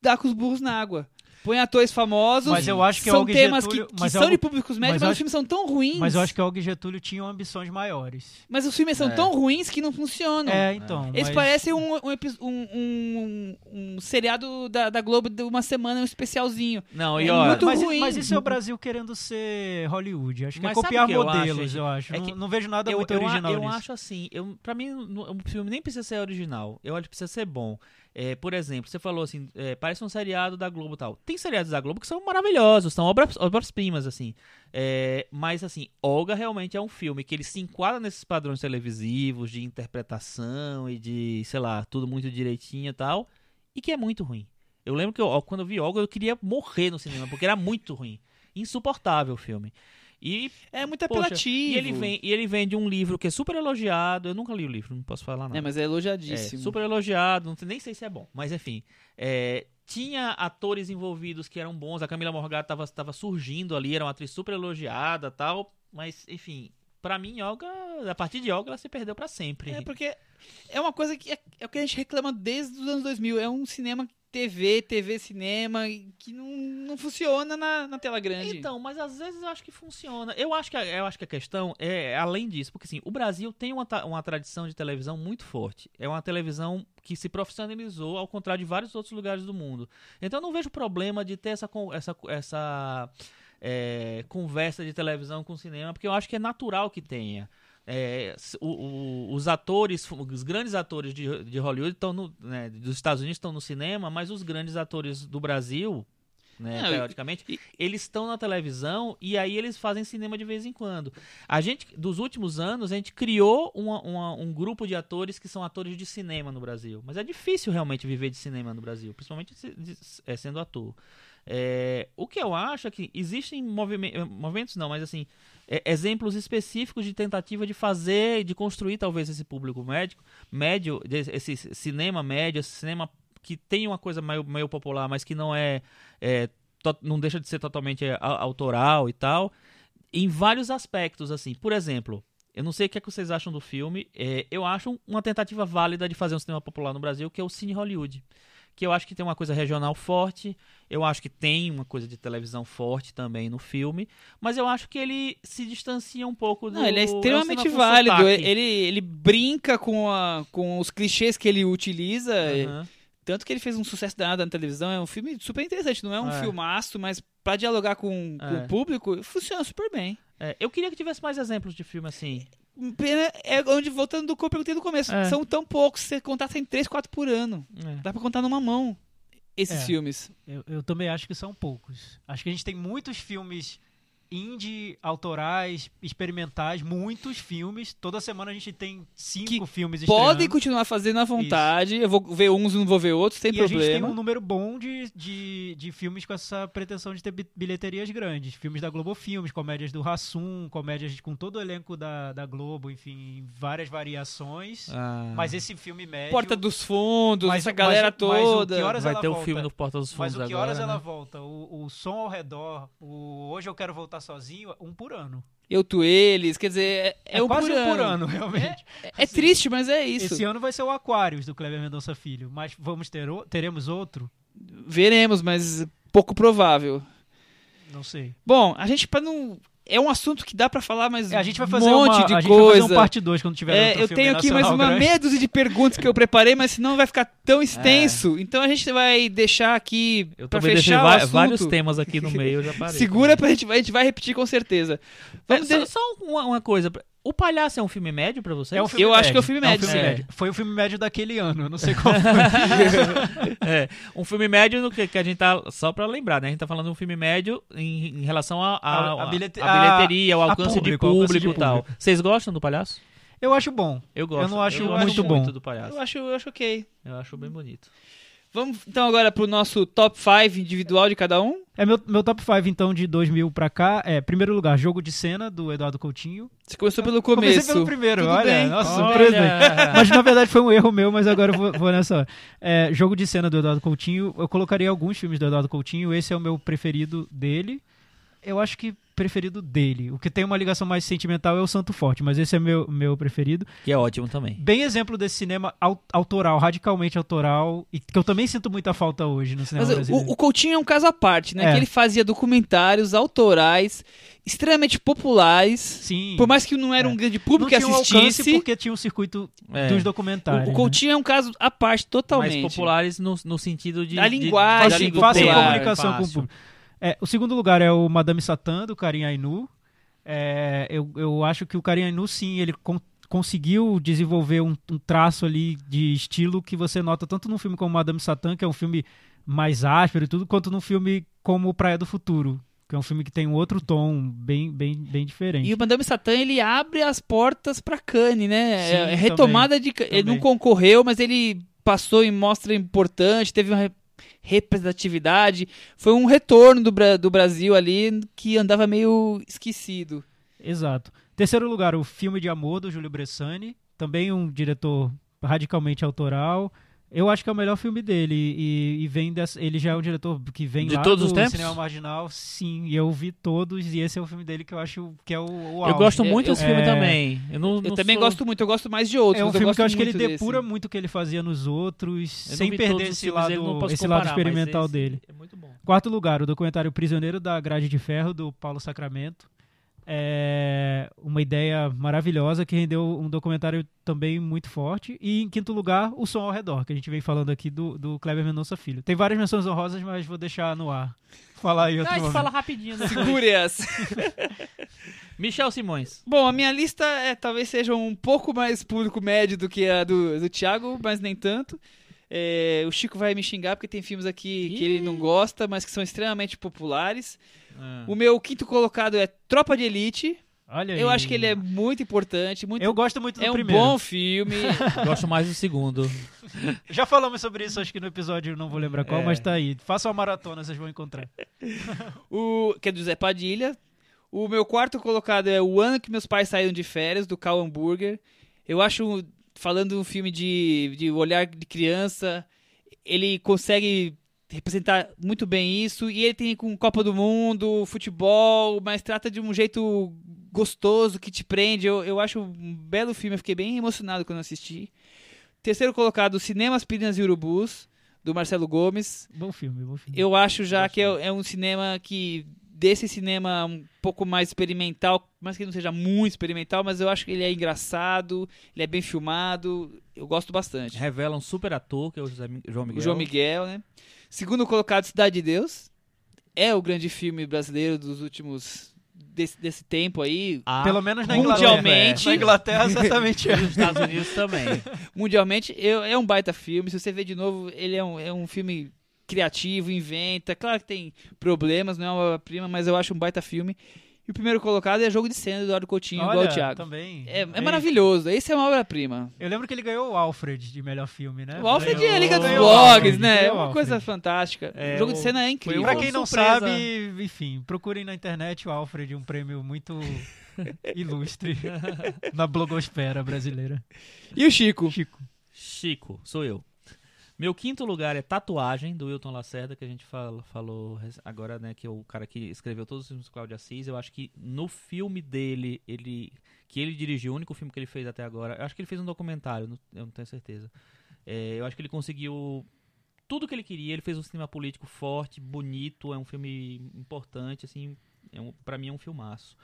dá com os burros na água. Põe atores famosos. Mas eu acho que são temas Getúlio, que, que mas são de públicos médios, mas mas, eu os filmes são tão ruins. Mas eu acho que e Getúlio tinham ambições maiores. Mas os filmes são É. tão ruins que não funcionam. É, então. Eles mas- parecem um, um, um, um- um seriado da, da Globo de uma semana, um especialzinho. Não, É e olha, muito mas, ruim. mas isso é o Brasil querendo ser Hollywood. Acho que Mas é copiar o que eu modelos, acho, eu acho. É não, que não vejo nada eu, muito eu, original eu nisso. acho assim, eu, pra mim, o filme nem precisa ser original. Eu acho que precisa ser bom. É, por exemplo, você falou assim, é, parece um seriado da Globo tal. Tem seriados da Globo que são maravilhosos, são obras, obras-primas, assim. É, mas, assim, Olga realmente é um filme que ele se enquadra nesses padrões televisivos de interpretação e de, sei lá, tudo muito direitinho e tal, e que é muito ruim. Eu lembro que eu, quando eu vi Olga, eu queria morrer no cinema, porque era muito ruim. Insuportável o filme. E É muito Poxa, apelativo. e ele vem, e ele vem de um livro que é super elogiado. Eu nunca li o livro, não posso falar nada. É, mas é É, elogiadíssimo. super elogiado, não nem sei se é bom, mas enfim. É, tinha atores envolvidos que eram bons, a Camila Morgado tava, tava surgindo ali, era uma atriz super elogiada tal, mas enfim, pra mim, Olga, a partir de Olga, ela se perdeu pra sempre. É porque é uma coisa que é, é o que a gente reclama desde os anos 2000. É um cinema TV, TV, cinema, que não, não funciona na, na tela grande. Então, mas às vezes eu acho que funciona. Eu acho que a, eu acho que a questão é além disso, porque assim, o Brasil tem uma, uma tradição de televisão muito forte. É uma televisão que se profissionalizou, ao contrário de vários outros lugares do mundo. Então eu não vejo problema de ter essa, essa, essa é, conversa de televisão com cinema, porque eu acho que é natural que tenha. É, o- o- os atores, os grandes atores de, de Hollywood estão no, né, dos Estados Unidos estão no cinema, mas os grandes atores do Brasil, né, Não, e- periodicamente, e- eles estão na televisão e aí eles fazem cinema de vez em quando. A gente, dos últimos anos, a gente criou uma- uma- um grupo de atores que são atores de cinema no Brasil. Mas é difícil realmente viver de cinema no Brasil, principalmente é, sendo ator. É, o que eu acho é que existem eh, movimentos, não, mas assim, é, exemplos específicos de tentativa de fazer, de construir talvez esse público médico, médio, esse cinema médio, esse cinema que tem uma coisa meio, meio popular, mas que não é, é, to- não deixa de ser totalmente a- autoral e tal, em vários aspectos, assim. Por exemplo, eu não sei o que, é que vocês acham do filme, é, eu acho uma tentativa válida de fazer um cinema popular no Brasil, que é o Cine Hollywood. Que eu acho que tem uma coisa regional forte, eu acho que tem uma coisa de televisão forte também no filme, mas eu acho que ele se distancia um pouco do. Não, ele é extremamente válido. Ele, ele brinca com, a, com os clichês que ele utiliza. Aham. Tanto que ele fez um sucesso danado na televisão. É um filme super interessante. Não é um É. filmaço, mas pra dialogar com, com É. o público, funciona super bem. É, eu queria que tivesse mais exemplos de filme assim. Pena é onde, voltando do que eu perguntei no começo, É. são tão poucos. Você contar tem 3, 4 por ano. É. Dá pra contar numa mão esses É. filmes. Eu, eu também acho que são poucos. Acho que a gente tem muitos filmes indie, autorais, experimentais, muitos filmes. Toda semana a gente tem cinco Que filmes Podem estreando. continuar fazendo à vontade. Eu vou ver uns e não vou ver outros, sem e a gente tem problema. um número bom de, de, de filmes com essa pretensão de ter bi- bilheterias grandes. Filmes da Globo Filmes, comédias do Rassum, comédias com todo o elenco da, da Globo, enfim, várias variações. Ah, Mas esse filme médio... Porta dos Fundos, Mas- essa mas- galera mas o toda. que horas vai ela ter o volta? filme no Porta dos Mas Fundos o que agora. horas ela né? volta? O, o som ao redor, o Hoje Eu Quero Voltar Sozinho, um por ano. Eu, tu, eles. Quer dizer, é, É, um quase por um por ano. realmente. É, é triste, mas é isso. Esse ano vai ser o Aquarius do Kleber Mendonça Filho, mas vamos ter o- teremos outro? Veremos, mas pouco provável. Não sei. Bom, a gente pra não. É um assunto que dá pra falar, mas É, a gente vai um fazer monte uma, de a gente coisa. vai fazer um parte 2 quando tiver É, eu tenho aqui mais uma meia dúzia de perguntas que eu preparei, mas senão vai ficar tão extenso. Então a gente vai deixar aqui deixei fechar o assunto. vários temas aqui no meio, já parei. Segura pra gente, a gente vai repetir com certeza. Vamos É, de- só, só uma, uma coisa. O Palhaço é um filme médio pra vocês? É um filme Eu acho médio, que é o filme médio, filme sim. médio. Foi o filme médio daquele ano, eu não sei qual foi. É, um filme médio no que, que a gente tá. Só pra lembrar, né? A gente tá falando de um filme médio em, em relação a, a, A- a a- bilhete- a bilheteria, o a alcance público, de público alcance de e tal. público. Vocês gostam do palhaço? Eu acho bom. Eu gosto. não acho gosto muito bom. do palhaço. Eu acho, eu acho ok. Eu acho bem bonito. Vamos então agora pro nosso top 5 individual de cada um. É meu, meu top 5, então, de 2000 pra cá. É, primeiro lugar, Jogo de Cena, do Eduardo Coutinho. Você começou pelo começo. Comecei pelo primeiro, Tudo olha. bem. Nossa, Olha! surpresa. Mas na verdade foi um erro meu, mas agora eu vou, vou nessa. É, jogo de cena do Eduardo Coutinho. Eu colocaria alguns filmes do Eduardo Coutinho. Esse é o meu preferido dele. Eu acho que preferido dele. O que tem uma ligação mais sentimental é o Santo Forte, mas esse é meu, meu preferido. Que é ótimo também. Bem exemplo desse cinema au- autoral, radicalmente autoral, e que eu também sinto muita falta hoje no cinema Mas brasileiro. o, o Coutinho é um caso à parte, né? É. Que ele fazia documentários autorais, extremamente populares. Sim. Por mais que não era É. um grande público não que tinha um assistisse. porque tinha um circuito É. dos O, documentários. o né? Coutinho é um caso à parte totalmente. Mais populares no, no sentido de. Da de- linguagem, fácil do fácil popular, comunicação com o fácil. público. É, o segundo lugar é o Madame Satã, do Karim Ainu. É, eu, eu acho que o Karim Ainu, sim, ele con- conseguiu desenvolver um, um traço ali de estilo que você nota tanto num filme como Madame Satã, que é um filme mais áspero e tudo, quanto num filme como Praia do Futuro, que é um filme que tem um outro tom bem, bem, bem diferente. E o Madame Satã, ele abre as portas pra Cannes, né? Sim, é retomada de... Ele não também. concorreu, mas ele passou em mostra importante, teve uma representatividade. Foi um retorno do, do Brasil ali que andava meio esquecido. Exato. Terceiro lugar, o filme de amor do Júlio Bressani, também um diretor radicalmente autoral. Eu acho que é o melhor filme dele e, e vem dessa, ele já é um diretor que vem De lá todos do os tempos? cinema marginal, sim, e eu vi todos e esse é o filme dele que eu acho que é o, o Eu gosto muito eu- desse filme é- também. Eu, não, Eu não também sou- gosto muito, eu gosto mais de outros. É um filme gosto que eu acho que ele desse. depura muito o que ele fazia nos outros, sem perder esse filmes lado, esse lado comparar, mas experimental esse dele. É muito bom. Quarto lugar, o documentário Prisioneiro da Grade de Ferro, do Paulo Sacramento. É uma ideia maravilhosa que rendeu um documentário também muito forte. E em quinto lugar, O Som ao Redor, que a gente vem falando aqui do, do Kleber Mendonça Filho. Tem várias menções honrosas, mas vou deixar no ar. Falar aí Ah, outro a gente fala rapidinho, né? Segure-as. Michel Simões. Bom, a minha lista é, talvez seja um pouco mais público médio do que a do, do Thiago, mas nem tanto. É, o Chico vai me xingar porque tem filmes aqui que ele não gosta, mas que são extremamente populares. Ah. O meu quinto colocado é Tropa de Elite. Olha aí. Eu acho que ele é muito importante, muito Eu gosto muito do é um primeiro. bom filme. Gosto mais do segundo. Já falamos sobre isso, acho que no episódio, não vou lembrar qual, É. mas tá aí. Faça uma maratona, vocês vão encontrar. o que é do Zé Padilha. O meu quarto colocado é O Ano que Meus Pais Saíram de Férias, do Cal Hamburger. Eu acho, falando de um filme de, de olhar de criança, ele consegue representar muito bem isso. E ele tem com Copa do Mundo, futebol, mas trata de um jeito gostoso que te prende. Eu, eu acho um belo filme, eu fiquei bem emocionado quando assisti. Terceiro colocado, Cinema Aspirinas e Urubus, do Marcelo Gomes. Bom filme, bom filme. Eu acho já que é, é um cinema que desse cinema um pouco mais experimental, mas que não seja muito experimental, mas eu acho que ele é engraçado, ele é bem filmado, eu gosto bastante. Revela um super ator, que é o José João O Miguel. João Miguel, né? Segundo colocado, Cidade de Deus. É o grande filme brasileiro dos últimos desse, desse tempo aí. Ah, Pelo menos na mundialmente. Inglaterra. Na Inglaterra, certamente é. nos Estados Unidos também. Mundialmente, eu- é um baita filme. Se você ver de novo, ele é um, é um filme criativo, inventa. Claro que tem problemas, não é uma prima, mas eu acho um baita filme. E o primeiro colocado é Jogo de Cena do Eduardo Coutinho, igual Olha, o Thiago. também. É, é maravilhoso. Esse é uma obra-prima. Eu lembro que ele ganhou o Alfred de melhor filme, né? O Alfred Ganhou- é a Liga dos Blogs, né? É uma coisa fantástica. É, o Jogo de o- Cena é incrível. Pra quem não surpresa. sabe, enfim, procurem na internet o Alfred, um prêmio muito ilustre na blogosfera brasileira. E o Chico? Chico. Chico, sou eu. Meu quinto lugar é Tatuagem, do Wilton Lacerda, que a gente fala- falou agora, né? Que é o cara que escreveu todos os filmes do Cláudio Assis. Eu acho que no filme dele, ele que ele dirigiu, o único filme que ele fez até agora, eu acho que ele fez um documentário, eu não tenho certeza. É, eu acho que ele conseguiu tudo que ele queria. Ele fez um cinema político forte, bonito, é um filme importante, assim, é um, para mim é um filmaço.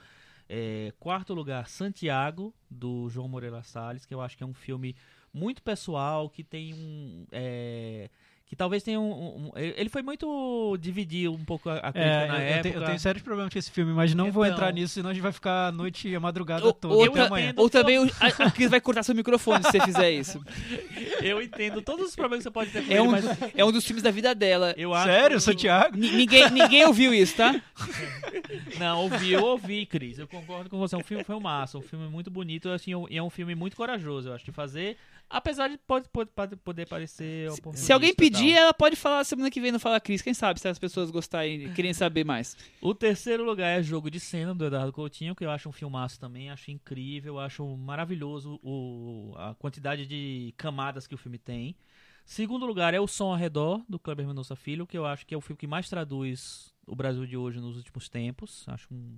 É, quarto lugar, Santiago, do João Moreira Salles, que eu acho que é um filme muito pessoal, que tem um. é, que talvez tenha um, um- Ele foi muito. dividir um pouco a, a crítica É, na eu, eu época. tenho, eu tenho sérios problemas com esse filme, mas não vou Então- entrar nisso, senão a gente vai ficar a noite e a madrugada Ou, toda ou até amanhã. ou também o, a, a Cris vai cortar seu microfone se você fizer isso. Eu entendo todos os problemas que você pode ter com É ele, um, mas é um dos filmes da vida dela. eu acho Sério, que- Santiago? Ni- Ninguém, ninguém ouviu isso, tá? Não, ouvi, eu ouvi, Cris. Eu concordo com você. É um filme foi um massa, um filme muito bonito, assim, e é um filme muito corajoso, eu acho, de fazer. Apesar de pode, pode, pode- poder parecer Se alguém oportunista e pedir, ela pode falar semana que vem no Fala Cris. Quem sabe se as pessoas gostarem e querem saber mais. O terceiro lugar é Jogo de Cena, do Eduardo Coutinho, que eu acho um filmaço também, acho incrível, acho maravilhoso o, a quantidade de camadas que o filme tem. Segundo lugar é O Som ao Redor, do Kleber Mendonça Filho, que eu acho que é o filme que mais traduz o Brasil de hoje nos últimos tempos. Acho um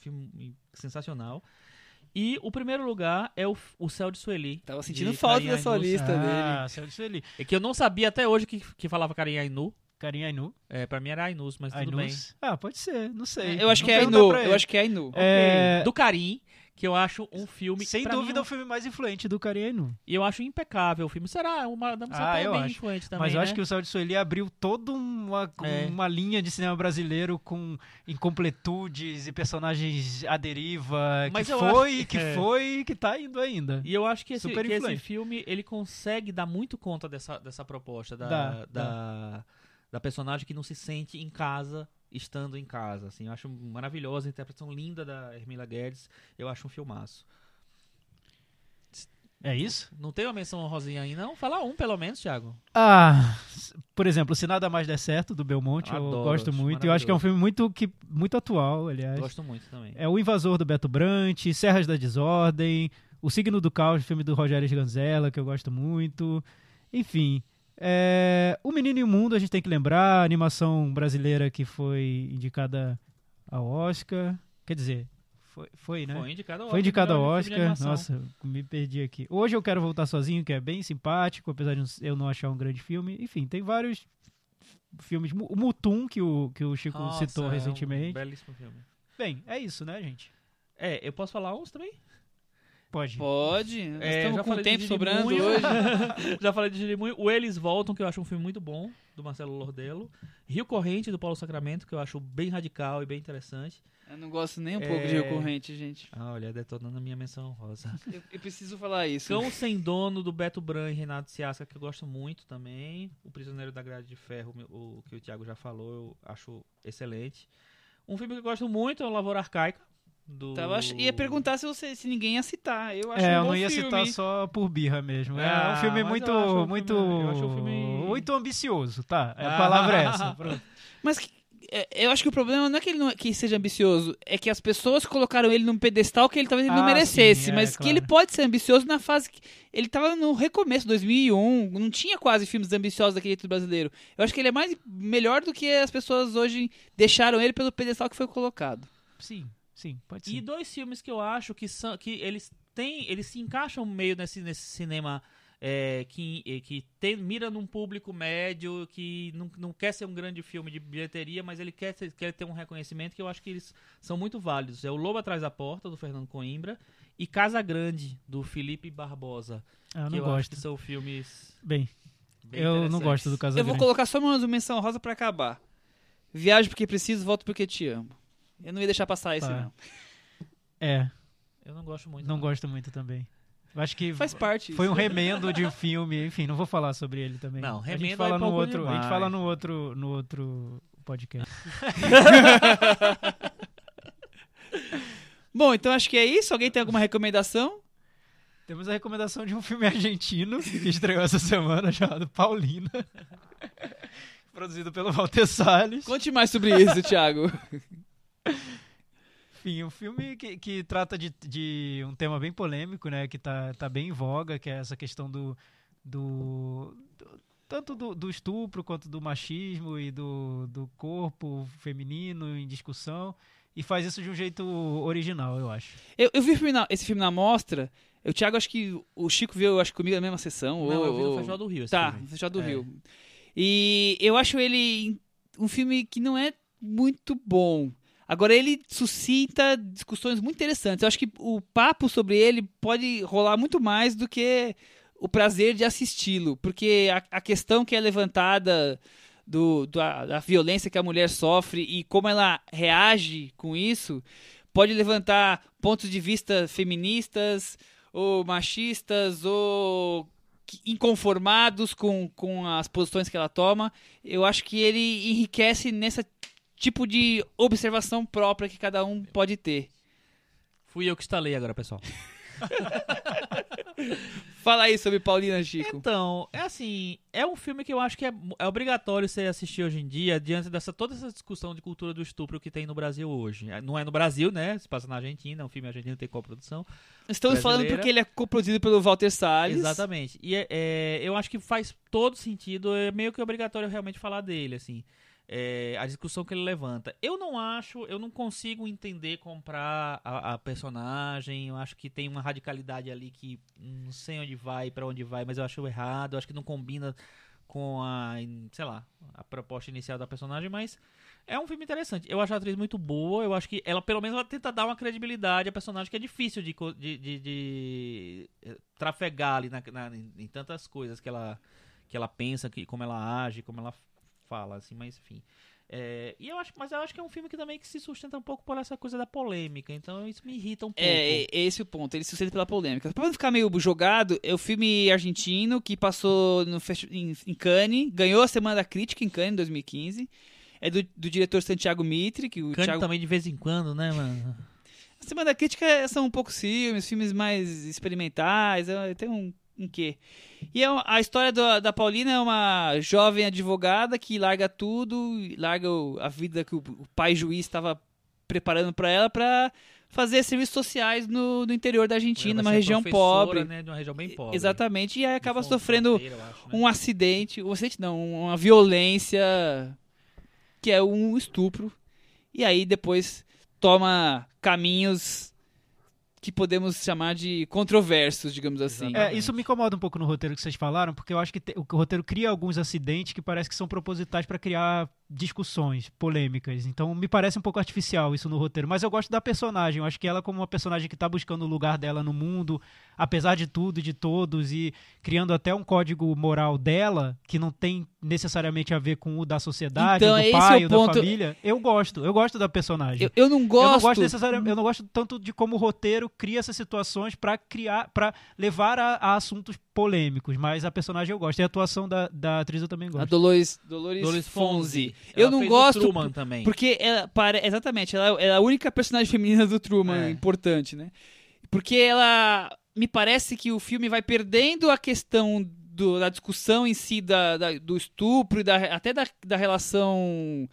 filme sensacional. E o primeiro lugar é o, o Céu de Sueli. Tava sentindo de falta da sua Ainus. lista dele. Ah, Céu de Sueli. É que eu não sabia até hoje que, que falava Karim Ainu. Carinha Ainu. É, pra mim era Ainus, mas tudo bem. Ainus. Ah, pode ser, não sei. Eu acho Não que é Ainu. Eu acho que é Ainu. É, Do Karim, que eu acho um filme. Sem dúvida mim, o filme mais influente do Carinha Ainu. E eu acho impecável o filme. Será? Uma Dama Ah, ah, eu bem acho. influente também. Mas eu né? acho que o Céu de Sueli abriu toda uma, É. uma linha de cinema brasileiro com incompletudes e personagens à deriva, Mas que foi, acho- que é. foi e que tá indo ainda. E eu acho que esse, que esse filme ele consegue dar muito conta dessa, dessa proposta da, Dá, da, da personagem que não se sente em casa estando em casa. Assim, eu acho maravilhosa a interpretação linda da Hermila Guedes. Eu acho um filmaço. É isso? Não tem uma menção honrosinha aí, não? Fala um, pelo menos, Thiago. Ah, por exemplo, Se Nada Mais Der Certo, do Belmonte, eu Adoro, gosto acho muito. Eu acho que é um filme muito, que, muito atual, aliás. Gosto muito também. É O Invasor do Beto Brant, Serras da Desordem, O Signo do Caos, filme do Rogério Sganzella, que eu gosto muito. Enfim, é, O Menino e o Mundo, a gente tem que lembrar, a animação brasileira que foi indicada ao Oscar. Quer dizer, foi, foi né? Foi indicado ao Foi indicado ao Oscar. Nossa, me perdi aqui. Hoje eu quero voltar sozinho, que é bem simpático, apesar de eu não achar um grande filme. Enfim, tem vários filmes. O Mutum, que o, que o Chico Nossa, citou é um recentemente. belíssimo filme. Bem, é isso, né, gente? É, eu posso falar uns também? Pode. Pode. Nós É, estamos já com tempo sobrando hoje. Já falei de Jirimunho. O Eles Voltam, que eu acho um filme muito bom, do Marcelo Lordelo. Rio Corrente, do Paulo Sacramento, que eu acho bem radical e bem interessante. Eu não gosto nem um É. pouco de recorrente, gente. Ah, olha, detonando a minha menção rosa. Eu, eu preciso falar isso. Cão Sem Dono, do Beto Bran e Renato Ciasca, que eu gosto muito também. O Prisioneiro da Grade de Ferro, o que o Thiago já falou, eu acho excelente. Um filme que eu gosto muito é o Lavoura Arcaica. Do... Tava, ach- ia perguntar se, você, se ninguém ia citar. Eu acho É, um eu não ia filme. citar só por birra mesmo. É Ah, um filme mas muito, um muito, filme- um filme- muito ambicioso, tá? A Ah. palavra é essa. Pronto. Mas que- é, eu acho que o problema não é que ele não, que seja ambicioso, é que as pessoas colocaram ele num pedestal que ele talvez ele não Ah, merecesse, sim, é, mas que claro. ele pode ser ambicioso na fase que ele tava no recomeço, 2001, não tinha quase filmes ambiciosos daquele jeito brasileiro. Eu acho que ele é mais melhor do que as pessoas hoje deixaram ele pelo pedestal que foi colocado. Sim, sim, pode E ser. dois filmes que eu acho que são que eles têm, eles se encaixam meio nesse, nesse cinema é, que, eh, que tem, mira num público médio, que não, não quer ser um grande filme de bilheteria, mas ele quer, ter- quer ter um reconhecimento que eu acho que eles são muito válidos. É o Lobo Atrás da Porta, do Fernando Coimbra, e Casa Grande, do Felipe Barbosa. Ah, eu que não eu acho gosto. que são filmes Bem, bem eu não gosto do Casa eu vou Grande. colocar só uma menção rosa pra acabar. Viajo porque preciso, volto porque te amo. Eu não ia deixar passar esse, Tá. não. É, Eu não gosto muito. não gosto muito também. Acho que Faz parte. foi um isso. remendo de um filme, enfim, não vou falar sobre ele também. Não, a gente remendo fala é no outro, a gente demais. fala no outro, no outro podcast. Bom, então acho que é isso. Alguém tem alguma recomendação? Temos a recomendação de um filme argentino que estreou essa semana chamado Paulina. Produzido pelo Walter Salles. Conte mais sobre isso, Thiago. Enfim, um filme que, que trata de, de um tema bem polêmico, né? Que tá, tá bem em voga, que é essa questão do. do, do- tanto do, do estupro quanto do machismo e do, do corpo feminino em discussão. E faz isso de um jeito original, eu acho. Eu, eu vi o filme na- esse filme na mostra. O Thiago, acho que o Chico viu, acho comigo na mesma sessão. Não, ou, eu vi no Festival do Rio. Tá, filme. no Festival do É. Rio. E eu acho ele um filme que não é muito bom. Agora, ele suscita discussões muito interessantes. Eu acho que o papo sobre ele pode rolar muito mais do que o prazer de assisti-lo. Porque a, a questão que é levantada do, da, da violência que a mulher sofre e como ela reage com isso pode levantar pontos de vista feministas ou machistas ou inconformados com, com as posições que ela toma. Eu acho que ele enriquece nessa tipo de observação própria que cada um pode ter. Fui eu que instalei agora, pessoal. Fala aí sobre Paulina Chico. Então, é assim, é um filme que eu acho que é, é obrigatório você assistir hoje em dia, diante dessa toda essa discussão de cultura do estupro que tem no Brasil hoje. É, Não é no Brasil, né? Se passa na Argentina, é um filme argentino tem coprodução. Estamos falando brasileira. porque ele é coproduzido pelo Walter Salles. Exatamente. E é, é, eu acho que faz todo sentido, é meio que obrigatório realmente falar dele, assim. É, a discussão que ele levanta. Eu não acho, eu não consigo entender comprar a, a personagem. Eu acho que tem uma radicalidade ali que não sei onde vai, pra onde vai, mas eu acho errado. Eu acho que não combina com a, sei lá, a proposta inicial da personagem, mas é um filme interessante. Eu acho a atriz muito boa. Eu acho que ela, pelo menos, ela tenta dar uma credibilidade à personagem que é difícil de, de, de- de, eh, trafegar ali na, na- em tantas coisas que ela, que ela pensa, que, como ela age, como ela fala, assim, mas enfim. É, e eu acho, mas eu acho que é um filme que também que se sustenta um pouco por essa coisa da polêmica, então isso me irrita um pouco. É, é esse o ponto, ele se sustenta pela polêmica. Pra não ficar meio jogado, é o filme argentino que passou no em, em Cannes, ganhou a Semana da Crítica em Cannes em 2015. É do, do diretor Santiago Mitre, que o Kanye Thiago... também de vez em quando, né, mano? A Semana da Crítica é- são poucos filmes, filmes mais experimentais, é- tem um, um quê. E é uma- a história do- da Paulina é uma jovem advogada que larga tudo, larga o- a vida que o, o pai juiz estava preparando para ela para fazer serviços sociais no, no interior da Argentina, uma região pobre. Né, de uma região bem pobre. Exatamente, e aí acaba De sofrendo acho, né? um acidente, um acidente não, uma violência que é um estupro. E aí depois toma caminhos que podemos chamar de controversos, digamos assim. É, isso me incomoda um pouco no roteiro que vocês falaram, porque eu acho que te- o roteiro cria alguns acidentes que parece que são propositais para criar discussões polêmicas. Então me parece um pouco artificial isso no roteiro. Mas eu gosto da personagem. Eu acho que ela, como uma personagem que está buscando o lugar dela no mundo, apesar de tudo e de todos, e criando até um código moral dela, que não tem necessariamente a ver com o da sociedade, Então, do esse pai, é o ou da ponto. família. Eu gosto. Eu gosto da personagem. Eu, eu não Eu gosto. não gosto necessariamente, eu não gosto tanto de como o roteiro cria essas situações pra criar, para levar a, a assuntos polêmicos, mas a personagem eu gosto e a atuação da, da atriz eu também A gosto. Dolores, Dolores, Dolores Fonzi. Fonzi. Eu Ela não fez o gosto Truman também. porque ela para exatamente, ela é a única personagem feminina do Truman É. importante, né? Porque ela me parece que o filme vai perdendo a questão do- da discussão em si da, da- do estupro e da- até da, da relação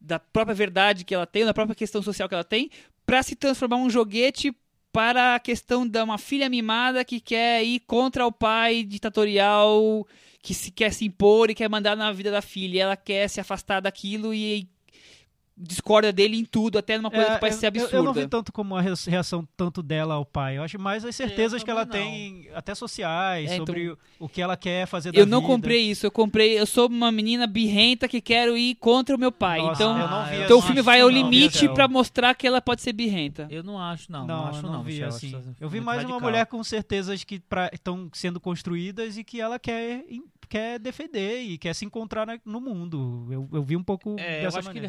da própria verdade que ela tem, da própria questão social que ela tem, pra se transformar um joguete para a questão de uma filha mimada que quer ir contra o pai ditatorial que se quer se impor e quer mandar na vida da filha. Ela quer se afastar daquilo e discorda dele em tudo, até numa coisa É, que parece ser eu- absurda. Eu, eu não vi tanto como a re- reação tanto dela ao pai. Eu acho mais as certezas que ela também tem, até sociais, É, então- sobre o, o que ela quer fazer da Eu não vida. comprei isso, eu comprei, eu sou uma menina birrenta que quero ir contra o meu pai. Nossa, então, não então o filme vai ao não, limite pra mostrar que ela pode ser birrenta. Eu não acho, não. Não, Não, acho eu não, vi Michel, assim. acho Eu vi mais uma radical. mulher com certezas que estão sendo construídas e que ela quer, quer defender e quer se encontrar na- no mundo. Eu, eu vi um pouco É, eu acho que ele maneira.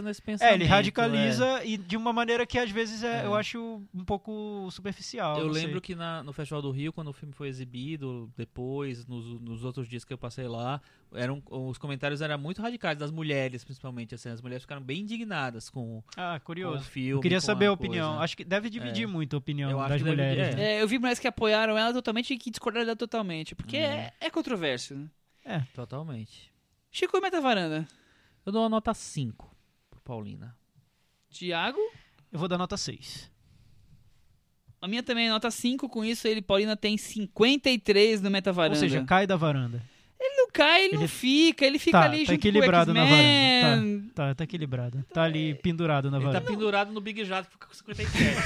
Radicaliza nesse É, pensamento. ele radicaliza e de uma maneira que às vezes é- É. eu acho um pouco superficial. Eu não sei. lembro que na- no Festival do Rio, quando o filme foi exibido, depois, nos, nos outros dias que eu passei lá, eram, os comentários eram muito radicais, das mulheres principalmente. Assim, as mulheres ficaram bem indignadas com, Ah, com o curioso. filme. Eu queria saber a coisa. opinião. Acho que deve dividir É. muito a opinião Eu acho das deve- mulheres. é. né? É, eu vi mulheres que apoiaram ela totalmente e que discordaram dela totalmente, porque é, é controverso. Né? Totalmente. Chico Meta Varanda. Eu dou uma nota 5 pro Paulina. Tiago? Eu vou dar nota 6. A minha também é nota 5, com isso ele, Paulina, tem 53 no Meta Varanda. Ou seja, cai da varanda. ele não cai, ele, não ele- fica, ele fica Tá, ali tá junto equilibrado com na o varanda. X-Men. Tá, tá equilibrado. Tá ali pendurado na Ele tá varanda. pendurado no Big Jato fica com 57.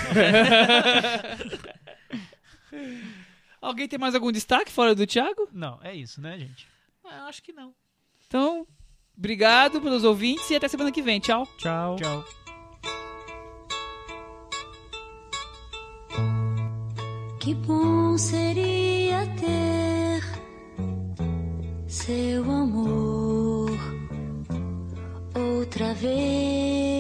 Alguém tem mais algum destaque fora do Thiago? Não, é isso, né, gente? Ah, eu acho que não. Então, obrigado pelos ouvintes e até semana que vem. Tchau. Tchau. Tchau. Que bom seria ter seu amor outra vez.